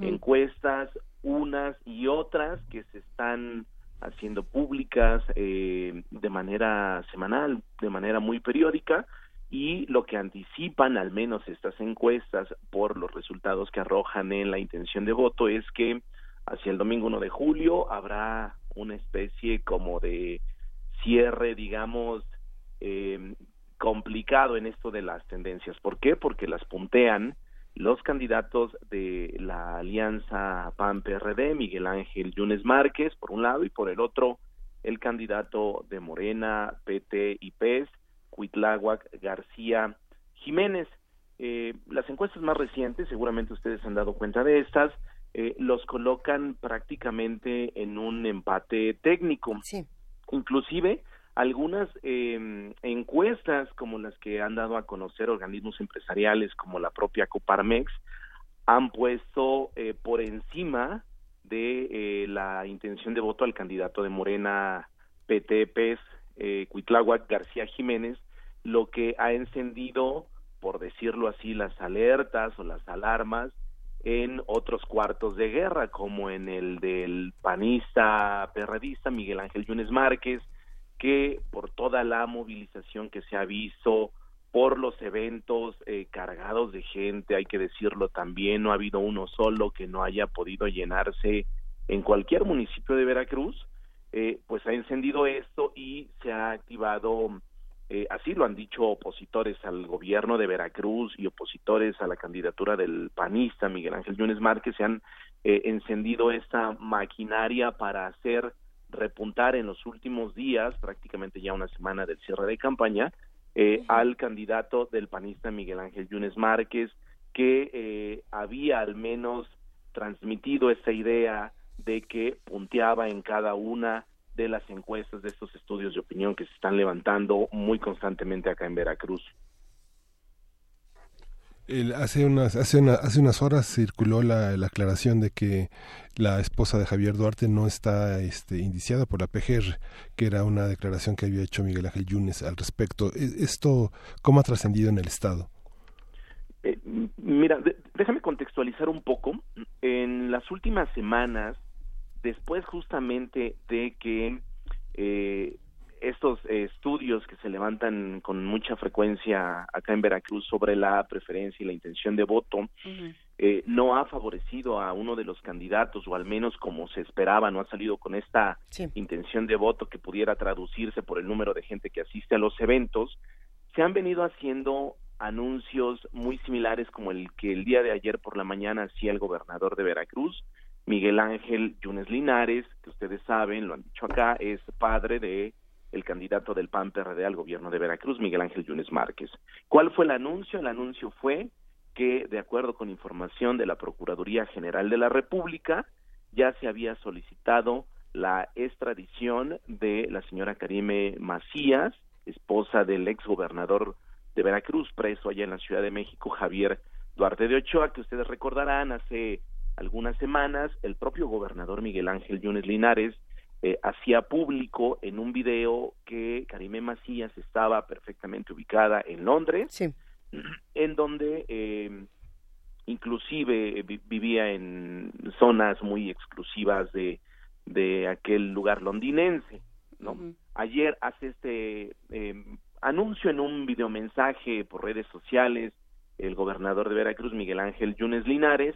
Encuestas, unas y otras que se están haciendo públicas eh, de manera semanal, de manera muy periódica, y lo que anticipan al menos estas encuestas por los resultados que arrojan en la intención de voto es que hacia el domingo 1 de julio habrá una especie como de cierre, digamos, eh, complicado en esto de las tendencias. ¿Por qué? Porque las puntean los candidatos de la alianza PAN-PRD, Miguel Ángel Yunes Márquez, por un lado, y por el otro, el candidato de Morena, PT y PES, Cuitláhuac García Jiménez. Eh, las encuestas más recientes, seguramente ustedes han dado cuenta de estas, eh, los colocan prácticamente en un empate técnico. Sí. Inclusive, algunas eh, encuestas como las que han dado a conocer organismos empresariales como la propia Coparmex han puesto eh, por encima de eh, la intención de voto al candidato de Morena PTPs eh, Cuitláhuac García Jiménez, lo que ha encendido, por decirlo así, las alertas o las alarmas en otros cuartos de guerra, como en el del panista perredista Miguel Ángel Yunes Márquez, que por toda la movilización que se ha visto, por los eventos eh, cargados de gente, hay que decirlo también, no ha habido uno solo que no haya podido llenarse en cualquier municipio de Veracruz, eh, pues ha encendido esto y se ha activado, eh, así lo han dicho opositores al gobierno de Veracruz y opositores a la candidatura del panista Miguel Ángel Yunes Márquez, se han encendido esta maquinaria para hacer repuntar en los últimos días, prácticamente ya una semana del cierre de campaña, eh, al candidato del panista Miguel Ángel Yunes Márquez, que eh, había al menos transmitido esa idea de que punteaba en cada una de las encuestas de estos estudios de opinión que se están levantando muy constantemente acá en Veracruz hace, unas, hace, hace unas horas circuló la, la, aclaración de que la esposa de Javier Duarte no está este, indiciada por la PGR, que era una declaración que había hecho Miguel Ángel Yunes al respecto. E, ¿Esto cómo ha trascendido en el Estado? Eh, mira, déjame contextualizar un poco. En las últimas semanas, después justamente de que eh, estos eh, estudios que se levantan con mucha frecuencia acá en Veracruz sobre la preferencia y la intención de voto eh, no ha favorecido a uno de los candidatos o al menos como se esperaba no ha salido con esta intención de voto que pudiera traducirse por el número de gente que asiste a los eventos. Se han venido haciendo anuncios muy similares como el que el día de ayer por la mañana hacía el gobernador de Veracruz Miguel Ángel Yunes Linares que ustedes saben lo han dicho acá es padre de el candidato del PAN PRD al gobierno de Veracruz, Miguel Ángel Yunes Márquez. ¿Cuál fue el anuncio? El anuncio fue que, de acuerdo con información de la Procuraduría General de la República, ya se había solicitado la extradición de la señora Karime Macías, esposa del ex gobernador de Veracruz, preso allá en la Ciudad de México, Javier Duarte de Ochoa, que ustedes recordarán hace algunas semanas, el propio gobernador Miguel Ángel Yunes Linares eh, hacía público en un video que Karime Macías estaba perfectamente ubicada en Londres, en donde eh, inclusive vivía en zonas muy exclusivas de, de aquel lugar londinense. ¿no? Ayer hace este eh, anuncio en un videomensaje por redes sociales el gobernador de Veracruz, Miguel Ángel Yunes Linares,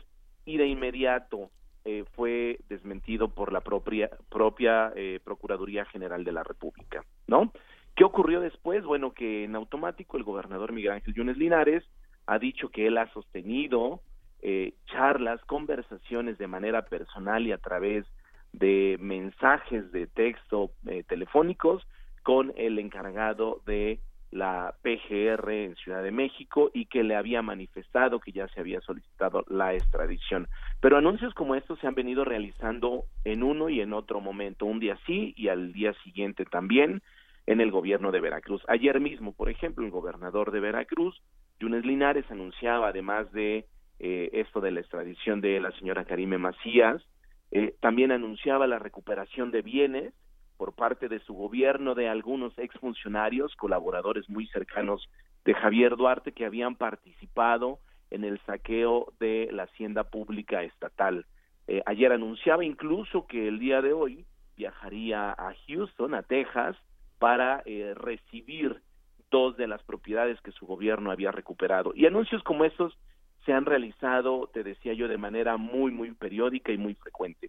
y de inmediato eh, fue desmentido por la propia, propia eh, Procuraduría General de la República, ¿no? ¿Qué ocurrió después? Bueno, que en automático el gobernador Miguel Ángel Yunes Linares ha dicho que él ha sostenido eh, charlas, conversaciones de manera personal y a través de mensajes de texto telefónicos con el encargado de la PGR en Ciudad de México y que le había manifestado que ya se había solicitado la extradición. Pero anuncios como estos se han venido realizando en uno y en otro momento, un día sí y al día siguiente también. en el gobierno de Veracruz. Ayer mismo, por ejemplo, el gobernador de Veracruz, Yunes Linares, anunciaba, además de eh, esto de la extradición de la señora Karime Macías, eh, también anunciaba la recuperación de bienes por parte de su gobierno de algunos exfuncionarios, colaboradores muy cercanos de Javier Duarte, que habían participado en el saqueo de la hacienda pública estatal. Eh, ayer anunciaba incluso que el día de hoy viajaría a Houston, a Texas, para eh, recibir dos de las propiedades que su gobierno había recuperado. Y anuncios como estos se han realizado, te decía yo, de manera muy, muy periódica y muy frecuente.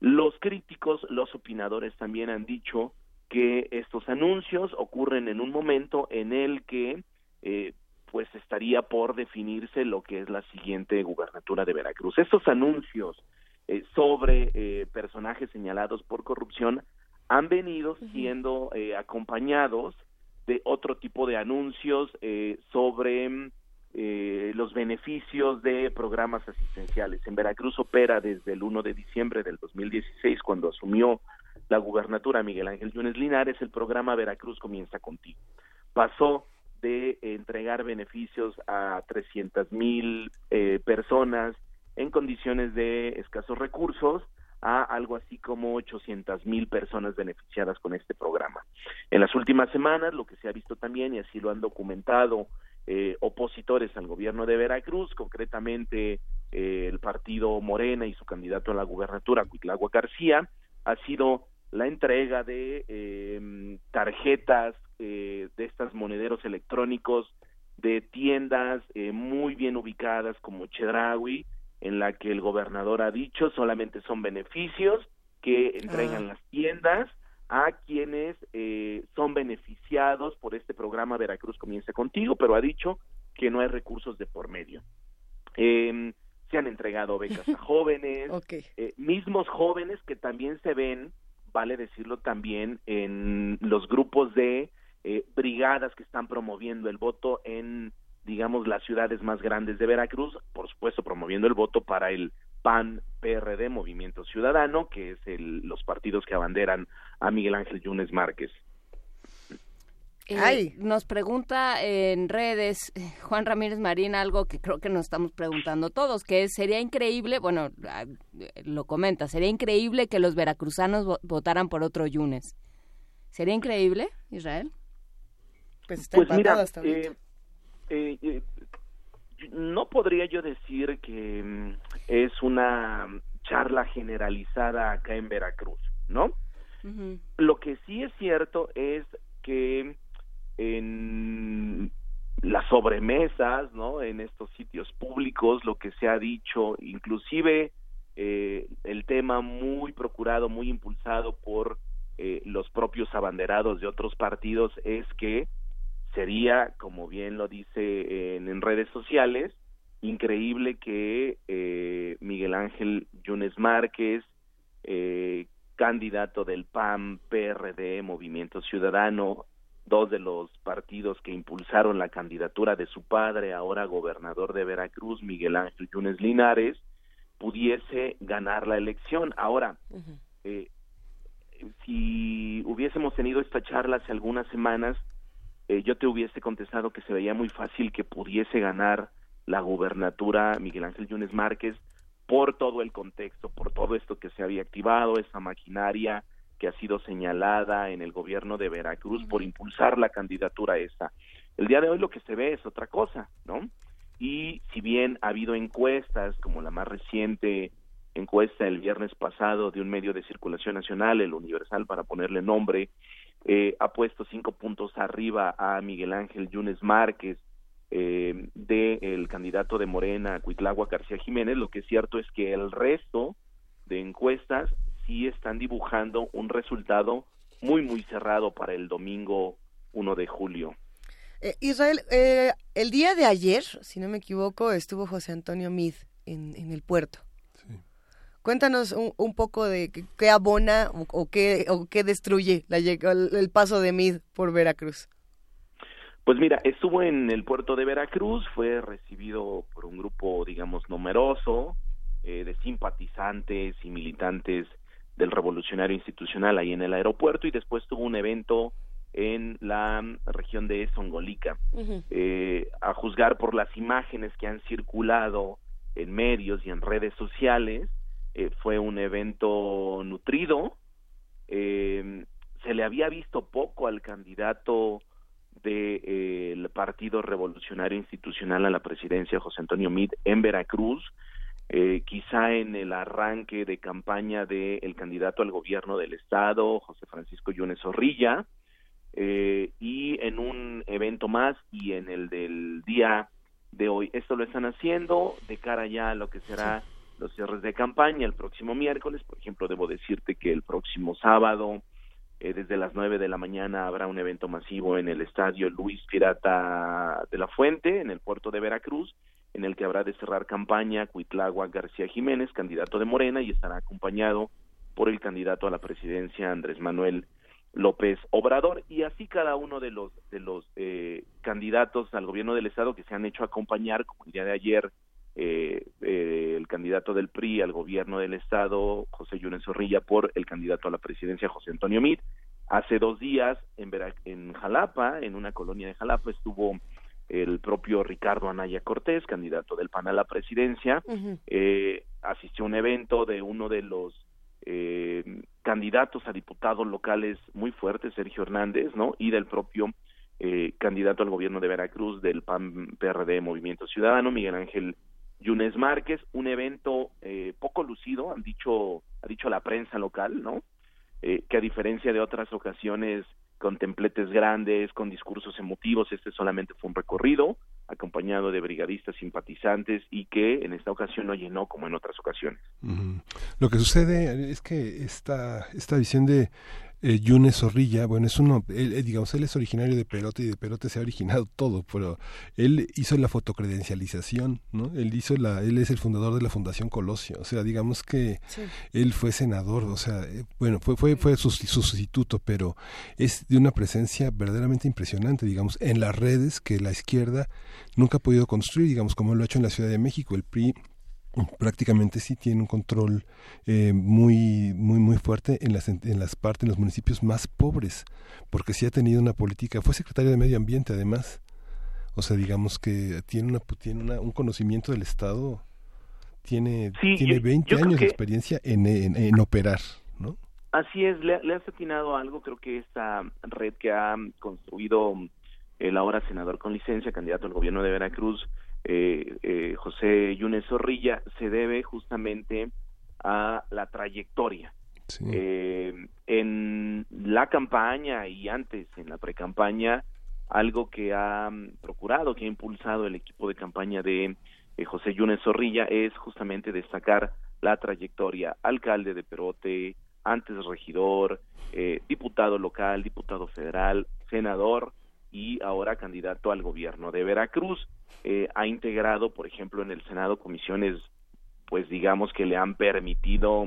Los críticos, los opinadores también han dicho que estos anuncios ocurren en un momento en el que eh, pues estaría por definirse lo que es la siguiente gubernatura de Veracruz. Estos anuncios eh, sobre eh, personajes señalados por corrupción han venido siendo eh, acompañados de otro tipo de anuncios sobre los beneficios de programas asistenciales. En Veracruz opera desde el 1 de diciembre del 2016, cuando asumió la gubernatura Miguel Ángel Yunes Linares, el programa Veracruz comienza contigo. Pasó de entregar beneficios a 300 mil eh, personas en condiciones de escasos recursos a algo así como 800 mil personas beneficiadas con este programa. En las últimas semanas, lo que se ha visto también, y así lo han documentado eh, opositores al gobierno de Veracruz, concretamente eh, el partido Morena y su candidato a la gubernatura, Cuitlagua García, ha sido la entrega de eh, tarjetas eh, de estas monederos electrónicos de tiendas eh, muy bien ubicadas como Chedraui, en la que el gobernador ha dicho solamente son beneficios que entregan Ah. las tiendas a quienes eh, son beneficiados por este programa Veracruz Comienza Contigo, pero ha dicho que no hay recursos de por medio. Eh, se han entregado becas a [laughs] jóvenes, eh, mismos jóvenes que también se ven, vale decirlo también, en los grupos de eh, brigadas que están promoviendo el voto en, digamos, las ciudades más grandes de Veracruz, por supuesto promoviendo el voto para el PAN, PRD, Movimiento Ciudadano, que es el, los partidos que abanderan a Miguel Ángel Yunes Márquez. Eh, Nos pregunta en redes eh, Juan Ramírez Marín algo que creo que nos estamos preguntando todos, que es, sería increíble, bueno, ah, eh, lo comenta, sería increíble que los veracruzanos vo- votaran por otro Yunes. ¿Sería increíble, Israel? Pues Pues mira, eh, eh, eh, no podría yo decir que mm, es una charla generalizada acá en Veracruz, ¿no? Lo que sí es cierto es que en las sobremesas, ¿no? En estos sitios públicos, lo que se ha dicho, inclusive eh, el tema muy procurado, muy impulsado por eh, los propios abanderados de otros partidos es que sería, como bien lo dice en, en redes sociales, increíble que eh, Miguel Ángel Yunes Márquez, eh, candidato del PAN, PRD, Movimiento Ciudadano, dos de los partidos que impulsaron la candidatura de su padre, ahora gobernador de Veracruz, Miguel Ángel Yunes Linares, pudiese ganar la elección. Ahora, eh, si hubiésemos tenido esta charla hace algunas semanas, eh, yo te hubiese contestado que se veía muy fácil que pudiese ganar la gubernatura Miguel Ángel Yunes Márquez por todo el contexto, por todo esto que se había activado, esa maquinaria que ha sido señalada en el gobierno de Veracruz por impulsar la candidatura esa. El día de hoy lo que se ve es otra cosa, ¿no? Y si bien ha habido encuestas, como la más reciente encuesta el viernes pasado de un medio de circulación nacional, el Universal, para ponerle nombre, eh, ha puesto cinco puntos arriba a Miguel Ángel Yunes Márquez eh, del candidato de Morena, Cuitlagua García Jiménez. Lo que es cierto es que el resto de encuestas sí están dibujando un resultado muy, muy cerrado para el domingo 1 de julio. Eh, Israel, eh, el día de ayer, si no me equivoco, estuvo José Antonio Mid en, en el puerto. Cuéntanos un, un poco de qué, qué abona o, o qué, o qué destruye la el, el paso de Mid por Veracruz. Pues mira, estuvo en el puerto de Veracruz, fue recibido por un grupo, digamos, numeroso eh, de simpatizantes y militantes del revolucionario institucional ahí en el aeropuerto y después tuvo un evento en la región de Songolica. Eh, a juzgar por las imágenes que han circulado en medios y en redes sociales, eh, fue un evento nutrido. Eh, se le había visto poco al candidato del Partido Revolucionario Institucional a la presidencia, José Antonio Mid, en Veracruz. quizá en el arranque de campaña del candidato al gobierno del estado, José Francisco Yunes Zorrilla, eh, y en un evento más y en el del día de hoy. Esto lo están haciendo de cara ya a lo que será los cierres de campaña el próximo miércoles. Por ejemplo, debo decirte que el próximo sábado, eh, desde las nueve de la mañana, habrá un evento masivo en el estadio Luis Pirata de la Fuente, en el puerto de Veracruz, en el que habrá de cerrar campaña Cuitlagua García Jiménez, candidato de Morena, y estará acompañado por el candidato a la presidencia Andrés Manuel López Obrador. Y así cada uno de los de los eh, candidatos al gobierno del estado que se han hecho acompañar como el día de ayer eh, eh, el candidato del PRI al gobierno del estado José Yunes Zorrilla por el candidato a la presidencia José Antonio Mit. Hace dos días en en Jalapa en una colonia de Jalapa estuvo el propio Ricardo Anaya Cortés candidato del PAN a la presidencia. Asistió a un evento de uno de los eh, candidatos a diputados locales muy fuertes, Sergio Hernández, ¿no? Y del propio eh, candidato al gobierno de Veracruz del PAN PRD Movimiento Ciudadano, Miguel Ángel Yunes Márquez, un evento eh, poco lucido, han dicho, ha dicho la prensa local, ¿no? Eh, que a diferencia de otras ocasiones con templetes grandes, con discursos emotivos, este solamente fue un recorrido acompañado de brigadistas simpatizantes y que en esta ocasión no llenó como en otras ocasiones. Lo que sucede es que esta, esta visión de eh, Yunes Zorrilla, bueno, es uno, él, digamos, él es originario de Perote y de Perote se ha originado [laughs] todo, pero él hizo la fotocredencialización, ¿no? Él hizo la, él es el fundador de la Fundación Colosio, o sea, digamos que él fue senador, o sea, eh, bueno, fue, fue, fue su, sustituto, pero es de una presencia verdaderamente impresionante, digamos, en las redes que la izquierda nunca ha podido construir, digamos, como lo ha hecho en la Ciudad de México, el PRI prácticamente sí tiene un control eh, muy muy muy fuerte en las en las partes en los municipios más pobres porque sí ha tenido una política fue secretario de medio ambiente además. O sea digamos que tiene una tiene una, un conocimiento del estado tiene tiene 20 años de experiencia en, en, operar no así es le, le has atinado algo creo que esta red que ha construido el ahora senador con licencia candidato al gobierno de Veracruz eh, eh, José Yunes Zorrilla se debe justamente a la trayectoria. Eh, en la campaña y antes, en la precampaña, algo que ha mm, procurado, que ha impulsado el equipo de campaña de eh, José Yunes Zorrilla es justamente destacar la trayectoria. Alcalde de Perote, antes regidor, eh, diputado local, diputado federal, senador y ahora candidato al gobierno de Veracruz. Eh, ha integrado, por ejemplo, en el Senado comisiones, pues digamos que le han permitido,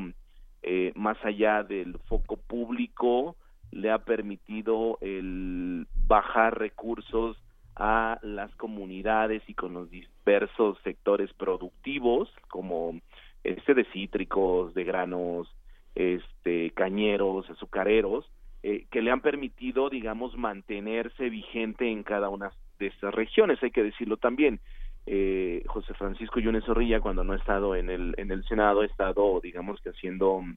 eh, más allá del foco público, le ha permitido el bajar recursos a las comunidades y con los diversos sectores productivos como este de cítricos, de granos, este cañeros, azucareros, eh, que le han permitido, digamos, mantenerse vigente en cada una de estas regiones, hay que decirlo también. Eh, José Francisco Yunes Zorrilla, cuando no ha estado en el, en el Senado, ha estado, digamos que haciendo mm,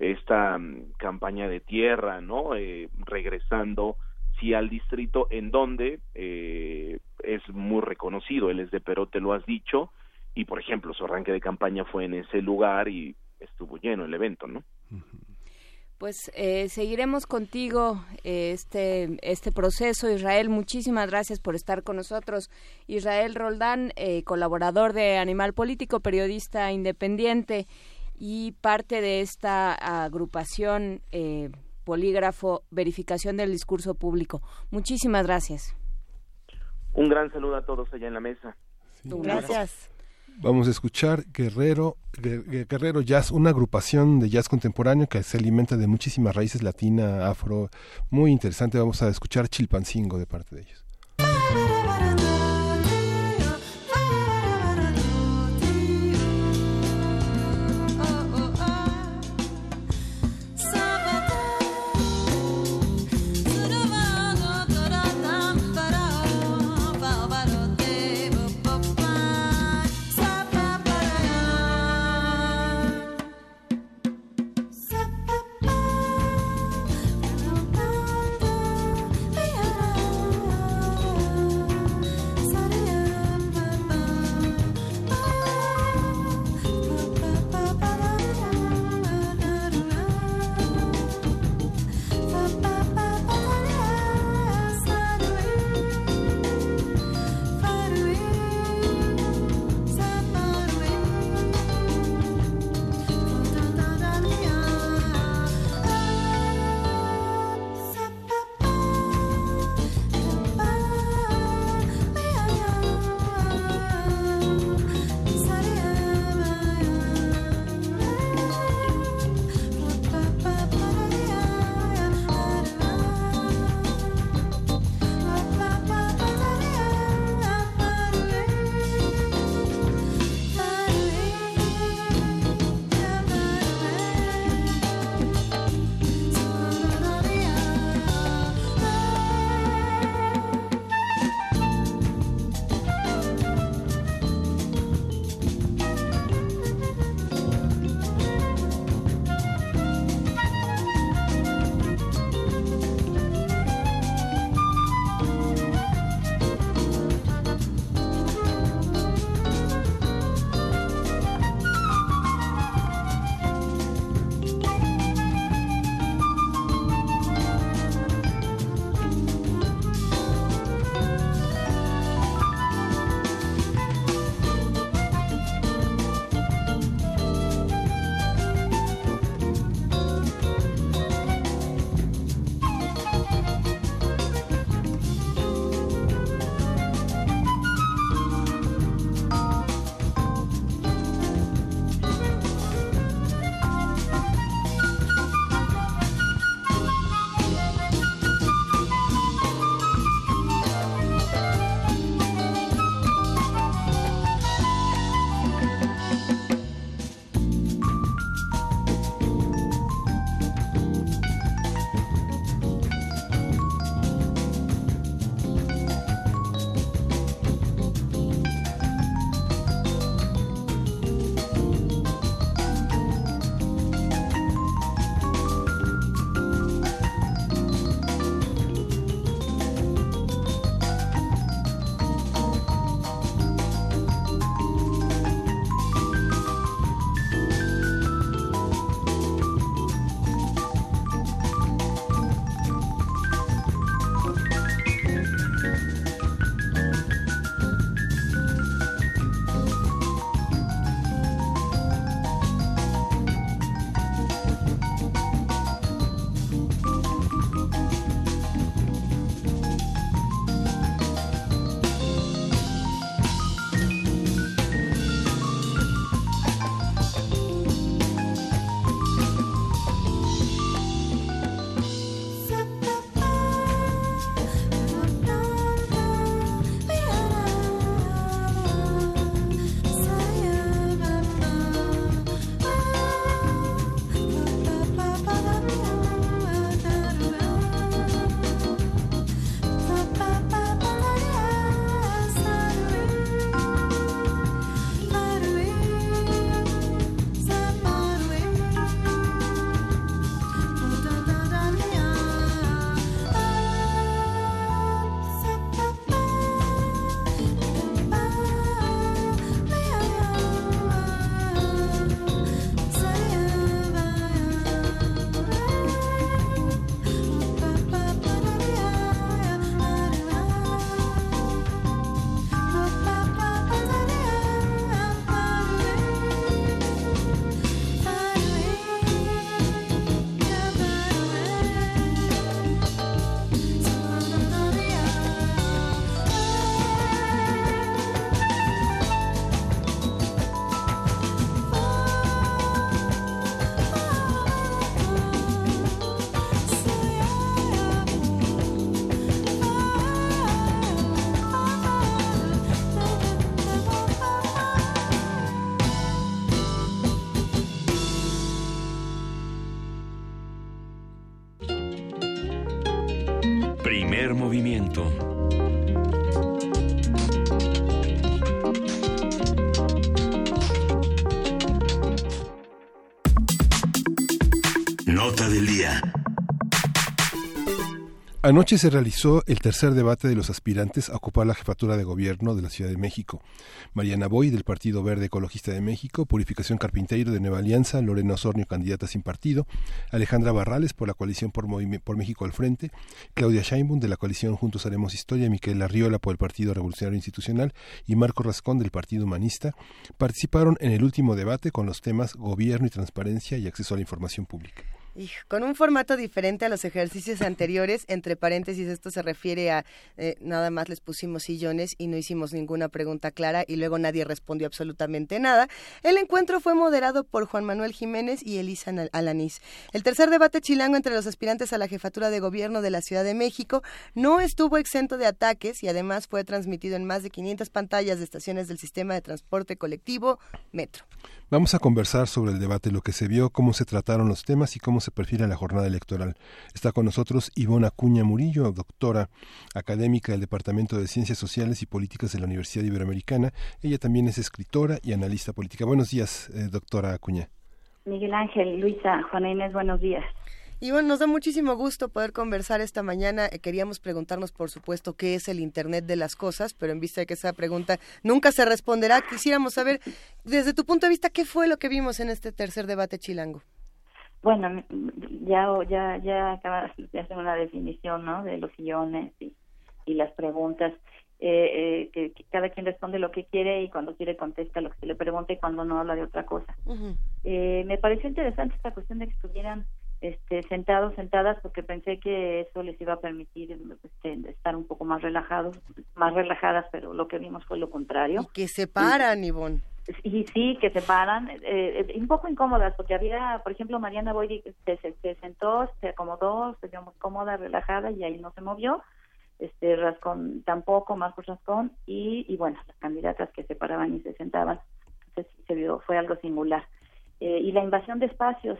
esta mm, campaña de tierra, ¿no? Eh, regresando, sí, al distrito en donde eh, es muy reconocido, él es de Perote, lo has dicho, y por ejemplo, su arranque de campaña fue en ese lugar y estuvo lleno el evento, ¿no? Pues eh, seguiremos contigo eh, este, este proceso. Israel, muchísimas gracias por estar con nosotros. Israel Roldán, eh, colaborador de Animal Político, periodista independiente y parte de esta agrupación Polígrafo, Verificación del Discurso Público. Muchísimas gracias. Un gran saludo a todos allá en la mesa. gracias. Vamos a escuchar Guerrero, Guerrero Jazz, una agrupación de jazz contemporáneo que se alimenta de muchísimas raíces latina, afro, muy interesante. Vamos a escuchar Chilpancingo de parte de ellos. Anoche se realizó el tercer debate de los aspirantes a ocupar la jefatura de gobierno de la Ciudad de México. Mariana Boy, del Partido Verde Ecologista de México, Purificación Carpinteiro de Nueva Alianza, Lorena Osornio, candidata sin partido, Alejandra Barrales por la coalición por, México al Frente, Claudia Sheinbaum de la coalición Juntos Haremos Historia, Miquel Arriola por el Partido Revolucionario Institucional y Marco Rascón del Partido Humanista, participaron en el último debate con los temas gobierno y transparencia y acceso a la información pública con un formato diferente a los ejercicios anteriores, entre paréntesis, esto se refiere a eh, nada más les pusimos sillones y no hicimos ninguna pregunta clara y luego nadie respondió absolutamente nada. El encuentro fue moderado por Juan Manuel Jiménez y Elisa Alanís. El tercer debate chilango entre los aspirantes a la jefatura de gobierno de la Ciudad de México no estuvo exento de ataques y además fue transmitido en más de 500 pantallas de estaciones del sistema de transporte colectivo Metro. Vamos a conversar sobre el debate, lo que se vio, cómo se trataron los temas y cómo se perfila la jornada electoral. Está con nosotros Ivona Acuña Murillo, doctora académica del Departamento de Ciencias Sociales y Políticas de la Universidad Iberoamericana. Ella también es escritora y analista política. Buenos días, eh, doctora Acuña. Miguel Ángel, Luisa, Juana Inés, buenos días. Y bueno, nos da muchísimo gusto poder conversar esta mañana. Eh, queríamos preguntarnos, por supuesto, qué es el Internet de las cosas, pero en vista de que esa pregunta nunca se responderá, quisiéramos saber, desde tu punto de vista, qué fue lo que vimos en este tercer debate chilango. Bueno, ya ya ya acabas de hacer una definición, ¿no? De los sillones y, y las preguntas. Eh, eh, que, cada quien responde lo que quiere y cuando quiere contesta lo que se le pregunta y cuando no habla de otra cosa. eh, me pareció interesante esta cuestión de que estuvieran este, sentados, sentadas, porque pensé que eso les iba a permitir este, estar un poco más relajados, más relajadas, pero lo que vimos fue lo contrario. Y que se paran, Ivonne. Y sí, que se paran, eh, eh, un poco incómodas, porque había, por ejemplo, Mariana Boy se, se, sentó, se acomodó, se dio muy cómoda, relajada, y ahí no se movió. Este Rascón tampoco, Marcos Rascón, y, y bueno, las candidatas que se paraban y se sentaban. Entonces se vio, fue algo singular. Eh, y la invasión de espacios,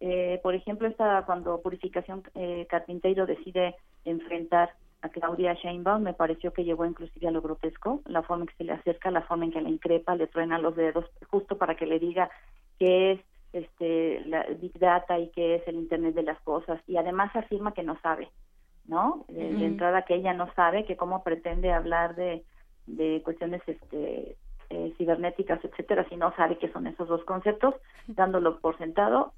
eh, por ejemplo, esta, cuando Purificación eh, Carpinteiro decide enfrentar a Claudia Sheinbaum, me pareció que llegó inclusive a lo grotesco, la forma en que se le acerca, la forma en que la increpa, le truena los dedos, justo para que le diga qué es este la Big Data y qué es el Internet de las cosas, y además afirma que no sabe, ¿no? De, entrada que ella no sabe, que cómo pretende hablar de, de cuestiones este eh, cibernéticas, etcétera, si no sabe qué son esos dos conceptos, dándolo por sentado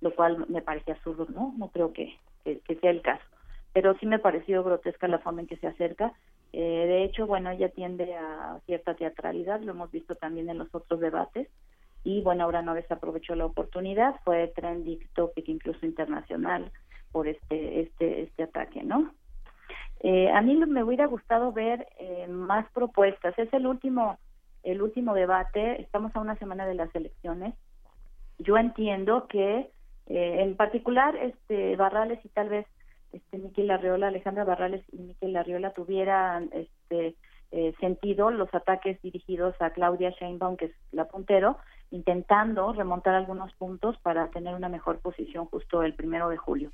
lo cual me parece absurdo, ¿no? No creo que, sea el caso. Pero sí me pareció grotesca la forma en que se acerca. Eh, de hecho, bueno, ella tiende a cierta teatralidad, lo hemos visto también en los otros debates. Y bueno, ahora no desaprovechó la oportunidad, fue trending topic incluso internacional por este, este, este ataque, ¿no? Eh, a mí me hubiera gustado ver eh, más propuestas. Es el último, el último debate. Estamos a una semana de las elecciones. Yo entiendo que eh, en particular, este Barrales y tal vez este Miquel Arriola, Alejandra Barrales y Miquel Arriola tuvieran este eh, sentido los ataques dirigidos a Claudia Sheinbaum, que es la puntero, intentando remontar algunos puntos para tener una mejor posición justo el primero de julio.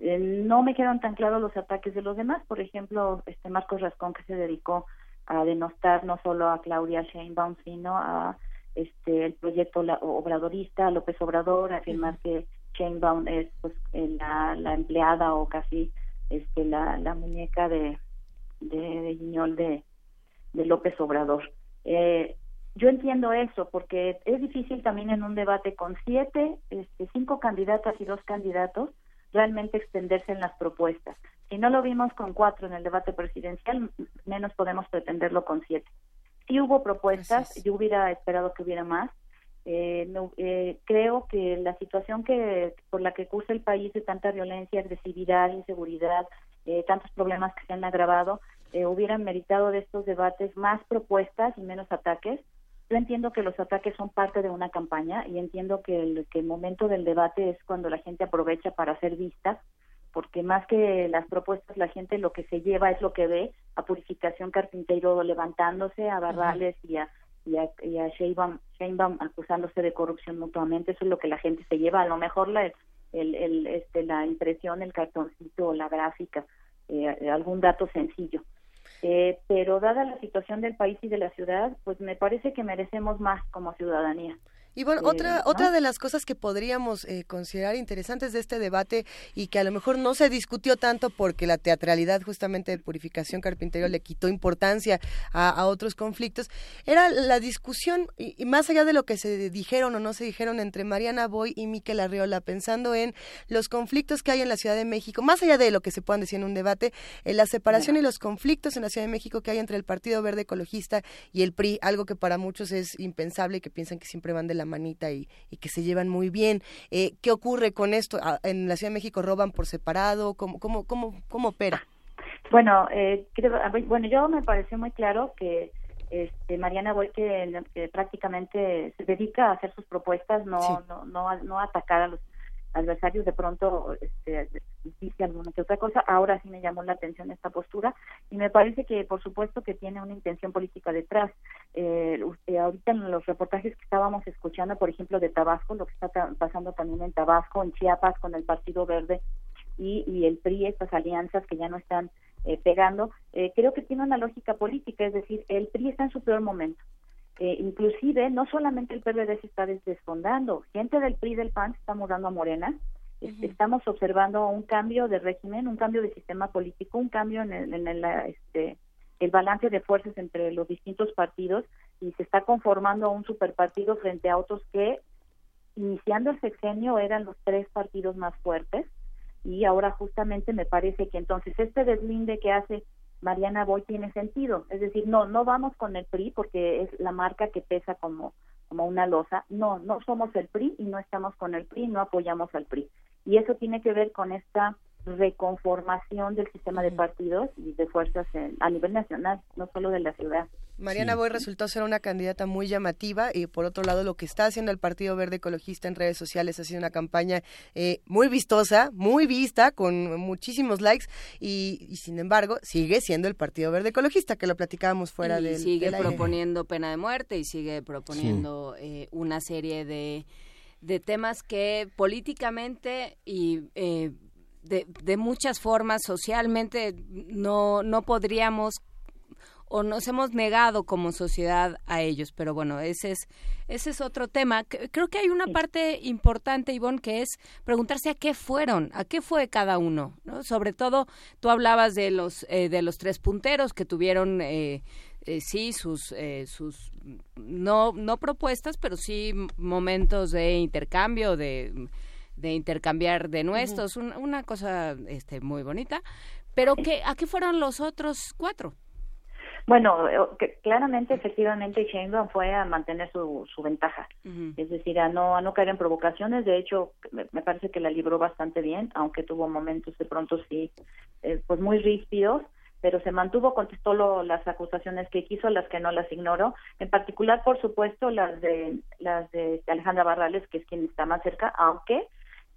Eh, no me quedan tan claros los ataques de los demás, por ejemplo, este Marcos Rascón que se dedicó a denostar no solo a Claudia Sheinbaum, sino a este el proyecto obradorista, López Obrador, afirmar que Sheinbaum es pues la, la empleada o casi este la, la muñeca de de, de de, López Obrador. Eh, yo entiendo eso porque es difícil también en un debate con siete, este, cinco candidatas y dos candidatos realmente extenderse en las propuestas. Si no lo vimos con cuatro en el debate presidencial, menos podemos pretenderlo con siete. Si hubo propuestas, yo hubiera esperado que hubiera más, eh, eh, creo que la situación que por la que cursa el país de tanta violencia, agresividad, inseguridad, eh, tantos problemas que se han agravado, eh, hubieran meritado de estos debates más propuestas y menos ataques. Yo entiendo que los ataques son parte de una campaña y entiendo que el, que el momento del debate es cuando la gente aprovecha para ser vista, porque más que las propuestas, la gente lo que se lleva es lo que ve a Purificación Carpintero levantándose, a Barrales y a y a, y a Sheinbaum, acusándose de corrupción mutuamente, eso es lo que la gente se lleva, a lo mejor la, el, el, este, la impresión, el cartoncito la gráfica, eh, algún dato sencillo. Eh, pero dada la situación del país y de la ciudad, pues me parece que merecemos más como ciudadanía. Y bueno, otra, otra de las cosas que podríamos eh, considerar interesantes de este debate y que a lo mejor no se discutió tanto porque la teatralidad justamente de Purificación Carpintero le quitó importancia a, otros conflictos, era la discusión, y, más allá de lo que se dijeron o no se dijeron entre Mariana Boy y Miquel Arriola, pensando en los conflictos que hay en la Ciudad de México, más allá de lo que se puedan decir en un debate, en la separación y los conflictos en la Ciudad de México que hay entre el Partido Verde Ecologista y el PRI, algo que para muchos es impensable y que piensan que siempre van de la manita y, que se llevan muy bien. Eh, ¿Qué ocurre con esto? Ah, ¿En la Ciudad de México roban por separado? ¿Cómo, cómo, cómo, cómo opera? Bueno, eh, bueno, yo me pareció muy claro que este, Mariana Boy que, prácticamente se dedica a hacer sus propuestas, no, no, no, no atacar a los adversarios de pronto este, dice alguna que otra cosa. Ahora sí me llamó la atención esta postura y me parece que, por supuesto, que tiene una intención política detrás. Eh, ahorita en los reportajes que estábamos escuchando, por ejemplo, de Tabasco, lo que está pasando también en Tabasco, en Chiapas, con el Partido Verde y, y el PRI, estas alianzas que ya no están eh, pegando, eh, creo que tiene una lógica política, es decir, el PRI está en su peor momento eh, inclusive, no solamente el PRD se está desfondando, gente del PRI del PAN se está mudando a Morena. Estamos observando un cambio de régimen, un cambio de sistema político, un cambio en el, en el, este, el balance de fuerzas entre los distintos partidos y se está conformando un superpartido frente a otros que, iniciando el sexenio, eran los tres partidos más fuertes y ahora justamente me parece que entonces este deslinde que hace Mariana Boy tiene sentido. Es decir, no, no vamos con el PRI porque es la marca que pesa como, como una losa. No, no somos el PRI y no estamos con el PRI, no apoyamos al PRI. Y eso tiene que ver con esta reconformación del sistema de partidos y de fuerzas a nivel nacional, no solo de la ciudad. Mariana Boy resultó ser una candidata muy llamativa y por otro lado lo que está haciendo el Partido Verde Ecologista en redes sociales ha sido una campaña eh, muy vistosa, muy vista, con muchísimos likes y, sin embargo sigue siendo el Partido Verde Ecologista, que lo platicábamos fuera de Sigue proponiendo pena de muerte y sigue proponiendo eh, una serie de, de temas que políticamente y... Eh, de, de, muchas formas socialmente no, no podríamos o nos hemos negado como sociedad a ellos. Pero bueno, ese es, ese es otro tema. Creo que hay una parte importante, Ivonne, que es preguntarse a qué fueron, a qué fue cada uno. ¿no? Sobre todo, tú hablabas de los, eh, de los tres punteros que tuvieron... Eh, eh, sí sus sus no no propuestas pero sí momentos de intercambio de, de intercambiar de nuestros una cosa este muy bonita. Pero qué a qué fueron los otros cuatro bueno, eh, claramente, efectivamente, Sheinbaum fue a mantener su, su ventaja, es decir, a no a no caer en provocaciones. De hecho, me, parece que la libró bastante bien, aunque tuvo momentos de pronto sí, eh, pues muy rígidos, pero se mantuvo, contestó lo, las acusaciones que quiso, las que no las ignoró. En particular, por supuesto, las de las de Alejandra Barrales, que es quien está más cerca, aunque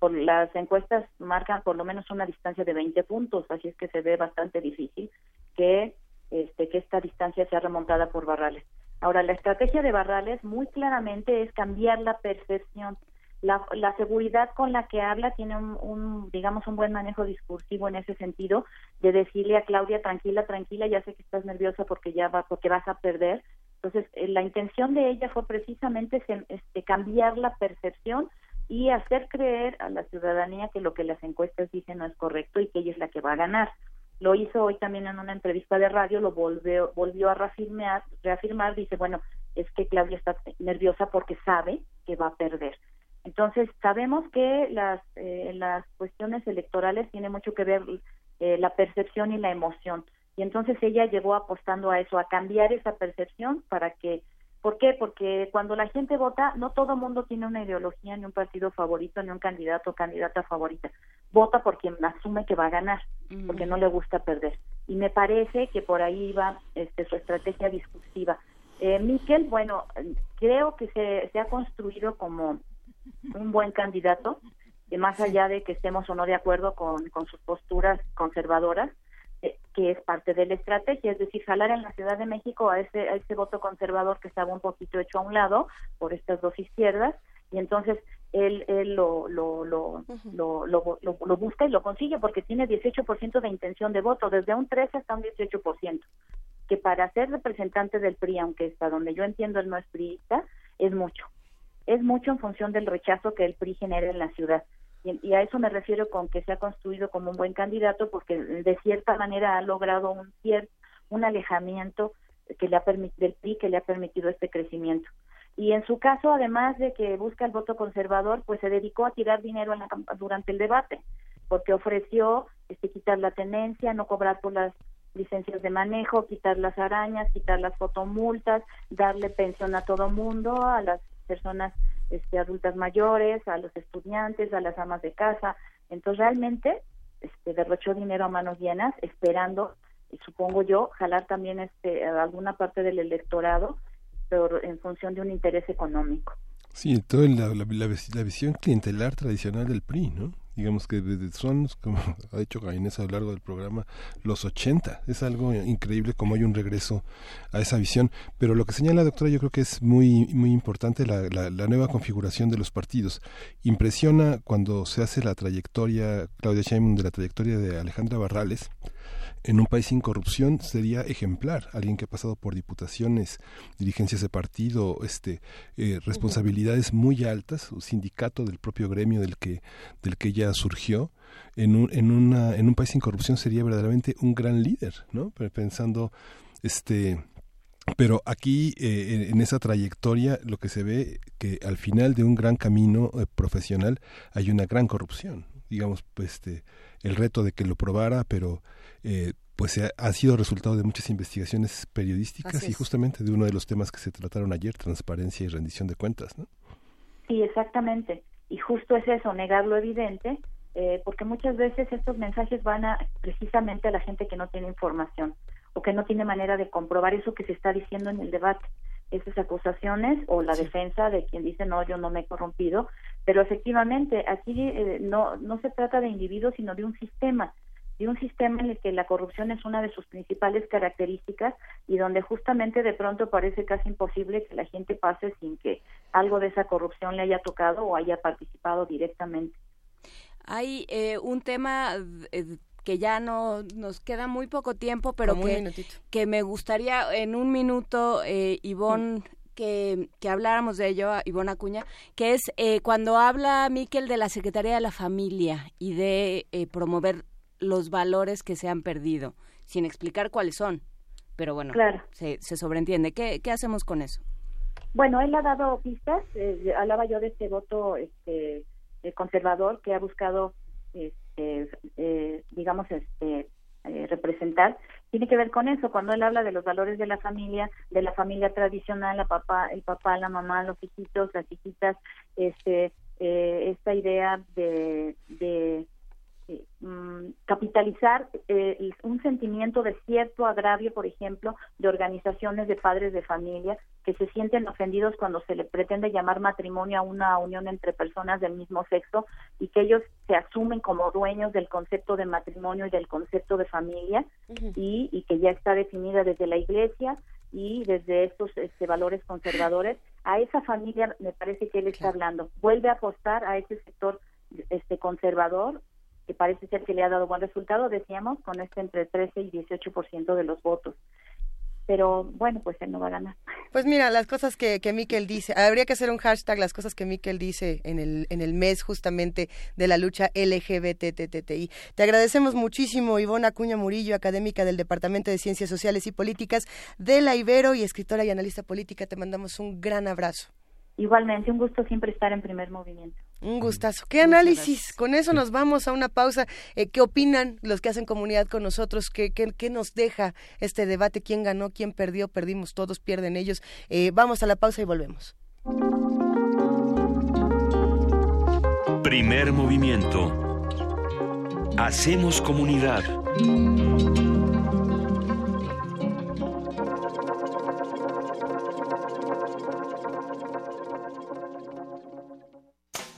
por las encuestas marcan por lo menos una distancia de 20 puntos, así es que se ve bastante difícil que este, que esta distancia sea remontada por Barrales. Ahora, la estrategia de Barrales muy claramente es cambiar la percepción. La, la seguridad con la que habla tiene un, digamos, un buen manejo discursivo en ese sentido, de decirle a Claudia, tranquila, tranquila, ya sé que estás nerviosa porque ya va, porque vas a perder. Entonces, eh, la intención de ella fue precisamente este, cambiar la percepción y hacer creer a la ciudadanía que lo que las encuestas dicen no es correcto y que ella es la que va a ganar lo hizo hoy también en una entrevista de radio, lo volvió, volvió a reafirmar, reafirmar, dice, bueno, es que Claudia está nerviosa porque sabe que va a perder. Entonces, sabemos que las, eh, las cuestiones electorales tienen mucho que ver eh, la percepción y la emoción. Y entonces ella llegó apostando a eso, a cambiar esa percepción para que ¿Por qué? Porque cuando la gente vota, no todo mundo tiene una ideología, ni un partido favorito, ni un candidato o candidata favorita. Vota por quien asume que va a ganar, porque no le gusta perder. Y me parece que por ahí va este, su estrategia discursiva. Eh, Miquel, bueno, creo que se, se ha construido como un buen candidato, y más allá de que estemos o no de acuerdo con, con sus posturas conservadoras, que es parte de la estrategia, es decir, jalar en la Ciudad de México a ese, a ese voto conservador que estaba un poquito hecho a un lado por estas dos izquierdas y entonces él, él lo, lo, lo, lo, lo, lo, busca y lo consigue porque tiene 18% de intención de voto, desde un 13 hasta un 18%, que para ser representante del PRI, aunque está donde yo entiendo él no es priista, es mucho. Es mucho en función del rechazo que el PRI genera en la ciudad. Y, a eso me refiero con que se ha construido como un buen candidato porque de cierta manera ha logrado un cierto un alejamiento que le ha del PRI que le ha permitido este crecimiento. Y en su caso, además de que busca el voto conservador, pues se dedicó a tirar dinero durante el debate, porque ofreció este, quitar la tenencia, no cobrar por las licencias de manejo, quitar las arañas, quitar las fotomultas, darle pensión a todo mundo, a las personas este, adultas mayores, a los estudiantes, a las amas de casa. Entonces realmente este, derrochó dinero a manos llenas, esperando, supongo yo, jalar también este, alguna parte del electorado pero en función de un interés económico. Sí, toda la, la, visión clientelar tradicional del PRI, ¿no? Digamos que son, como [laughs] ha dicho Gainés a lo largo del programa, los 80. Es algo increíble como hay un regreso a esa visión. Pero lo que señala la doctora yo creo que es muy, muy importante la, la, nueva configuración de los partidos. Impresiona cuando se hace la trayectoria, Claudia Sheinbaum, de la trayectoria de Alejandra Barrales, en un país sin corrupción sería ejemplar, alguien que ha pasado por diputaciones, dirigencias de partido, este, eh, responsabilidades muy altas, un sindicato del propio gremio del que, del que ella surgió, en un, en, una, en un país sin corrupción sería verdaderamente un gran líder, ¿no? Pensando, este, pero aquí eh, en esa trayectoria lo que se ve que al final de un gran camino eh, profesional hay una gran corrupción digamos pues, este el reto de que lo probara pero eh, pues ha, sido resultado de muchas investigaciones periodísticas y justamente de uno de los temas que se trataron ayer, transparencia y rendición de cuentas, ¿no? Sí, exactamente. Y justo es eso, negar lo evidente, eh, porque muchas veces estos mensajes van a precisamente a la gente que no tiene información o que no tiene manera de comprobar eso que se está diciendo en el debate, esas acusaciones o la defensa de quien dice no, yo no me he corrompido, pero efectivamente aquí eh, no no se trata de individuos sino de un sistema de un sistema en el que la corrupción es una de sus principales características y donde justamente de pronto parece casi imposible que la gente pase sin que algo de esa corrupción le haya tocado o haya participado directamente. Hay eh, un tema eh, que ya no nos queda muy poco tiempo, pero que, que, me gustaría en un minuto, eh, Ivonne, que, que, habláramos de ello, Ivonne Acuña, que es eh, cuando habla Miquel de la Secretaría de la Familia y de promover los valores que se han perdido, sin explicar cuáles son. Pero bueno, se, se sobreentiende. ¿Qué, ¿Qué hacemos con eso? Bueno, él ha dado pistas. Eh, hablaba yo de este voto este, eh, conservador que ha buscado, este, eh, digamos, este, representar. Tiene que ver con eso. Cuando él habla de los valores de la familia, de la familia tradicional, la papá, el papá, la mamá, los hijitos, las hijitas, este, esta idea de, de capitalizar eh, un sentimiento de cierto agravio, por ejemplo, de organizaciones de padres de familia que se sienten ofendidos cuando se le pretende llamar matrimonio a una unión entre personas del mismo sexo y que ellos se asumen como dueños del concepto de matrimonio y del concepto de familia y, y, que ya está definida desde la iglesia y desde estos este, valores conservadores. A esa familia me parece que él está hablando. Vuelve a apostar a ese sector este conservador que parece ser que le ha dado buen resultado, decíamos, con este entre 13 y 18% de los votos. Pero bueno, pues él no va a ganar. Pues mira, las cosas que, que Miquel dice, habría que hacer un hashtag, las cosas que Miquel dice en el, en el mes justamente de la lucha LGBTTTI. Te agradecemos muchísimo, Ivona Acuña Murillo, académica del Departamento de Ciencias Sociales y Políticas de la Ibero y escritora y analista política. Te mandamos un gran abrazo. Igualmente, un gusto siempre estar en primer movimiento. Un gustazo. ¿Qué análisis? Con eso nos vamos a una pausa. Eh, ¿Qué opinan los que hacen comunidad con nosotros? ¿Qué, qué, nos deja este debate? ¿Quién ganó? ¿Quién perdió? Perdimos todos, pierden ellos. Eh, vamos a la pausa y volvemos. Primer movimiento. Hacemos comunidad.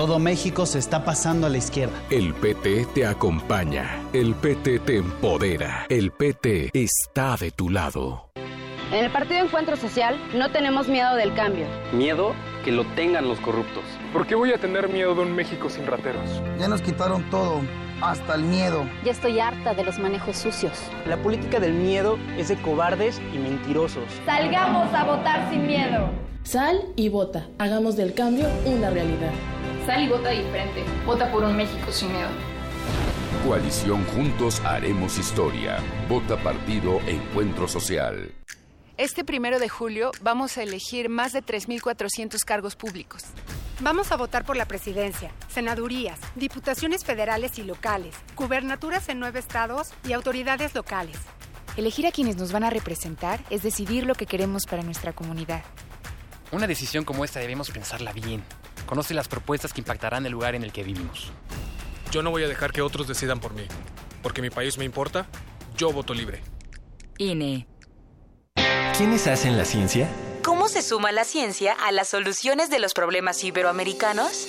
Todo México se está pasando a la izquierda. El PT te acompaña. El PT te empodera. El PT está de tu lado. En el Partido Encuentro Social no tenemos miedo del cambio. Miedo que lo tengan los corruptos. ¿Por qué voy a tener miedo de un México sin rateros? Ya nos quitaron todo, hasta el miedo. Ya estoy harta de los manejos sucios. La política del miedo es de cobardes y mentirosos. Salgamos a votar sin miedo. Sal y vota. Hagamos del cambio una realidad. Sal y vota diferente. Vota por un México sin miedo. Coalición Juntos Haremos Historia. Vota Partido Encuentro Social. Este primero de julio vamos a elegir más de 3.400 cargos públicos. Vamos a votar por la presidencia, senadurías, diputaciones federales y locales, gubernaturas en nueve estados y autoridades locales. Elegir a quienes nos van a representar es decidir lo que queremos para nuestra comunidad. Una decisión como esta debemos pensarla bien. Conoce las propuestas que impactarán el lugar en el que vivimos. Yo no voy a dejar que otros decidan por mí. Porque mi país me importa, yo voto libre. INE. ¿Quiénes hacen la ciencia? ¿Cómo se suma la ciencia a las soluciones de los problemas iberoamericanos?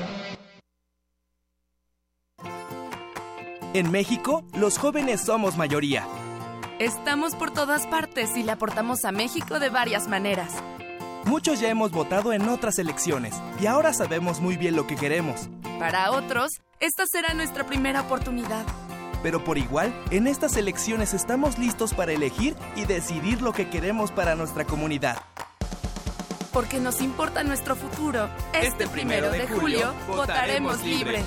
En México, los jóvenes somos mayoría. Estamos por todas partes y le aportamos a México de varias maneras. Muchos ya hemos votado en otras elecciones y ahora sabemos muy bien lo que queremos. Para otros, esta será nuestra primera oportunidad. Pero por igual, en estas elecciones estamos listos para elegir y decidir lo que queremos para nuestra comunidad. Porque nos importa nuestro futuro. Este, primero de julio, votaremos libre.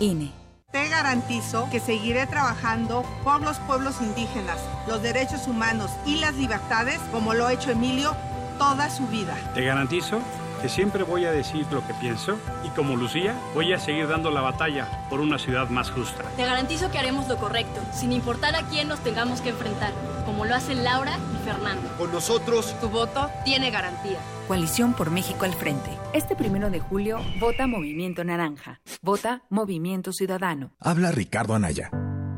INE. Te garantizo que seguiré trabajando por los pueblos indígenas, los derechos humanos y las libertades como lo ha hecho Emilio toda su vida. Te garantizo que siempre voy a decir lo que pienso y como Lucía voy a seguir dando la batalla por una ciudad más justa. Te garantizo que haremos lo correcto, sin importar a quién nos tengamos que enfrentar, como lo hacen Laura y Fernando. Con nosotros, tu voto tiene garantía. Coalición por México al frente. Este primero de julio, vota Movimiento Naranja. Vota Movimiento Ciudadano. Habla Ricardo Anaya.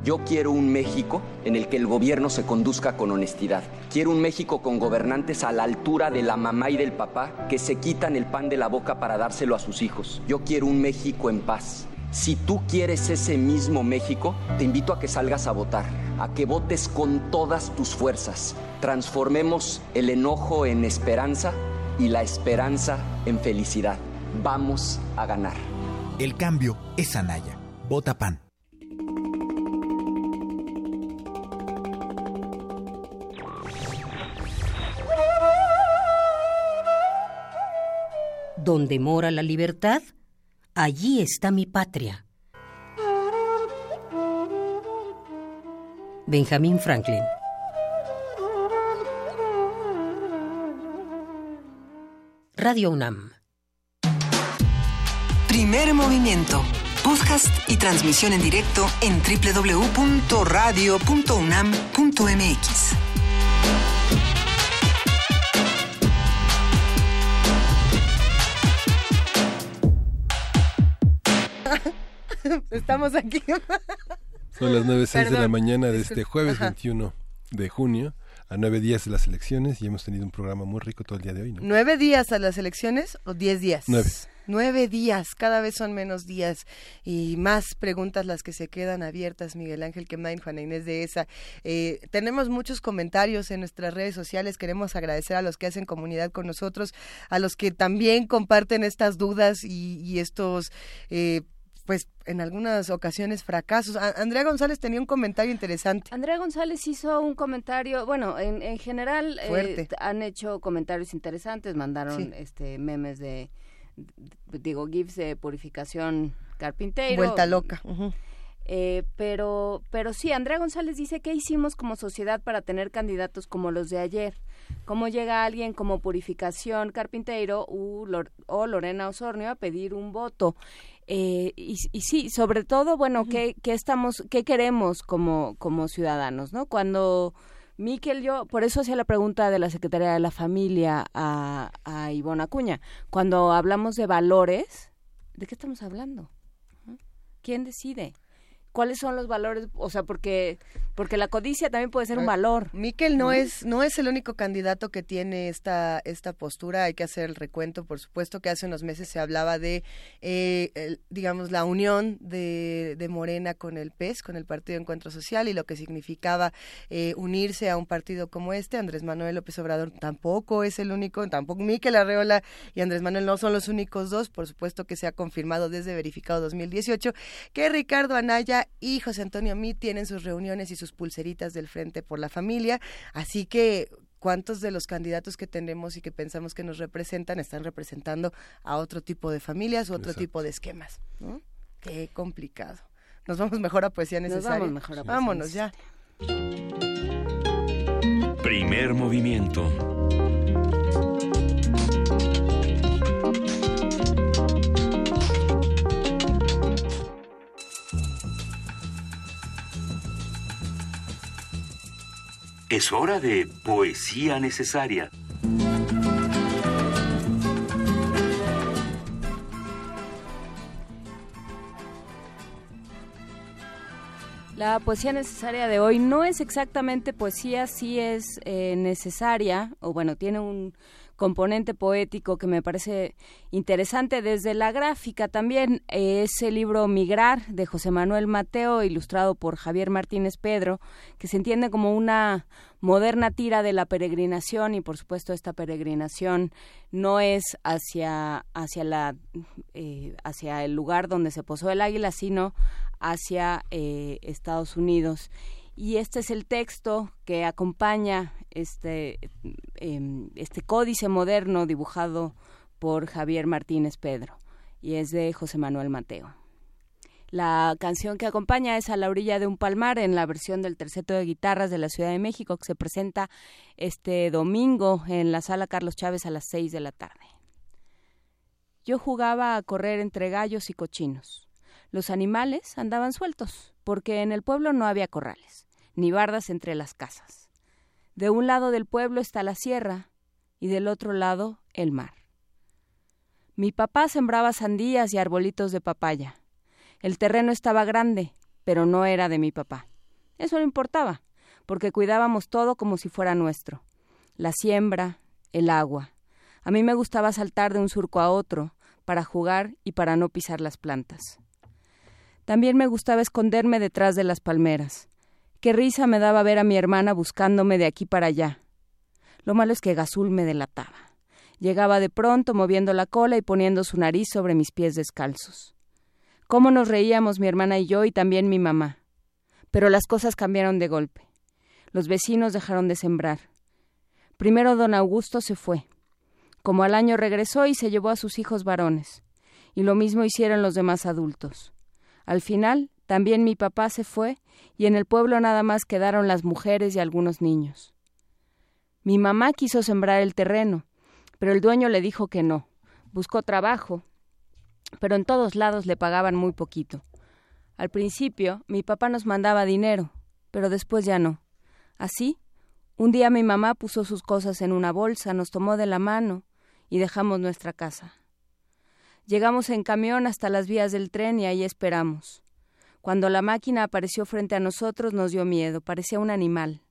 Yo quiero un México en el que el gobierno se conduzca con honestidad. Quiero un México con gobernantes a la altura de la mamá y del papá que se quitan el pan de la boca para dárselo a sus hijos. Yo quiero un México en paz. Si tú quieres ese mismo México, te invito a que salgas a votar, a que votes con todas tus fuerzas. Transformemos el enojo en esperanza y la esperanza en felicidad. Vamos a ganar. El cambio es Anaya. Vota PAN. Donde mora la libertad, allí está mi patria. Benjamin Franklin. Radio UNAM. Primer movimiento. Podcast y transmisión en directo en www.radio.unam.mx. [laughs] estamos aquí. Son las 9.06 de la mañana de este jueves 21 de junio a nueve días de las elecciones y hemos tenido un programa muy rico todo el día de hoy. ¿no? ¿Nueve días a las elecciones o diez días? Nueve. Nueve días, cada vez son menos días y más preguntas las que se quedan abiertas, Miguel Ángel Quemain, Juana Inés de esa. Eh, tenemos muchos comentarios en nuestras redes sociales, queremos agradecer a los que hacen comunidad con nosotros, a los que también comparten estas dudas y, y estos... Eh, pues en algunas ocasiones fracasos. Andrea González tenía un comentario interesante. Andrea González hizo un comentario, bueno, en, en general eh, han hecho comentarios interesantes, mandaron este memes de, digo, GIFs de purificación carpintero. Vuelta loca. Eh, pero, pero sí, Andrea González dice, ¿qué hicimos como sociedad para tener candidatos como los de ayer? ¿Cómo llega alguien como Purificación Carpintero o Lorena Osornio a pedir un voto? Eh, y, sí, sobre todo, bueno, ¿qué, estamos, qué queremos como, como ciudadanos, no? Cuando Miquel, yo, por eso hacía la pregunta de la Secretaría de la Familia a, a Ivonne Acuña. Cuando hablamos de valores, ¿de qué estamos hablando? ¿Quién decide? Cuáles son los valores, o sea, porque porque la codicia también puede ser un valor. Miquel no, es no es el único candidato que tiene esta esta postura, hay que hacer el recuento, por supuesto que hace unos meses se hablaba de eh, digamos la unión de, de, Morena con el PES, con el Partido Encuentro Social y lo que significaba eh, unirse a un partido como este. Andrés Manuel López Obrador tampoco es el único, tampoco Miquel Arreola y Andrés Manuel no son los únicos dos, por supuesto que se ha confirmado desde verificado 2018 que Ricardo Anaya y José Antonio Mí tienen sus reuniones y sus pulseritas del Frente por la Familia, así que cuántos de los candidatos que tenemos y que pensamos que nos representan están representando a otro tipo de familias u otro tipo de esquemas. Qué complicado. Nos vamos mejor a poesía necesaria. vamos mejor a poesía Vámonos ya. Primer movimiento. Es hora de poesía necesaria. La poesía necesaria de hoy no es exactamente poesía, sí es eh, necesaria, o bueno, tiene un componente poético que me parece interesante desde la gráfica también. ese libro Migrar de José Manuel Mateo, ilustrado por Javier Martínez Pedro, que se entiende como una moderna tira de la peregrinación y por supuesto esta peregrinación no es hacia hacia la eh, hacia el lugar donde se posó el águila sino hacia eh, Estados Unidos y este es el texto que acompaña este, em, este códice moderno dibujado por Javier Martínez Pedro y es de José Manuel Mateo. La canción que acompaña es A la orilla de un palmar en la versión del terceto de guitarras de la Ciudad de México que se presenta este domingo en la sala Carlos Chávez a las seis de la tarde. Yo jugaba a correr entre gallos y cochinos. Los animales andaban sueltos porque en el pueblo no había corrales ni bardas entre las casas. De un lado del pueblo está la sierra y del otro lado el mar. Mi papá sembraba sandías y arbolitos de papaya. El terreno estaba grande, pero no era de mi papá. Eso no importaba, porque cuidábamos todo como si fuera nuestro. La siembra, el agua. A mí me gustaba saltar de un surco a otro, para jugar y para no pisar las plantas. También me gustaba esconderme detrás de las palmeras. Qué risa me daba ver a mi hermana buscándome de aquí para allá. Lo malo es que Gazul me delataba. Llegaba de pronto moviendo la cola y poniendo su nariz sobre mis pies descalzos. Cómo nos reíamos mi hermana y yo y también mi mamá. Pero las cosas cambiaron de golpe. Los vecinos dejaron de sembrar. Primero don Augusto se fue. Como al año regresó y se llevó a sus hijos varones. Y lo mismo hicieron los demás adultos. Al final, también mi papá se fue y en el pueblo nada más quedaron las mujeres y algunos niños. Mi mamá quiso sembrar el terreno, pero el dueño le dijo que no. Buscó trabajo, pero en todos lados le pagaban muy poquito. Al principio mi papá nos mandaba dinero, pero después ya no. Así, un día mi mamá puso sus cosas en una bolsa, nos tomó de la mano y dejamos nuestra casa. Llegamos en camión hasta las vías del tren y ahí esperamos. Cuando la máquina apareció frente a nosotros nos dio miedo, parecía un animal.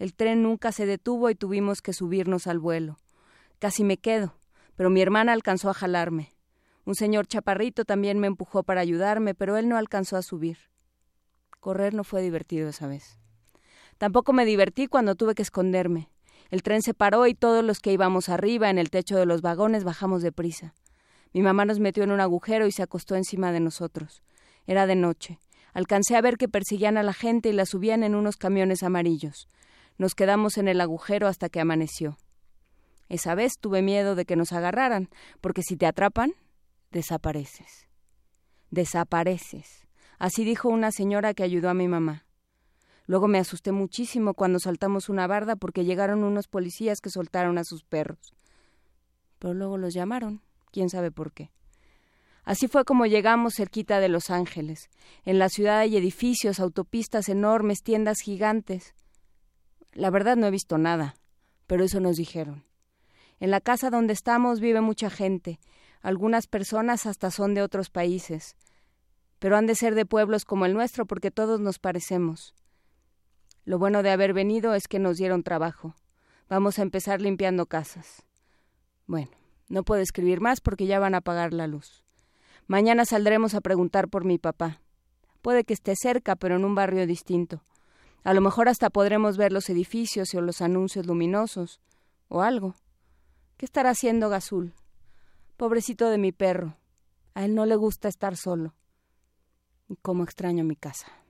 El tren nunca se detuvo y tuvimos que subirnos al vuelo. Casi me quedo, pero mi hermana alcanzó a jalarme. Un señor chaparrito también me empujó para ayudarme, pero él no alcanzó a subir. Correr no fue divertido esa vez. Tampoco me divertí cuando tuve que esconderme. El tren se paró y todos los que íbamos arriba en el techo de los vagones bajamos deprisa. Mi mamá nos metió en un agujero y se acostó encima de nosotros. Era de noche. Alcancé a ver que perseguían a la gente y la subían en unos camiones amarillos. Nos quedamos en el agujero hasta que amaneció. Esa vez tuve miedo de que nos agarraran, porque si te atrapan, desapareces. Desapareces. Así dijo una señora que ayudó a mi mamá. Luego me asusté muchísimo cuando saltamos una barda porque llegaron unos policías que soltaron a sus perros. Pero luego los llamaron, quién sabe por qué. Así fue como llegamos cerquita de Los Ángeles. En la ciudad hay edificios, autopistas enormes, tiendas gigantes. La verdad no he visto nada, pero eso nos dijeron. En la casa donde estamos vive mucha gente. Algunas personas hasta son de otros países. Pero han de ser de pueblos como el nuestro porque todos nos parecemos. Lo bueno de haber venido es que nos dieron trabajo. Vamos a empezar limpiando casas. Bueno, no puedo escribir más porque ya van a apagar la luz. Mañana saldremos a preguntar por mi papá. Puede que esté cerca, pero en un barrio distinto. A lo mejor hasta podremos ver los edificios o los anuncios luminosos, o algo. ¿Qué estará haciendo Gazul? Pobrecito de mi perro. A él no le gusta estar solo. Y cómo extraño mi casa.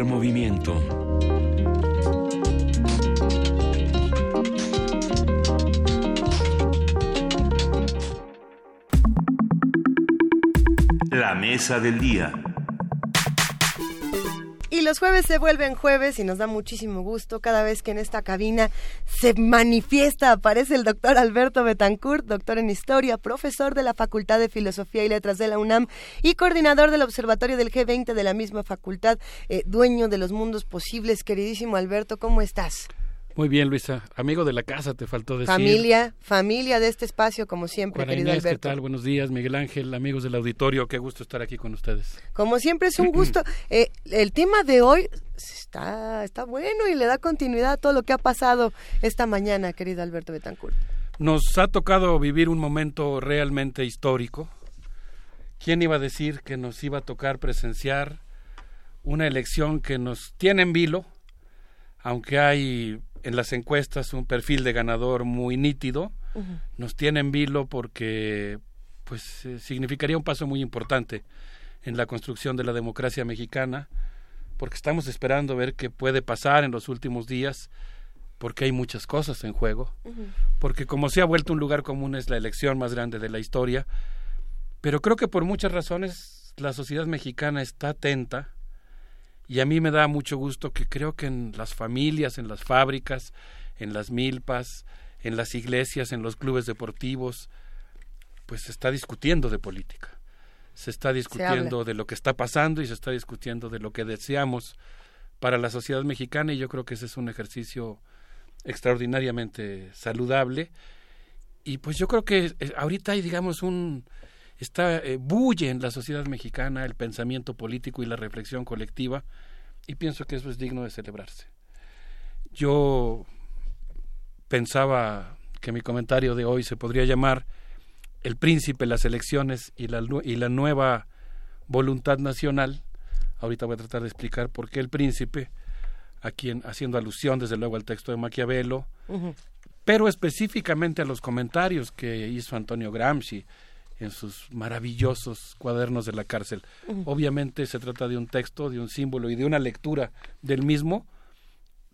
Primer movimiento. La mesa del día. Y los jueves se vuelven jueves y nos da muchísimo gusto cada vez que en esta cabina se manifiesta, aparece el doctor Alberto Betancourt, doctor en historia, profesor de la Facultad de Filosofía y Letras de la UNAM y coordinador del Observatorio del G20 de la misma facultad, eh, dueño de los mundos posibles. Queridísimo Alberto, ¿cómo estás? Muy bien, Luisa. Amigo de la casa, te faltó decir. Familia, familia de este espacio, como siempre, querido Alberto. ¿qué tal? Buenos días, Miguel Ángel, amigos del auditorio. Qué gusto estar aquí con ustedes. Como siempre, es un [clears throat] gusto. Eh, el tema de hoy está, está bueno y le da continuidad a todo lo que ha pasado esta mañana, querido Alberto Betancourt. Nos ha tocado vivir un momento realmente histórico ¿quién iba a decir que nos iba a tocar presenciar una elección que nos tiene en vilo, aunque hay en las encuestas un perfil de ganador muy nítido, nos tiene en vilo porque pues eh, significaría un paso muy importante en la construcción de la democracia mexicana, porque estamos esperando ver qué puede pasar en los últimos días, porque hay muchas cosas en juego, porque como se ha vuelto un lugar común es la elección más grande de la historia, pero creo que por muchas razones la sociedad mexicana está atenta y a mí me da mucho gusto que creo que en las familias, en las fábricas, en las milpas, en las iglesias, en los clubes deportivos, pues se está discutiendo de política. Se está discutiendo de lo que está pasando y se está discutiendo de lo que deseamos para la sociedad mexicana y yo creo que ese es un ejercicio extraordinariamente saludable y pues yo creo que eh, ahorita hay digamos un está eh, bulle en la sociedad mexicana el pensamiento político y la reflexión colectiva y pienso que eso es digno de celebrarse. Yo pensaba que mi comentario de hoy se podría llamar El príncipe, las elecciones y la, y la nueva voluntad nacional. Ahorita voy a tratar de explicar por qué el príncipe, a quien haciendo alusión desde luego al texto de Maquiavelo, pero específicamente a los comentarios que hizo Antonio Gramsci en sus maravillosos cuadernos de la cárcel. Obviamente se trata de un texto, de un símbolo y de una lectura del mismo,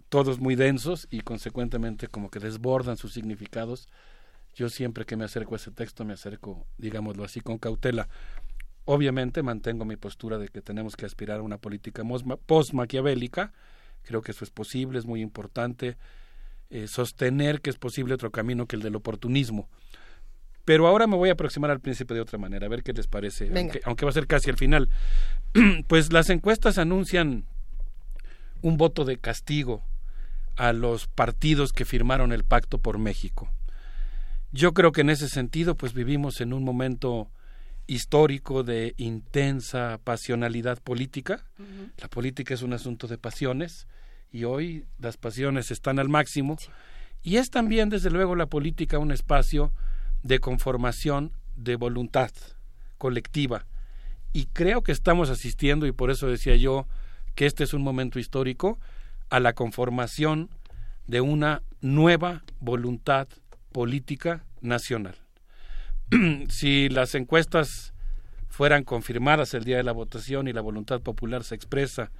todos muy densos y consecuentemente como que desbordan sus significados. Yo siempre que me acerco a ese texto me acerco, digámoslo así, con cautela. Obviamente mantengo mi postura de que tenemos que aspirar a una política post-maquiavélica. Creo que eso es posible, es muy importante. Eh, sostener que es posible otro camino que el del oportunismo pero ahora me voy a aproximar al príncipe de otra manera, a ver qué les parece, aunque, va a ser casi al final. [clears throat] pues las encuestas anuncian un voto de castigo a los partidos que firmaron el pacto por México. Yo creo que en ese sentido, pues vivimos en un momento histórico de intensa pasionalidad política. La política es un asunto de pasiones y hoy las pasiones están al máximo. Y es también, desde luego, la política un espacio de conformación de voluntad colectiva. Y creo que estamos asistiendo, y por eso decía yo que este es un momento histórico, a la conformación de una nueva voluntad política nacional. [clears throat] si las encuestas fueran confirmadas el día de la votación y la voluntad popular se expresa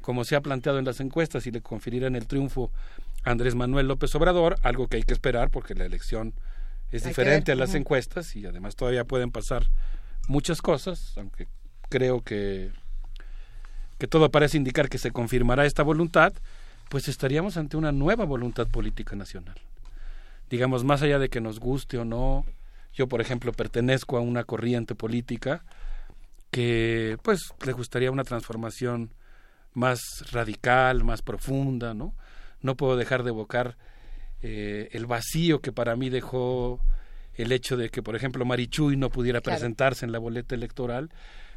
como se ha planteado en las encuestas y le conferirían el triunfo a Andrés Manuel López Obrador, algo que hay que esperar porque la elección es diferente a las encuestas y además todavía pueden pasar muchas cosas, aunque creo que, que todo parece indicar que se confirmará esta voluntad, pues estaríamos ante una nueva voluntad política nacional. Digamos, más allá de que nos guste o no, yo por ejemplo pertenezco a una corriente política que pues le gustaría una transformación más radical, más profunda, ¿no? No puedo dejar de evocar eh, el vacío que para mí dejó el hecho de que, por ejemplo, Marichuy no pudiera presentarse en la boleta electoral,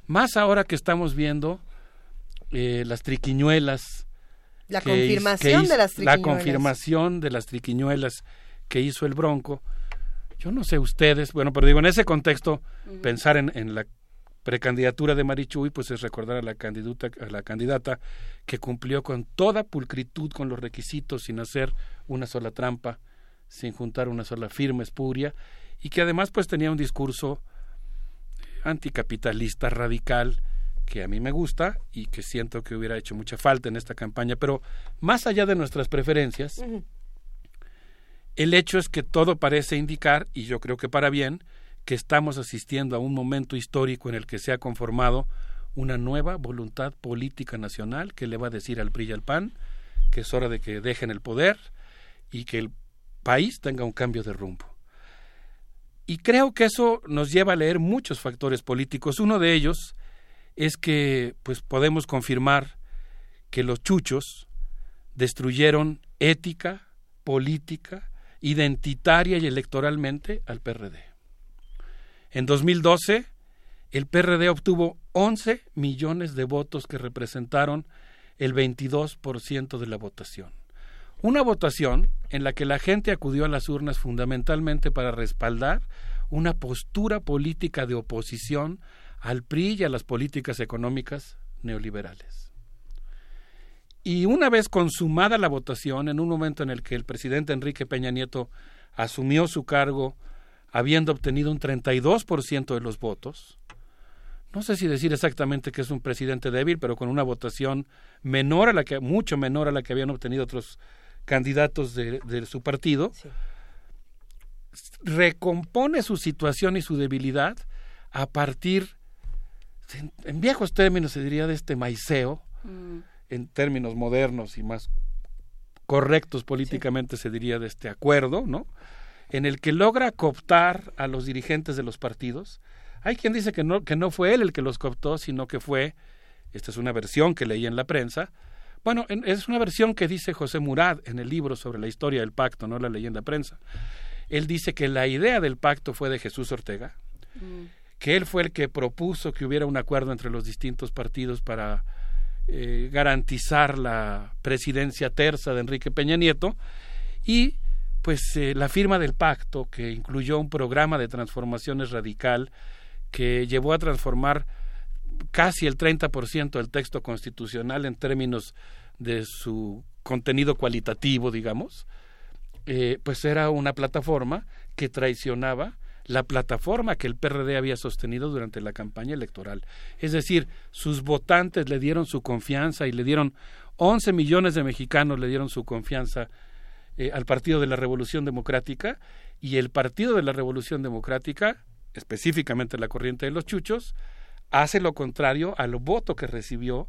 más ahora que estamos viendo eh, las triquiñuelas. La confirmación de las triquiñuelas. La confirmación de las triquiñuelas que hizo el Bronco. Yo no sé ustedes, bueno, pero digo, en ese contexto, pensar en, en la precandidatura de Marichuy, pues es recordar a la, candidata, a la candidata que cumplió con toda pulcritud con los requisitos, sin hacer una sola trampa, sin juntar una sola firma espuria, y que además pues tenía un discurso anticapitalista radical que a mí me gusta y que siento que hubiera hecho mucha falta en esta campaña, pero más allá de nuestras preferencias, el hecho es que todo parece indicar, y yo creo que para bien, que estamos asistiendo a un momento histórico en el que se ha conformado una nueva voluntad política nacional que le va a decir al PRI al PAN que es hora de que dejen el poder y que el país tenga un cambio de rumbo. Y creo que eso nos lleva a leer muchos factores políticos. Uno de ellos es que pues podemos confirmar que los chuchos destruyeron ética, política, identitaria y electoralmente al PRD. En 2012, el PRD obtuvo 11 millones de votos que representaron el 22% de la votación. Una votación en la que la gente acudió a las urnas fundamentalmente para respaldar una postura política de oposición al PRI y a las políticas económicas neoliberales. Y una vez consumada la votación, en un momento en el que el presidente Enrique Peña Nieto asumió su cargo habiendo obtenido un 32% de los votos, no sé si decir exactamente que es un presidente débil, pero con una votación menor a la que, mucho menor a la que habían obtenido otros candidatos de, su partido, recompone su situación y su debilidad a partir, en, viejos términos se diría, de este maiceo, mm. en términos modernos y más correctos políticamente se diría de este acuerdo, ¿no? En el que logra cooptar a los dirigentes de los partidos. Hay quien dice que no, que no fue él el que los cooptó, sino que fue, esta es una versión que leí en la prensa, bueno, es una versión que dice José Murad en el libro sobre la historia del pacto, no la leí en la prensa. Él dice que la idea del pacto fue de Jesús Ortega, mm. que él fue el que propuso que hubiera un acuerdo entre los distintos partidos para eh, garantizar la presidencia terza de Enrique Peña Nieto y pues eh, la firma del pacto que incluyó un programa de transformaciones radical que llevó a transformar casi el 30% del texto constitucional en términos de su contenido cualitativo, digamos, eh, pues era una plataforma que traicionaba la plataforma que el PRD había sostenido durante la campaña electoral. Es decir, sus votantes le dieron su confianza y le dieron 11 millones de mexicanos le dieron su confianza eh, al Partido de la Revolución Democrática y el Partido de la Revolución Democrática, específicamente la corriente de los chuchos, hace lo contrario al voto que recibió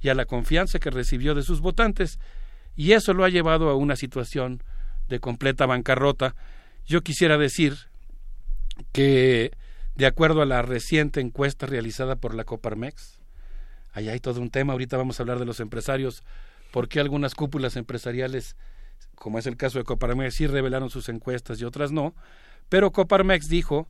y a la confianza que recibió de sus votantes, y eso lo ha llevado a una situación de completa bancarrota. Yo quisiera decir que, de acuerdo a la reciente encuesta realizada por la Coparmex, allá hay todo un tema, ahorita vamos a hablar de los empresarios, por qué algunas cúpulas empresariales, como es el caso de Coparmex, sí revelaron sus encuestas y otras no, pero Coparmex dijo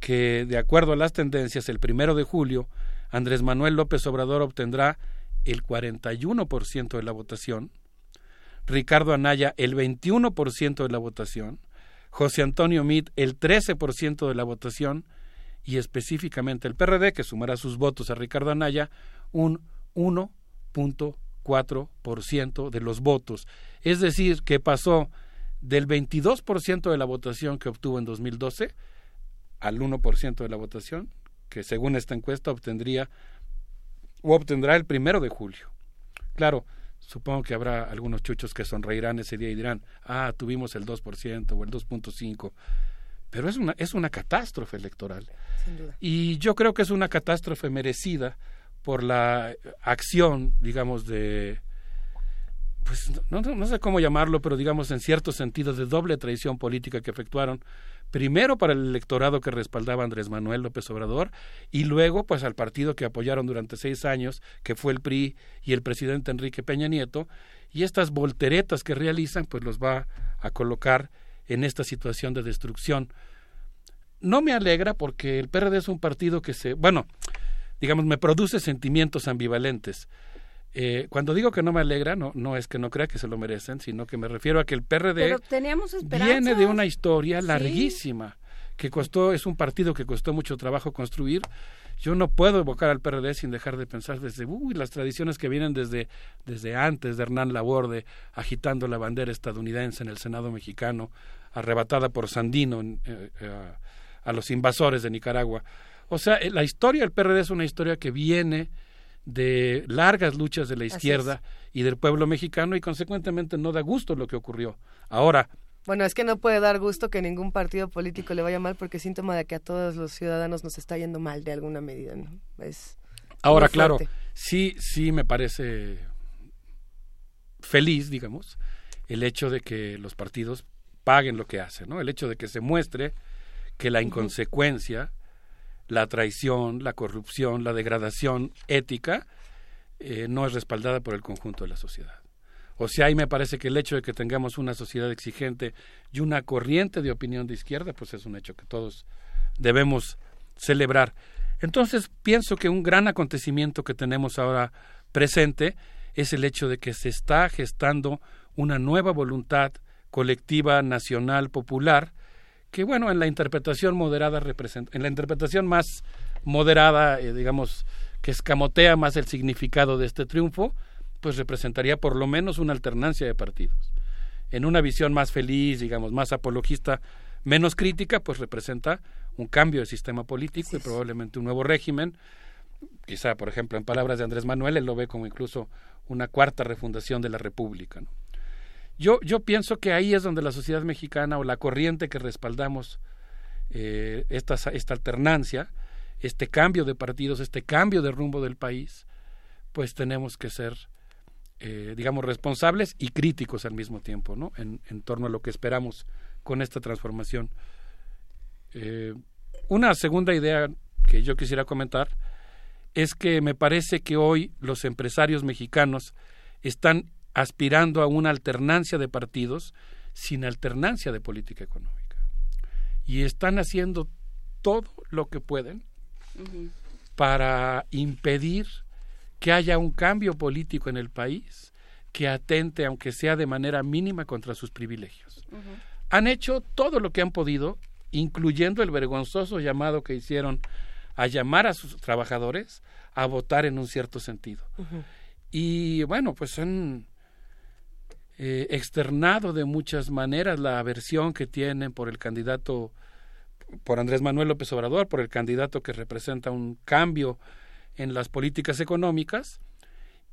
que, de acuerdo a las tendencias, el primero de julio, Andrés Manuel López Obrador obtendrá el 41% de la votación, Ricardo Anaya el 21% de la votación, José Antonio Meade el 13% de la votación y específicamente el PRD, que sumará sus votos a Ricardo Anaya, un 1.4% de los votos. Es decir, que pasó del 22% de la votación que obtuvo en 2012 al 1% de la votación, que según esta encuesta obtendría o obtendrá el primero de julio. Claro, supongo que habrá algunos chuchos que sonreirán ese día y dirán, ah, tuvimos el 2% o el 2.5%, pero es una, es una catástrofe electoral. Y yo creo que es una catástrofe merecida por la acción, digamos, de, pues no, no, sé cómo llamarlo, pero digamos en cierto sentido de doble traición política que efectuaron primero para el electorado que respaldaba Andrés Manuel López Obrador y luego pues al partido que apoyaron durante seis años, que fue el PRI y el presidente Enrique Peña Nieto, y estas volteretas que realizan pues los va a colocar en esta situación de destrucción. No me alegra porque el PRD es un partido que se, bueno, digamos, me produce sentimientos ambivalentes. Eh, cuando digo que no me alegra, no, no es que no crea que se lo merecen, sino que me refiero a que el PRD viene de una historia larguísima que costó, es un partido que costó mucho trabajo construir. Yo no puedo evocar al PRD sin dejar de pensar desde uy, las tradiciones que vienen desde, desde antes de Hernán Laborde, agitando la bandera estadounidense en el Senado mexicano, arrebatada por Sandino eh, eh, a los invasores de Nicaragua. O sea, la historia del PRD es una historia que viene de largas luchas de la izquierda y del pueblo mexicano y consecuentemente no da gusto lo que ocurrió. Ahora, bueno, es que no puede dar gusto que ningún partido político le vaya mal porque es síntoma de que a todos los ciudadanos nos está yendo mal de alguna medida. ¿no? Es Ahora, claro, sí, sí me parece feliz, digamos, el hecho de que los partidos paguen lo que hacen, ¿no? El hecho de que se muestre que la inconsecuencia la traición, la corrupción, la degradación ética eh, no es respaldada por el conjunto de la sociedad. O sea, ahí me parece que el hecho de que tengamos una sociedad exigente y una corriente de opinión de izquierda, pues es un hecho que todos debemos celebrar. Entonces, pienso que un gran acontecimiento que tenemos ahora presente es el hecho de que se está gestando una nueva voluntad colectiva, nacional, popular, que bueno, en la interpretación moderada representa, en la interpretación más moderada, eh, digamos, que escamotea más el significado de este triunfo, pues representaría por lo menos una alternancia de partidos. En una visión más feliz, digamos, más apologista, menos crítica, pues representa un cambio de sistema político y probablemente un nuevo régimen. Quizá, por ejemplo, en palabras de Andrés Manuel, él lo ve como incluso una cuarta refundación de la República. Yo, yo pienso que ahí es donde la sociedad mexicana o la corriente que respaldamos eh, esta, esta alternancia, este cambio de partidos, este cambio de rumbo del país, pues tenemos que ser, eh, digamos, responsables y críticos al mismo tiempo, ¿no? En, en torno a lo que esperamos con esta transformación. Eh, una segunda idea que yo quisiera comentar es que me parece que hoy los empresarios mexicanos están aspirando a una alternancia de partidos sin alternancia de política económica. Y están haciendo todo lo que pueden para impedir que haya un cambio político en el país que atente, aunque sea de manera mínima, contra sus privilegios. Han hecho todo lo que han podido, incluyendo el vergonzoso llamado que hicieron a llamar a sus trabajadores a votar en un cierto sentido. Y bueno, pues han eh, externado de muchas maneras la aversión que tienen por el candidato, por Andrés Manuel López Obrador, por el candidato que representa un cambio en las políticas económicas.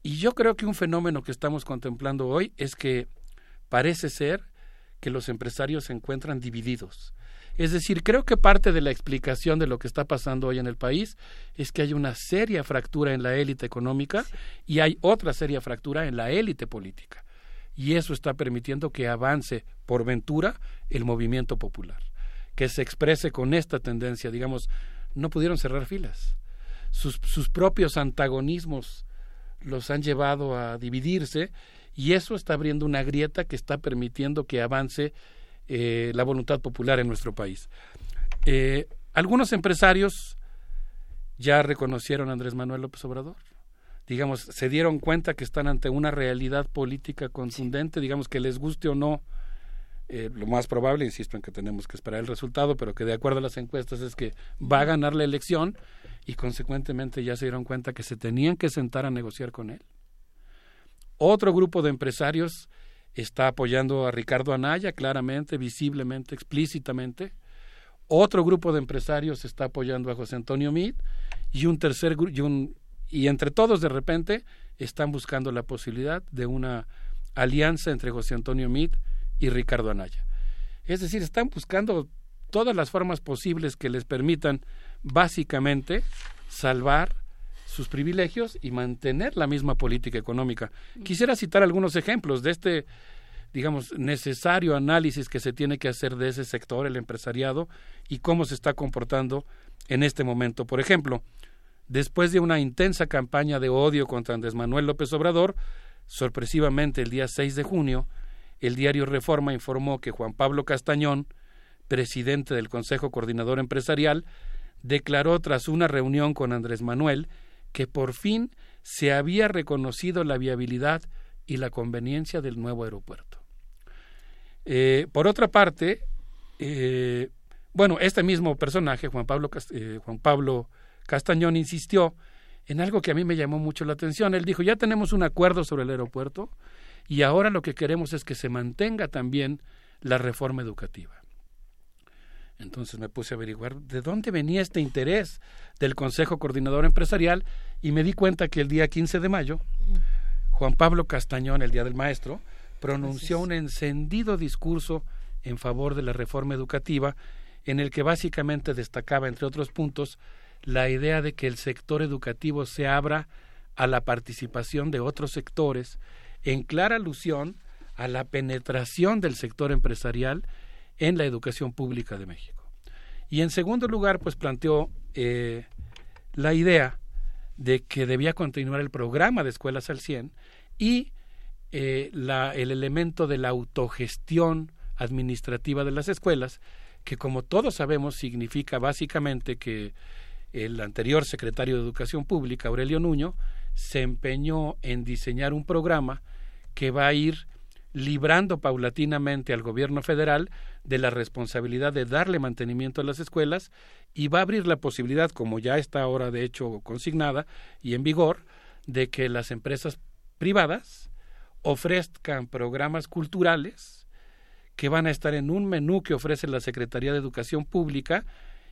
Y yo creo que un fenómeno que estamos contemplando hoy es que parece ser que los empresarios se encuentran divididos. Es decir, creo que parte de la explicación de lo que está pasando hoy en el país es que hay una seria fractura en la élite económica y hay otra seria fractura en la élite política. Y eso está permitiendo que avance por ventura el movimiento popular, que se exprese con esta tendencia, digamos, no pudieron cerrar filas. Sus, sus propios antagonismos los han llevado a dividirse y eso está abriendo una grieta que está permitiendo que avance eh, la voluntad popular en nuestro país. Eh, algunos empresarios ya reconocieron a Andrés Manuel López Obrador. Digamos, se dieron cuenta que están ante una realidad política contundente, digamos que les guste o no, eh, lo más probable, insisto en que tenemos que esperar el resultado, pero que de acuerdo a las encuestas es que va a ganar la elección y consecuentemente ya se dieron cuenta que se tenían que sentar a negociar con él. Otro grupo de empresarios está apoyando a Ricardo Anaya claramente, visiblemente, explícitamente. Otro grupo de empresarios está apoyando a José Antonio Meade y un tercer y, un, y entre todos de repente están buscando la posibilidad de una alianza entre José Antonio Meade y Ricardo Anaya. Es decir, están buscando todas las formas posibles que les permitan básicamente salvar sus privilegios y mantener la misma política económica. Quisiera citar algunos ejemplos de este, digamos, necesario análisis que se tiene que hacer de ese sector, el empresariado, y cómo se está comportando en este momento. Por ejemplo, después de una intensa campaña de odio contra Andrés Manuel López Obrador, sorpresivamente el día 6 de junio, el diario Reforma informó que Juan Pablo Castañón, presidente del Consejo Coordinador Empresarial, declaró tras una reunión con Andrés Manuel que por fin se había reconocido la viabilidad y la conveniencia del nuevo aeropuerto. Eh, por otra parte, eh, bueno, este mismo personaje, Juan Pablo, eh, Juan Pablo Castañón, insistió en algo que a mí me llamó mucho la atención. Él dijo, ya tenemos un acuerdo sobre el aeropuerto y ahora lo que queremos es que se mantenga también la reforma educativa. Entonces me puse a averiguar de dónde venía este interés del Consejo Coordinador Empresarial y me di cuenta que el día 15 de mayo, Juan Pablo Castañón, el Día del Maestro, pronunció un encendido discurso en favor de la reforma educativa en el que básicamente destacaba, entre otros puntos, la idea de que el sector educativo se abra a la participación de otros sectores, en clara alusión a la penetración del sector empresarial en la educación pública de México. Y en segundo lugar, pues planteó eh, la idea de que debía continuar el programa de escuelas al 100 y eh, la, el elemento de la autogestión administrativa de las escuelas, que como todos sabemos significa básicamente que el anterior secretario de Educación Pública, Aurelio Nuño, se empeñó en diseñar un programa que va a ir librando paulatinamente al gobierno federal de la responsabilidad de darle mantenimiento a las escuelas y va a abrir la posibilidad, como ya está ahora de hecho consignada y en vigor, de que las empresas privadas ofrezcan programas culturales que van a estar en un menú que ofrece la Secretaría de Educación Pública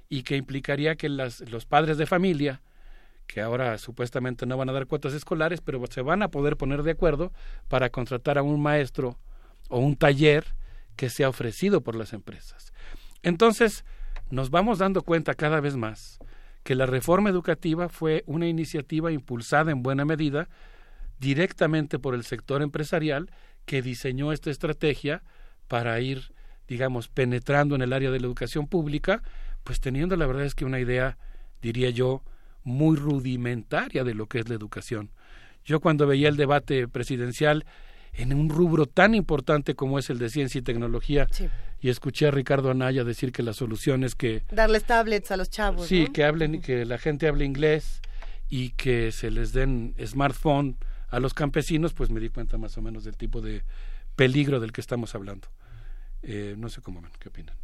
y que implicaría que las, los padres de familia que ahora supuestamente no van a dar cuotas escolares, pero se van a poder poner de acuerdo para contratar a un maestro o un taller que sea ofrecido por las empresas. Entonces, nos vamos dando cuenta cada vez más que la reforma educativa fue una iniciativa impulsada en buena medida directamente por el sector empresarial que diseñó esta estrategia para ir, digamos, penetrando en el área de la educación pública, pues teniendo la verdad es que una idea, diría yo, muy rudimentaria de lo que es la educación. Yo cuando veía el debate presidencial en un rubro tan importante como es el de ciencia y tecnología y escuché a Ricardo Anaya decir que la solución es que darles tablets a los chavos. Sí, que hablen que la gente hable inglés y que se les den smartphone a los campesinos, pues me di cuenta más o menos del tipo de peligro del que estamos hablando. Eh, no sé cómo ven, ¿qué opinan?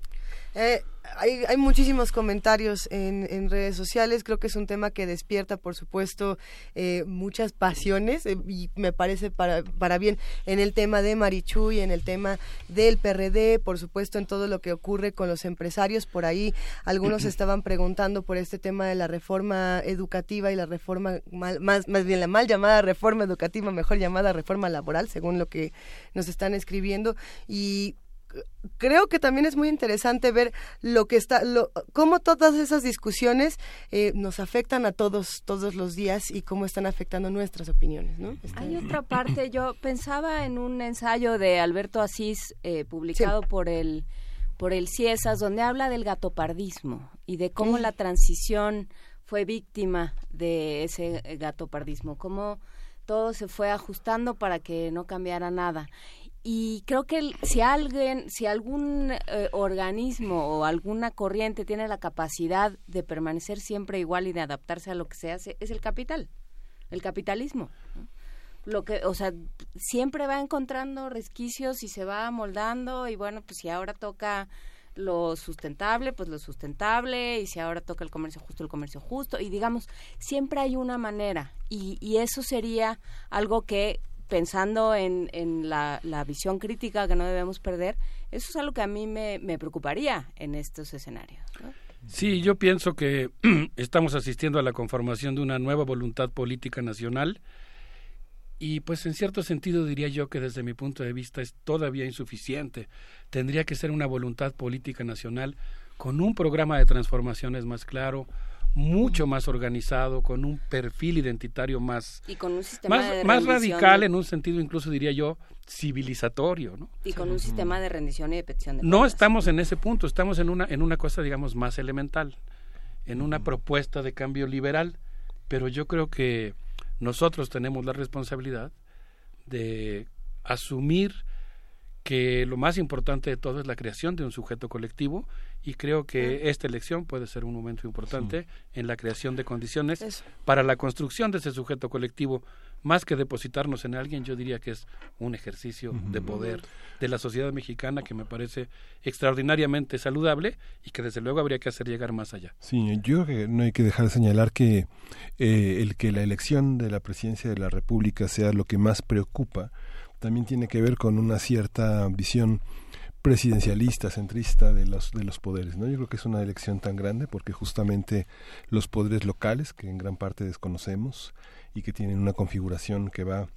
Eh, hay, hay, muchísimos comentarios en, en, redes sociales. Creo que es un tema que despierta, por supuesto, eh, muchas pasiones eh, y me parece para, para bien en el tema de Marichu y en el tema del PRD, por supuesto, en todo lo que ocurre con los empresarios. Por ahí algunos estaban preguntando por este tema de la reforma educativa y la reforma, más, más bien la mal llamada reforma educativa, mejor llamada reforma laboral, según lo que nos están escribiendo. Y creo que también es muy interesante ver lo que está, lo, cómo todas esas discusiones eh, nos afectan a todos todos los días y cómo están afectando nuestras opiniones, ¿no? Hay otra parte. Yo pensaba en un ensayo de Alberto Asís eh, publicado por el por el CIESAS donde habla del gatopardismo y de cómo la transición fue víctima de ese gatopardismo, cómo todo se fue ajustando para que no cambiara nada y creo que si alguien, si algún eh, organismo o alguna corriente tiene la capacidad de permanecer siempre igual y de adaptarse a lo que se hace, es el capital, el capitalismo. Lo que, o sea, siempre va encontrando resquicios y se va moldando y bueno, pues si ahora toca lo sustentable, pues lo sustentable, y si ahora toca el comercio justo, el comercio justo, y digamos, siempre hay una manera, y, y eso sería algo que pensando en, en la, visión crítica que no debemos perder, eso es algo que a mí me, preocuparía en estos escenarios. Sí, yo pienso que [clears throat] estamos asistiendo a la conformación de una nueva voluntad política nacional y pues en cierto sentido diría yo que desde mi punto de vista es todavía insuficiente. Tendría que ser una voluntad política nacional con un programa de transformaciones más claro, mucho más organizado, con un perfil identitario más, y con un sistema más, radical en un sentido incluso diría yo civilizatorio, ¿no? Y con un sistema de rendición y de petición de No estamos en ese punto, estamos en una en una cosa digamos más elemental, en una propuesta de cambio liberal, pero yo creo que nosotros tenemos la responsabilidad de asumir que lo más importante de todo es la creación de un sujeto colectivo y creo que esta elección puede ser un momento importante en la creación de condiciones para la construcción de ese sujeto colectivo. Más que depositarnos en alguien, yo diría que es un ejercicio de poder de la sociedad mexicana que me parece extraordinariamente saludable y que desde luego habría que hacer llegar más allá. Sí, yo creo que no hay que dejar de señalar que eh, el que la elección de la presidencia de la República sea lo que más preocupa también tiene que ver con una cierta visión presidencialista, centrista de los, de los poderes. ¿no? Yo creo que es una elección tan grande porque justamente los poderes locales, que en gran parte desconocemos y que tienen una configuración que va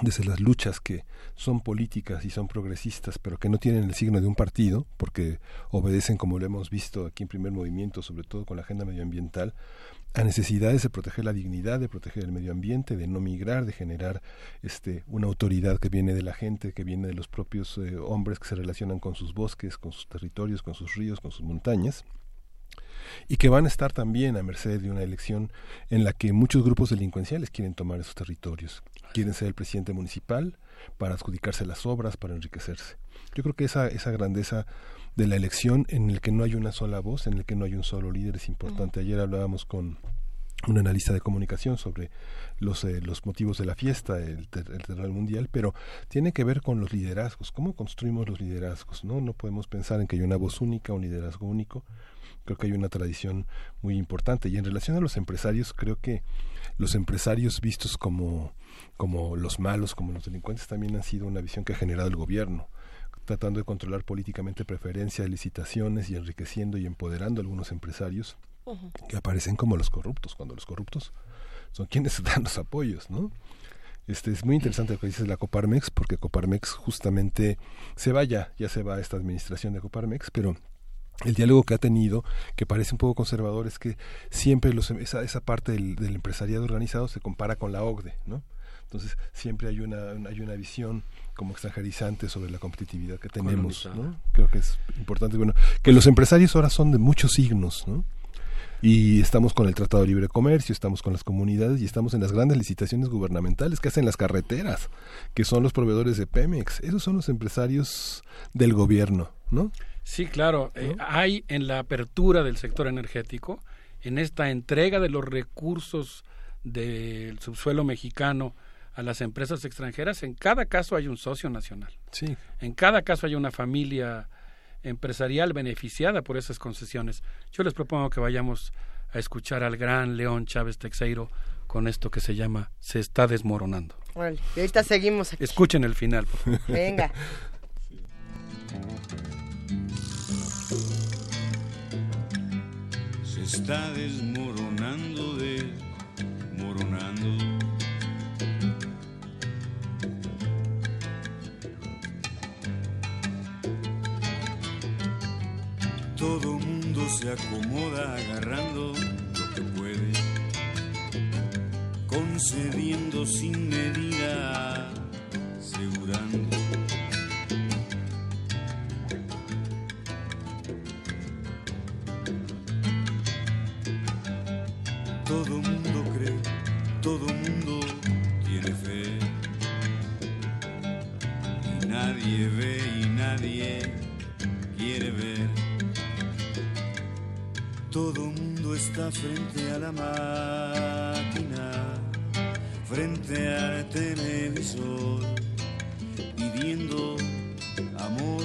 desde las luchas que son políticas y son progresistas, pero que no tienen el signo de un partido, porque obedecen, como lo hemos visto aquí en primer movimiento, sobre todo con la agenda medioambiental, a necesidades de proteger la dignidad, de proteger el medio ambiente, de no migrar, de generar este, una autoridad que viene de la gente, que viene de los propios eh, hombres que se relacionan con sus bosques, con sus territorios, con sus ríos, con sus montañas y que van a estar también a merced de una elección en la que muchos grupos delincuenciales quieren tomar esos territorios, quieren ser el presidente municipal para adjudicarse las obras, para enriquecerse. Yo creo que esa, esa grandeza de la elección en el que no hay una sola voz, en el que no hay un solo líder es importante. Ayer hablábamos con un analista de comunicación sobre los, eh, los motivos de la fiesta, el, el Mundial, pero tiene que ver con los liderazgos, cómo construimos los liderazgos, ¿no? No podemos pensar en que hay una voz única, un liderazgo único, creo que hay una tradición muy importante. Y en relación a los empresarios, creo que los empresarios vistos como, como los malos, como los delincuentes, también han sido una visión que ha generado el gobierno tratando de controlar políticamente preferencias, licitaciones y enriqueciendo y empoderando a algunos empresarios que aparecen como los corruptos, cuando los corruptos son quienes [laughs] dan los apoyos, ¿no? Este es muy interesante lo que dices de la Coparmex, porque Coparmex justamente se va ya, ya se va esta administración de Coparmex, pero el diálogo que ha tenido, que parece un poco conservador, es que siempre los, esa, esa parte del, del, empresariado organizado se compara con la OCDE, ¿no? Entonces siempre hay una, hay una visión como extranjerizante sobre la competitividad que tenemos, ¿no? Creo que es importante, bueno, que los empresarios ahora son de muchos signos, ¿no? y estamos con el Tratado de Libre Comercio, estamos con las comunidades y estamos en las grandes licitaciones gubernamentales que hacen las carreteras, que son los proveedores de Pemex. Esos son los empresarios del gobierno, ¿no? Sí, claro. Eh, hay en la apertura del sector energético, en esta entrega de los recursos del subsuelo mexicano a las empresas extranjeras, en cada caso hay un socio nacional. Sí. En cada caso hay una familia empresarial beneficiada por esas concesiones. Yo les propongo que vayamos a escuchar al gran León Chávez Texeiro con esto que se llama Se está desmoronando. Vale, y ahorita seguimos aquí. Escuchen el final. Por favor. Venga. Se está desmoronando, desmoronando. Todo mundo se acomoda agarrando lo que puede, concediendo sin medida, asegurando. Todo mundo cree, todo mundo tiene fe. Y nadie ve y nadie quiere ver. Todo mundo está frente a la máquina, frente al televisor, pidiendo amor,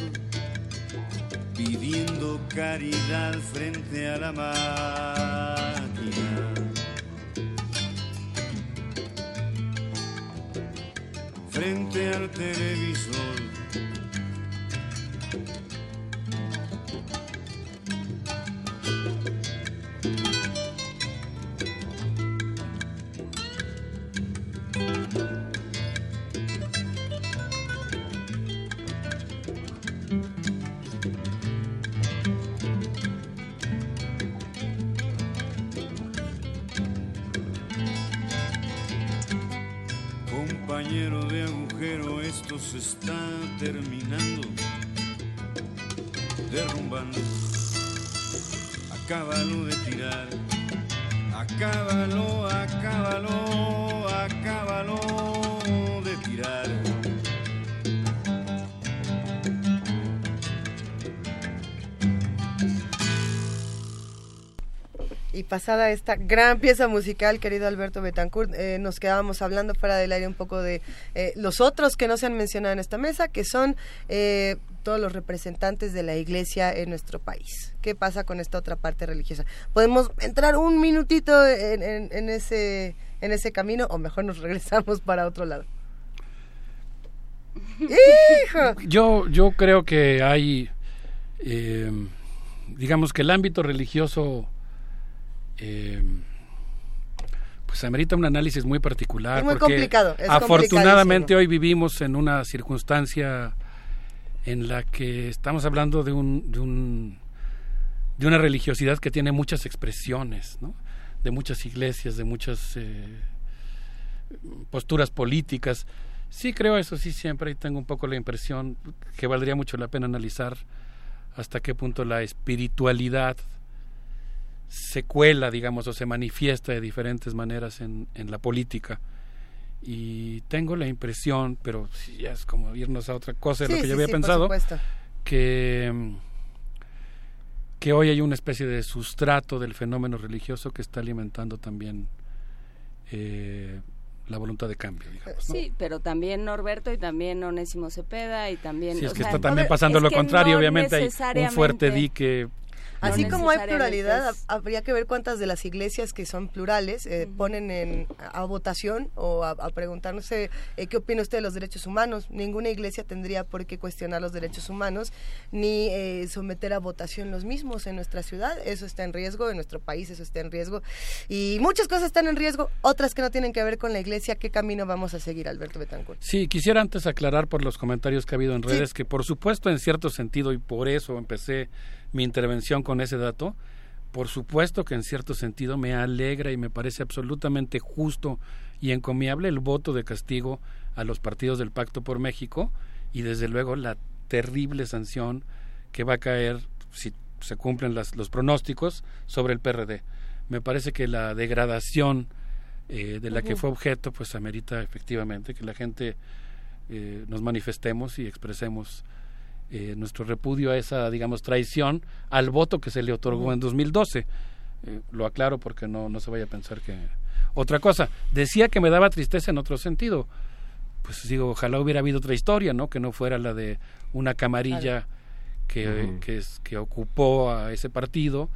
pidiendo caridad frente a la máquina. Frente al televisor. Pasada esta gran pieza musical, querido Alberto Betancourt, eh, nos quedábamos hablando fuera del aire un poco de eh, los otros que no se han mencionado en esta mesa, que son eh, todos los representantes de la iglesia en nuestro país. ¿Qué pasa con esta otra parte religiosa? ¿Podemos entrar un minutito en, en- en ese, en ese camino o mejor nos [laughs] regresamos para otro lado? ¡Hijo! Yo, yo creo que hay, eh, digamos que el ámbito religioso, eh, pues amerita un análisis muy particular. Es muy porque complicado, es afortunadamente hoy vivimos en una circunstancia en la que estamos hablando de un, de un de una religiosidad que tiene muchas expresiones, ¿no? de muchas iglesias, de muchas eh, posturas políticas. Sí creo eso, sí siempre y tengo un poco la impresión que valdría mucho la pena analizar hasta qué punto la espiritualidad se cuela, digamos, o se manifiesta de diferentes maneras en, en la política. Y tengo la impresión, pero sí, ya es como irnos a otra cosa de Sí, lo que sí, yo había pensado, que mm, que hoy hay una especie de sustrato del fenómeno religioso que está alimentando también eh, la voluntad de cambio. Digamos, Sí, pero también Norberto y también Onésimo Cepeda y también... Sí, es que está también pasando lo contrario, obviamente hay un fuerte dique Así como hay pluralidad, habría que ver cuántas de las iglesias que son plurales eh, ponen en, a votación o a, a preguntarnos eh, qué opina usted de los derechos humanos. Ninguna iglesia tendría por qué cuestionar los derechos humanos ni eh, someter a votación los mismos en nuestra ciudad. Eso está en riesgo, en nuestro país eso está en riesgo. Y muchas cosas están en riesgo, otras que no tienen que ver con la iglesia. ¿Qué camino vamos a seguir, Alberto Betancourt? Sí, quisiera antes aclarar por los comentarios que ha habido en redes que por supuesto en cierto sentido y por eso empecé mi intervención con ese dato, por supuesto que en cierto sentido me alegra y me parece absolutamente justo y encomiable el voto de castigo a los partidos del Pacto por México y desde luego la terrible sanción que va a caer si se cumplen las, los pronósticos sobre el PRD. Me parece que la degradación eh, de la que fue objeto pues amerita efectivamente que la gente eh, nos manifestemos y expresemos eh, nuestro repudio a esa, digamos, traición al voto que se le otorgó en 2012. Eh, lo aclaro porque no, no se vaya a pensar que... Otra cosa, decía que me daba tristeza en otro sentido. Pues digo, ojalá hubiera habido otra historia, ¿no? Que no fuera la de una camarilla que, que, es, que ocupó a ese partido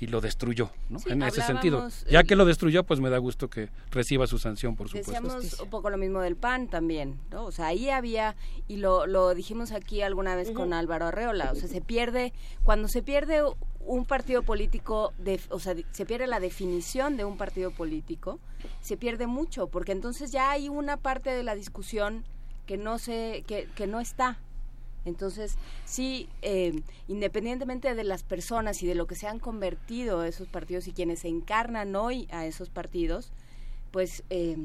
y lo destruyó, ¿no? Sí, en ese sentido. hablábamos, Ya eh, que lo destruyó, pues me da gusto que reciba su sanción, por supuesto. Decíamos un poco lo mismo del PAN también, ¿no? O sea, ahí había, y lo, lo dijimos aquí alguna vez con Álvaro Arreola, o sea, se pierde, cuando se pierde un partido político, de, o sea, se pierde la definición de un partido político, se pierde mucho, porque entonces ya hay una parte de la discusión que no se, que, que no está. Entonces, sí, eh, independientemente de las personas y de lo que se han convertido esos partidos y quienes se encarnan hoy a esos partidos, pues eh,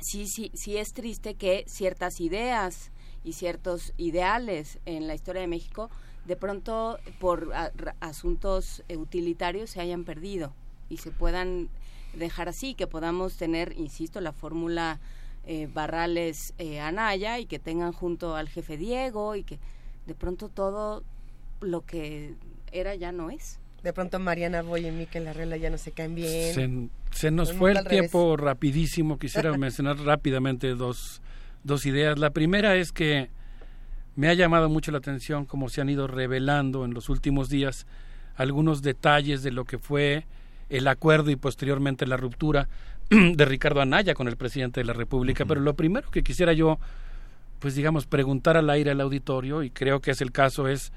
sí, sí, sí es triste que ciertas ideas y ciertos ideales en la historia de México de pronto por asuntos utilitarios se hayan perdido y se puedan dejar así, que podamos tener, insisto, la fórmula eh, Barrales eh, Anaya y que tengan junto al jefe Diego y que de pronto todo lo que era ya no es. De pronto Mariana Boy y Miquel Arreola ya no se caen bien. Se, se nos fue el revés. tiempo rapidísimo. Quisiera [laughs] mencionar rápidamente dos, dos ideas. La primera es que me ha llamado mucho la atención cómo se han ido revelando en los últimos días algunos detalles de lo que fue el acuerdo y posteriormente la ruptura [clears throat] de Ricardo Anaya con el presidente de la República. Pero lo primero que quisiera yo, pues digamos, preguntar al aire al auditorio, y creo que es el caso, es,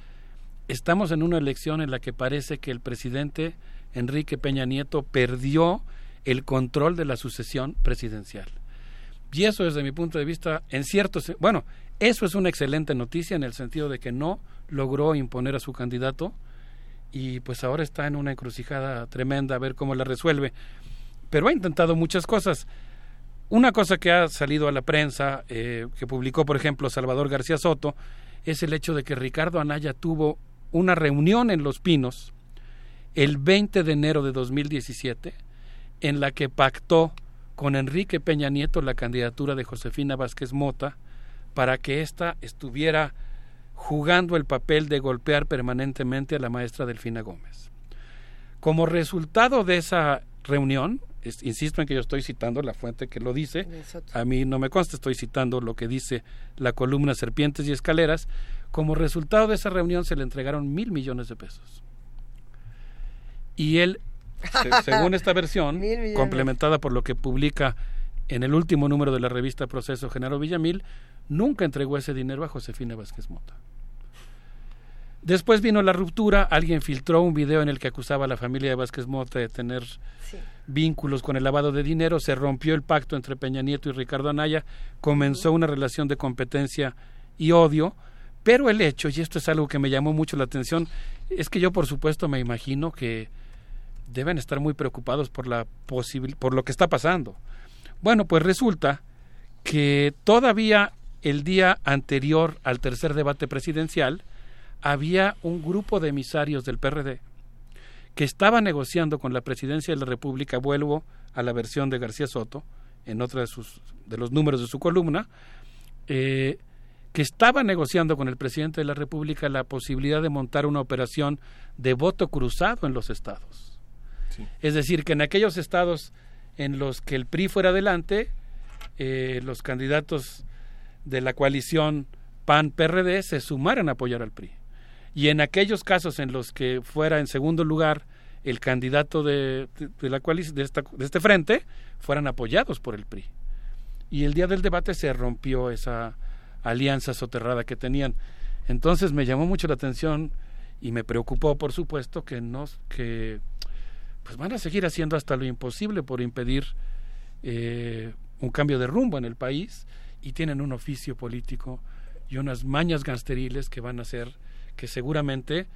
estamos en una elección en la que parece que el presidente Enrique Peña Nieto perdió el control de la sucesión presidencial. Y eso desde mi punto de vista, en cierto, bueno, eso es una excelente noticia en el sentido de que no logró imponer a su candidato y pues ahora está en una encrucijada tremenda a ver cómo la resuelve. Pero ha intentado muchas cosas. Una cosa que ha salido a la prensa, eh, que publicó, por ejemplo, Salvador García Soto, es el hecho de que Ricardo Anaya tuvo una reunión en Los Pinos el 20 de enero de 2017 en la que pactó con Enrique Peña Nieto la candidatura de Josefina Vázquez Mota para que ésta estuviera jugando el papel de golpear permanentemente a la maestra Delfina Gómez. Como resultado de esa reunión, es- insisto en que yo estoy citando la fuente que lo dice, a mí no me consta, estoy citando lo que dice la columna Serpientes y Escaleras, como resultado de esa reunión se le entregaron mil millones de pesos. Y él, se- [laughs] según esta versión, complementada por lo que publica en el último número de la revista Proceso Genaro Villamil, nunca entregó ese dinero a Josefina Vázquez Mota. Después vino la ruptura, alguien filtró un video en el que acusaba a la familia de Vázquez Mota de tener vínculos con el lavado de dinero, se rompió el pacto entre Peña Nieto y Ricardo Anaya, comenzó una relación de competencia y odio, pero el hecho, y esto es algo que me llamó mucho la atención, es que yo por supuesto me imagino que deben estar muy preocupados por la posibil por lo que está pasando. Bueno, pues resulta que todavía el día anterior al tercer debate presidencial había un grupo de emisarios del PRD que estaba negociando con la presidencia de la República, vuelvo a la versión de García Soto, en otra de, sus, de los números de su columna, eh, que estaba negociando con el presidente de la República la posibilidad de montar una operación de voto cruzado en los estados. Es decir, que en aquellos estados en los que el PRI fuera adelante, eh, los candidatos de la coalición PAN-PRD se sumaran a apoyar al PRI. Y en aquellos casos en los que fuera en segundo lugar el candidato de, la coalición, de, de este frente, fueran apoyados por el PRI. Y el día del debate se rompió esa alianza soterrada que tenían. Entonces me llamó mucho la atención y me preocupó, por supuesto, que nos, que pues van a seguir haciendo hasta lo imposible por impedir eh, un cambio de rumbo en el país y tienen un oficio político y unas mañas gansteriles que van a hacer que seguramente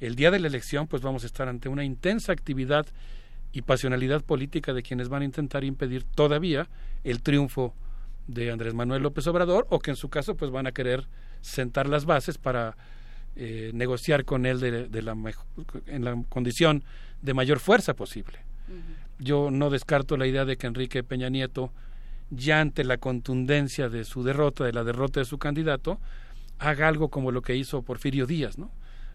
el día de la elección pues vamos a estar ante una intensa actividad y pasionalidad política de quienes van a intentar impedir todavía el triunfo de Andrés Manuel López Obrador o que en su caso pues van a querer sentar las bases para eh, negociar con él de, la en la condición de mayor fuerza posible. Yo no descarto la idea de que Enrique Peña Nieto ya ante la contundencia de su derrota, de la derrota de su candidato, haga algo como lo que hizo Porfirio Díaz, ¿no?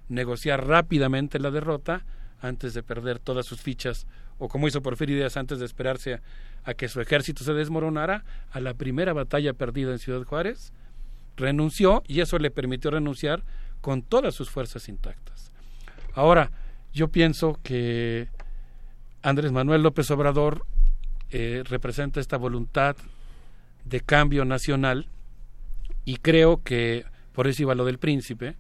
Negociar rápidamente la derrota antes de perder todas sus fichas, o como hizo Porfirio Díaz antes de esperarse a, que su ejército se desmoronara, a la primera batalla perdida en Ciudad Juárez, renunció y eso le permitió renunciar con todas sus fuerzas intactas. Ahora, yo pienso que Andrés Manuel López Obrador eh, representa esta voluntad de cambio nacional y creo que, por eso iba lo del príncipe,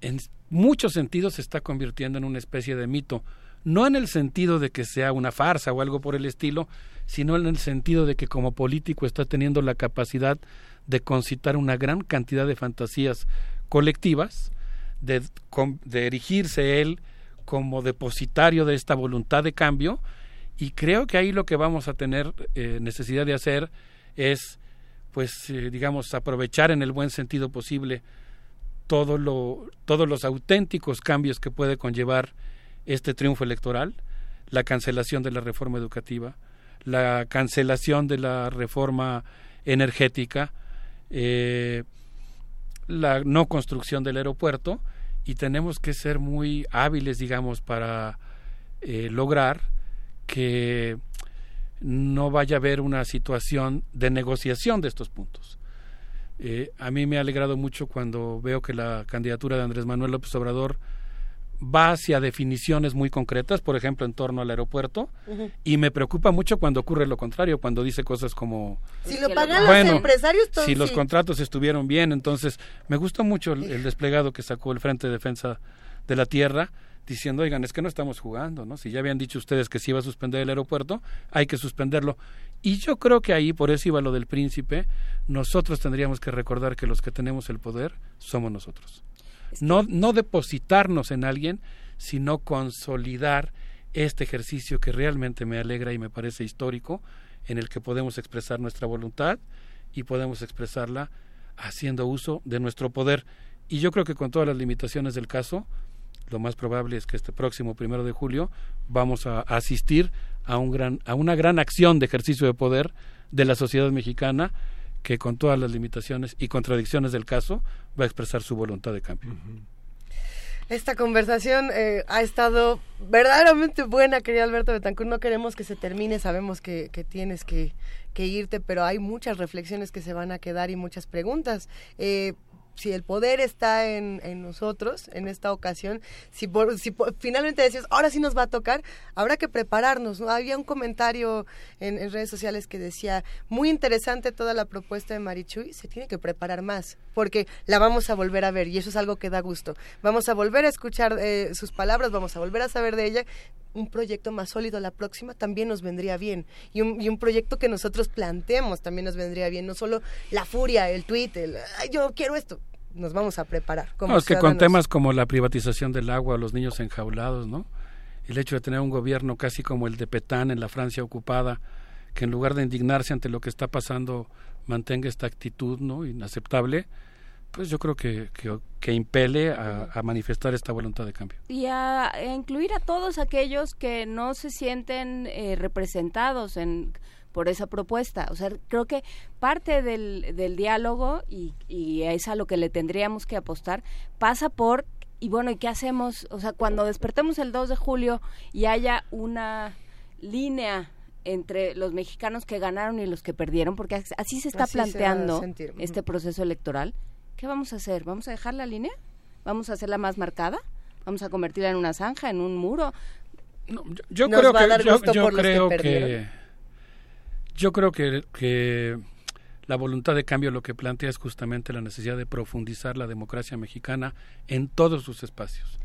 en muchos sentidos se está convirtiendo en una especie de mito, no en el sentido de que sea una farsa o algo por el estilo, sino en el sentido de que como político está teniendo la capacidad de concitar una gran cantidad de fantasías colectivas, de, de erigirse él como depositario de esta voluntad de cambio y creo que ahí lo que vamos a tener eh, necesidad de hacer es pues eh, digamos aprovechar en el buen sentido posible todo lo, todos los auténticos cambios que puede conllevar este triunfo electoral, la cancelación de la reforma educativa, la cancelación de la reforma energética, eh, la no construcción del aeropuerto y tenemos que ser muy hábiles, digamos, para lograr que no vaya a haber una situación de negociación de estos puntos. Eh, a mí me ha alegrado mucho cuando veo que la candidatura de Andrés Manuel López Obrador va hacia definiciones muy concretas, por ejemplo, en torno al aeropuerto, y me preocupa mucho cuando ocurre lo contrario, cuando dice cosas como... Si lo pagan los empresarios, Si los contratos estuvieron bien, entonces me gusta mucho el desplegado que sacó el Frente de Defensa de la Tierra, diciendo, oigan, es que no estamos jugando, ¿no? Si ya habían dicho ustedes que se iba a suspender el aeropuerto, hay que suspenderlo. Y yo creo que ahí, por eso iba lo del príncipe, nosotros tendríamos que recordar que los que tenemos el poder somos nosotros. No, no depositarnos en alguien, sino consolidar este ejercicio que realmente me alegra y me parece histórico, en el que podemos expresar nuestra voluntad y podemos expresarla haciendo uso de nuestro poder. Y yo creo que con todas las limitaciones del caso, lo más probable es que este próximo primero de julio vamos a asistir a, un gran, a una gran acción de ejercicio de poder de la sociedad mexicana que con todas las limitaciones y contradicciones del caso va a expresar su voluntad de cambio. Esta conversación eh, ha estado verdaderamente buena, querido Alberto Betancourt. No queremos que se termine, sabemos que, que tienes que, que, irte, pero hay muchas reflexiones que se van a quedar y muchas preguntas. Eh, si el poder está en, en, nosotros en esta ocasión, si, si finalmente decimos, ahora sí nos va a tocar, habrá que prepararnos. ¿no? Había un comentario en, en, redes sociales que decía, muy interesante toda la propuesta de Marichuy, se tiene que preparar más, porque la vamos a volver a ver y eso es algo que da gusto. Vamos a volver a escuchar eh, sus palabras, vamos a volver a saber de ella. Un proyecto más sólido la próxima también nos vendría bien. Y un, y un proyecto que nosotros planteemos también nos vendría bien. No solo la furia, el tweet, el, Ay, yo quiero esto nos vamos a preparar. Como no, es que con temas como la privatización del agua, los niños enjaulados, ¿no? El hecho de tener un gobierno casi como el de Petán en la Francia ocupada, que en lugar de indignarse ante lo que está pasando, mantenga esta actitud, ¿no? Inaceptable, pues yo creo que, que, impele a, a, manifestar esta voluntad de cambio. Y a, a incluir a todos aquellos que no se sienten eh, representados en por esa propuesta. O sea, creo que parte del, del diálogo, y, y es a lo que le tendríamos que apostar, pasa por, y bueno, ¿y qué hacemos? O sea, cuando despertemos el 2 de julio y haya una línea entre los mexicanos que ganaron y los que perdieron, porque así se está planteando este proceso electoral. ¿Qué vamos a hacer? ¿Vamos a dejar la línea? ¿Vamos a hacerla más marcada? ¿Vamos a convertirla en una zanja, en un muro? yo, creo que, yo, creo que, yo creo que, que la voluntad de cambio lo que plantea es justamente la necesidad de profundizar la democracia mexicana en todos sus espacios.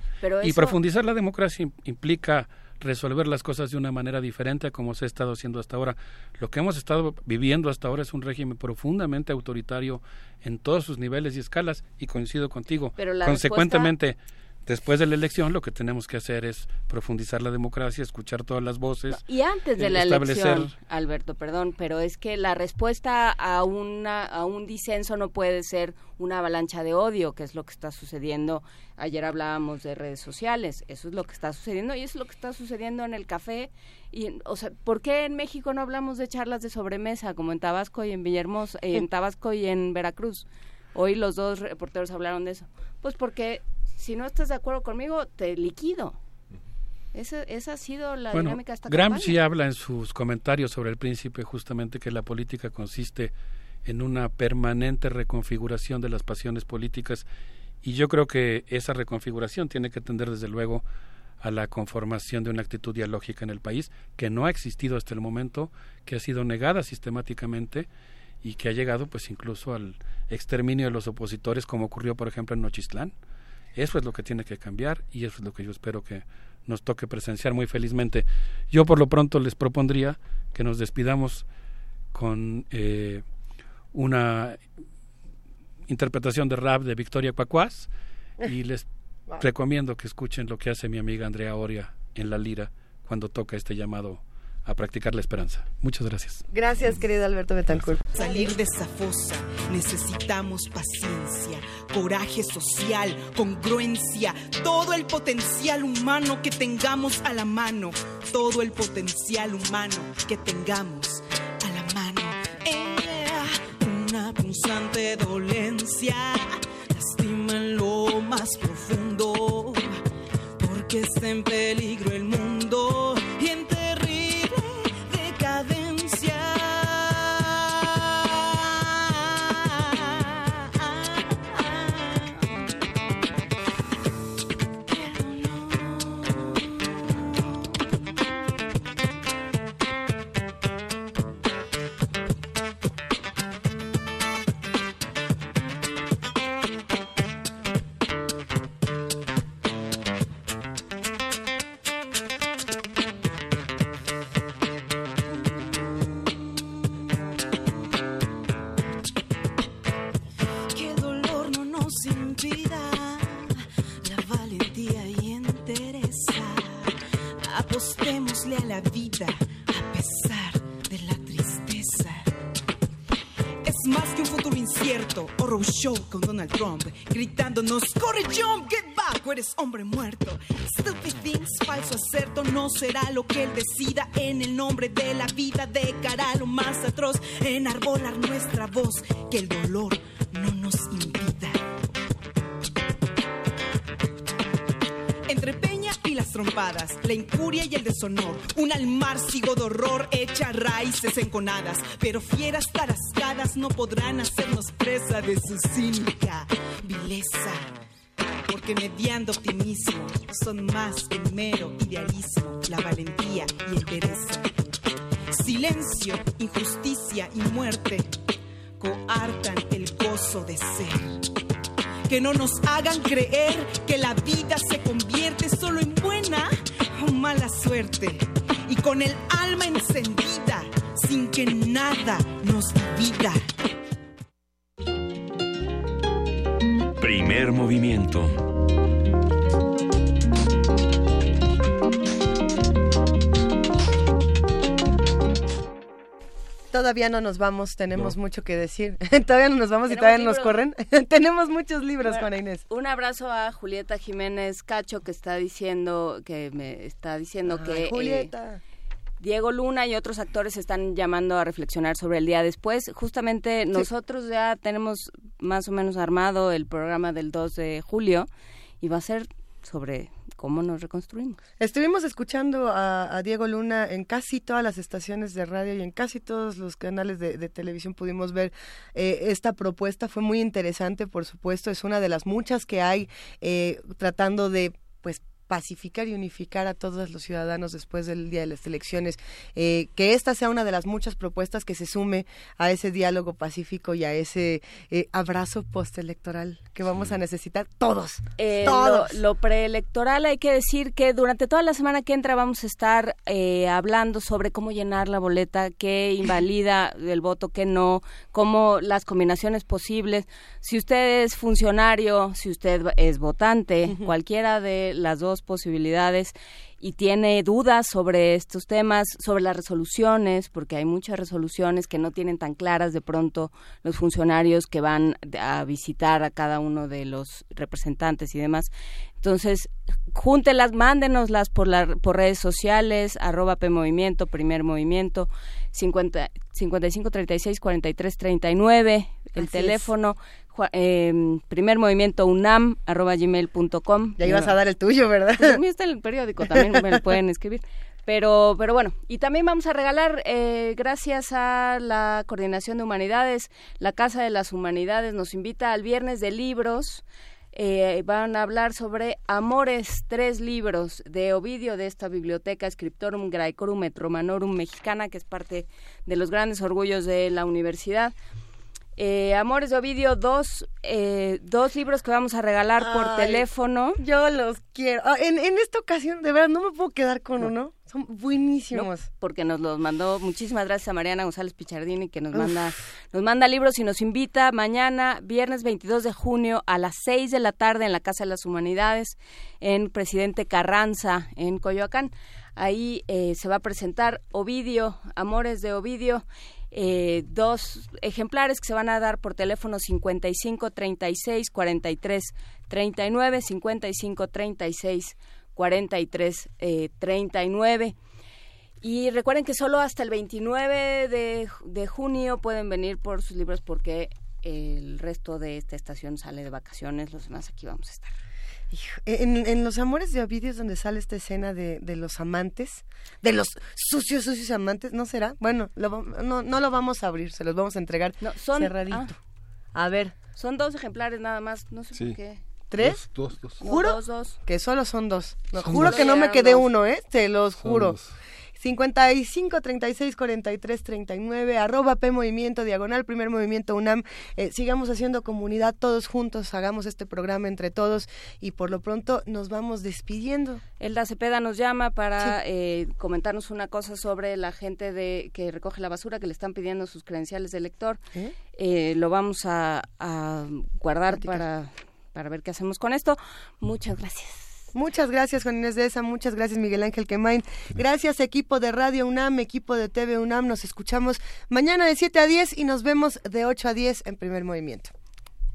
Y profundizar la democracia implica resolver las cosas de una manera diferente a como se ha estado haciendo hasta ahora. Lo que hemos estado viviendo hasta ahora es un régimen profundamente autoritario en todos sus niveles y escalas y coincido contigo. Consecuentemente, Después de la elección lo que tenemos que hacer es profundizar la democracia, escuchar todas las voces. Y antes de eh, la elección, Alberto, perdón, pero es que la respuesta a, una, a un disenso no puede ser una avalancha de odio, que es lo que está sucediendo. Ayer hablábamos de redes sociales, eso es lo que está sucediendo y eso es lo que está sucediendo en el café. Y, o sea, ¿por qué en México no hablamos de charlas de sobremesa como en Tabasco y en Villahermosa, en Tabasco y en Veracruz? Hoy los dos reporteros hablaron de eso. Pues porque si no estás de acuerdo conmigo, te liquido. Esa, esa ha sido la dinámica de esta Gramsci habla en sus comentarios sobre el príncipe justamente que la política consiste en una permanente reconfiguración de las pasiones políticas y yo creo que esa reconfiguración tiene que tender desde luego a la conformación de una actitud dialógica en el país que no ha existido hasta el momento, que ha sido negada sistemáticamente y que ha llegado pues incluso al exterminio de los opositores como ocurrió por ejemplo en Nochistlán eso es lo que tiene que cambiar y eso es lo que yo espero que nos toque presenciar muy felizmente. Yo por lo pronto les propondría que nos despidamos con eh, una interpretación de rap de Victoria Cuacuás y [laughs] les recomiendo que escuchen lo que hace mi amiga Andrea Oria en la lira cuando toca este llamado a practicar la esperanza. Muchas gracias. Gracias, querido Alberto Betancourt. Salir de esa fosa necesitamos paciencia, coraje social, congruencia, todo el potencial humano que tengamos a la mano, todo el potencial humano que tengamos a la mano. una punzante dolencia lastima en lo más profundo, porque está en peligro Gritándonos, corre jump, get back, eres hombre muerto. Stupid things, falso acerto, no será lo que él decida en el nombre de la vida, de cara a lo más atroz, enarbolar nuestra voz, que el dolor no nos impida. La incuria y el deshonor, un almarcigo de horror echa raíces enconadas, pero fieras tarascadas no podrán hacernos presa de su cínica vileza. Porque mediando optimismo son más que mero idealismo, la valentía y entereza. Silencio, injusticia y muerte coartan el gozo de ser. Que no nos hagan creer que la vida se convierte solo en buena o mala suerte. Y con el alma encendida, sin que nada nos divida. Primer movimiento. Todavía no nos vamos, tenemos mucho que decir. [laughs] todavía no nos vamos y todavía nos corren. [laughs] tenemos muchos libros, Juana Inés. Un abrazo a Julieta Jiménez Cacho que está diciendo que me está diciendo que Julieta Diego Luna y otros actores están llamando a reflexionar sobre el día después. Justamente nosotros ya tenemos más o menos armado el programa del 2 de julio y va a ser sobre cómo nos reconstruimos. Estuvimos escuchando a, Diego Luna en casi todas las estaciones de radio y en casi todos los canales de, televisión pudimos ver eh, esta propuesta. Fue muy interesante, por supuesto, es una de las muchas que hay eh, tratando de pacificar y unificar a todos los ciudadanos después del día de las elecciones. Eh, que esta sea una de las muchas propuestas que se sume a ese diálogo pacífico y a ese eh, abrazo postelectoral que vamos a necesitar todos. Eh, todos. Lo, preelectoral hay que decir que durante toda la semana que entra vamos a estar hablando sobre cómo llenar la boleta, qué [laughs] invalida el voto, qué no, cómo las combinaciones posibles. Si usted es funcionario, si usted es votante, cualquiera de las dos posibilidades y tiene dudas sobre estos temas, sobre las resoluciones, porque hay muchas resoluciones que no tienen tan claras de pronto los funcionarios que van a visitar a cada uno de los representantes y demás. Entonces, júntelas, mándenoslas por, la, por redes sociales, arroba P Movimiento, Primer Movimiento, 50, 55 36 43 39, el teléfono, eh, primer movimiento unam arroba gmail.com. Ya ibas a dar el tuyo, ¿verdad? Pues a mí está en el periódico, también me lo pueden escribir. Pero, pero bueno, y también vamos a regalar, eh, gracias a la Coordinación de Humanidades, la Casa de las Humanidades nos invita al Viernes de Libros. Eh, van a hablar sobre Amores, tres libros de Ovidio de esta biblioteca Scriptorum Graecorum et Romanorum mexicana, que es parte de los grandes orgullos de la universidad. Eh, Amores de Ovidio, dos, eh, dos libros que vamos a regalar por teléfono. Yo los quiero. Ah, en, en, esta ocasión, de verdad, no me puedo quedar con uno. Son buenísimos. porque nos los mandó. Muchísimas gracias a Mariana González Pichardini que nos manda, nos manda libros y nos invita mañana, viernes 22 de junio, a las 6 de la tarde en la Casa de las Humanidades, en Presidente Carranza, en Coyoacán. Ahí eh, se va a presentar Ovidio, Amores de Ovidio eh, dos ejemplares que se van a dar por teléfono 55 36 43 39 55 36 43 eh, 39 y recuerden que solo hasta el 29 de, de junio pueden venir por sus libros porque el resto de esta estación sale de vacaciones, los demás aquí vamos a estar. En, los amores de Ovidio donde sale esta escena de, los amantes, de los sucios, sucios amantes, ¿no será? Bueno, no, no lo vamos a abrir, se los vamos a entregar no, son, cerradito. Ah. a ver. Son dos ejemplares nada más, no sé por qué. ¿Tres? Dos, dos, ¿Juro? dos, dos. Que solo son dos. juro que no me quedé uno, ¿eh? Te los juro. 55 36 43 39 arroba P Movimiento Diagonal Primer Movimiento UNAM. Eh, sigamos haciendo comunidad todos juntos hagamos este programa entre todos y por lo pronto nos vamos despidiendo. Elda Cepeda nos llama para eh, comentarnos una cosa sobre la gente de que recoge la basura que le están pidiendo sus credenciales de lector. ¿Eh? lo vamos a, guardar para para ver qué hacemos con esto. Muchas gracias Muchas gracias, Juan Inés de esa. Muchas gracias, Miguel Ángel Quemain. Gracias, equipo de Radio UNAM, equipo de TV UNAM. Nos escuchamos mañana de 7 a 10 y nos vemos de 8 a 10 en primer movimiento.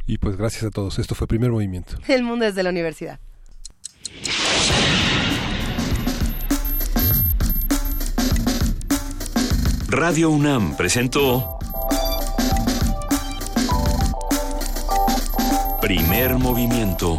Y pues gracias a todos. Esto fue primer movimiento. El mundo desde la universidad. Radio UNAM presentó Primer movimiento.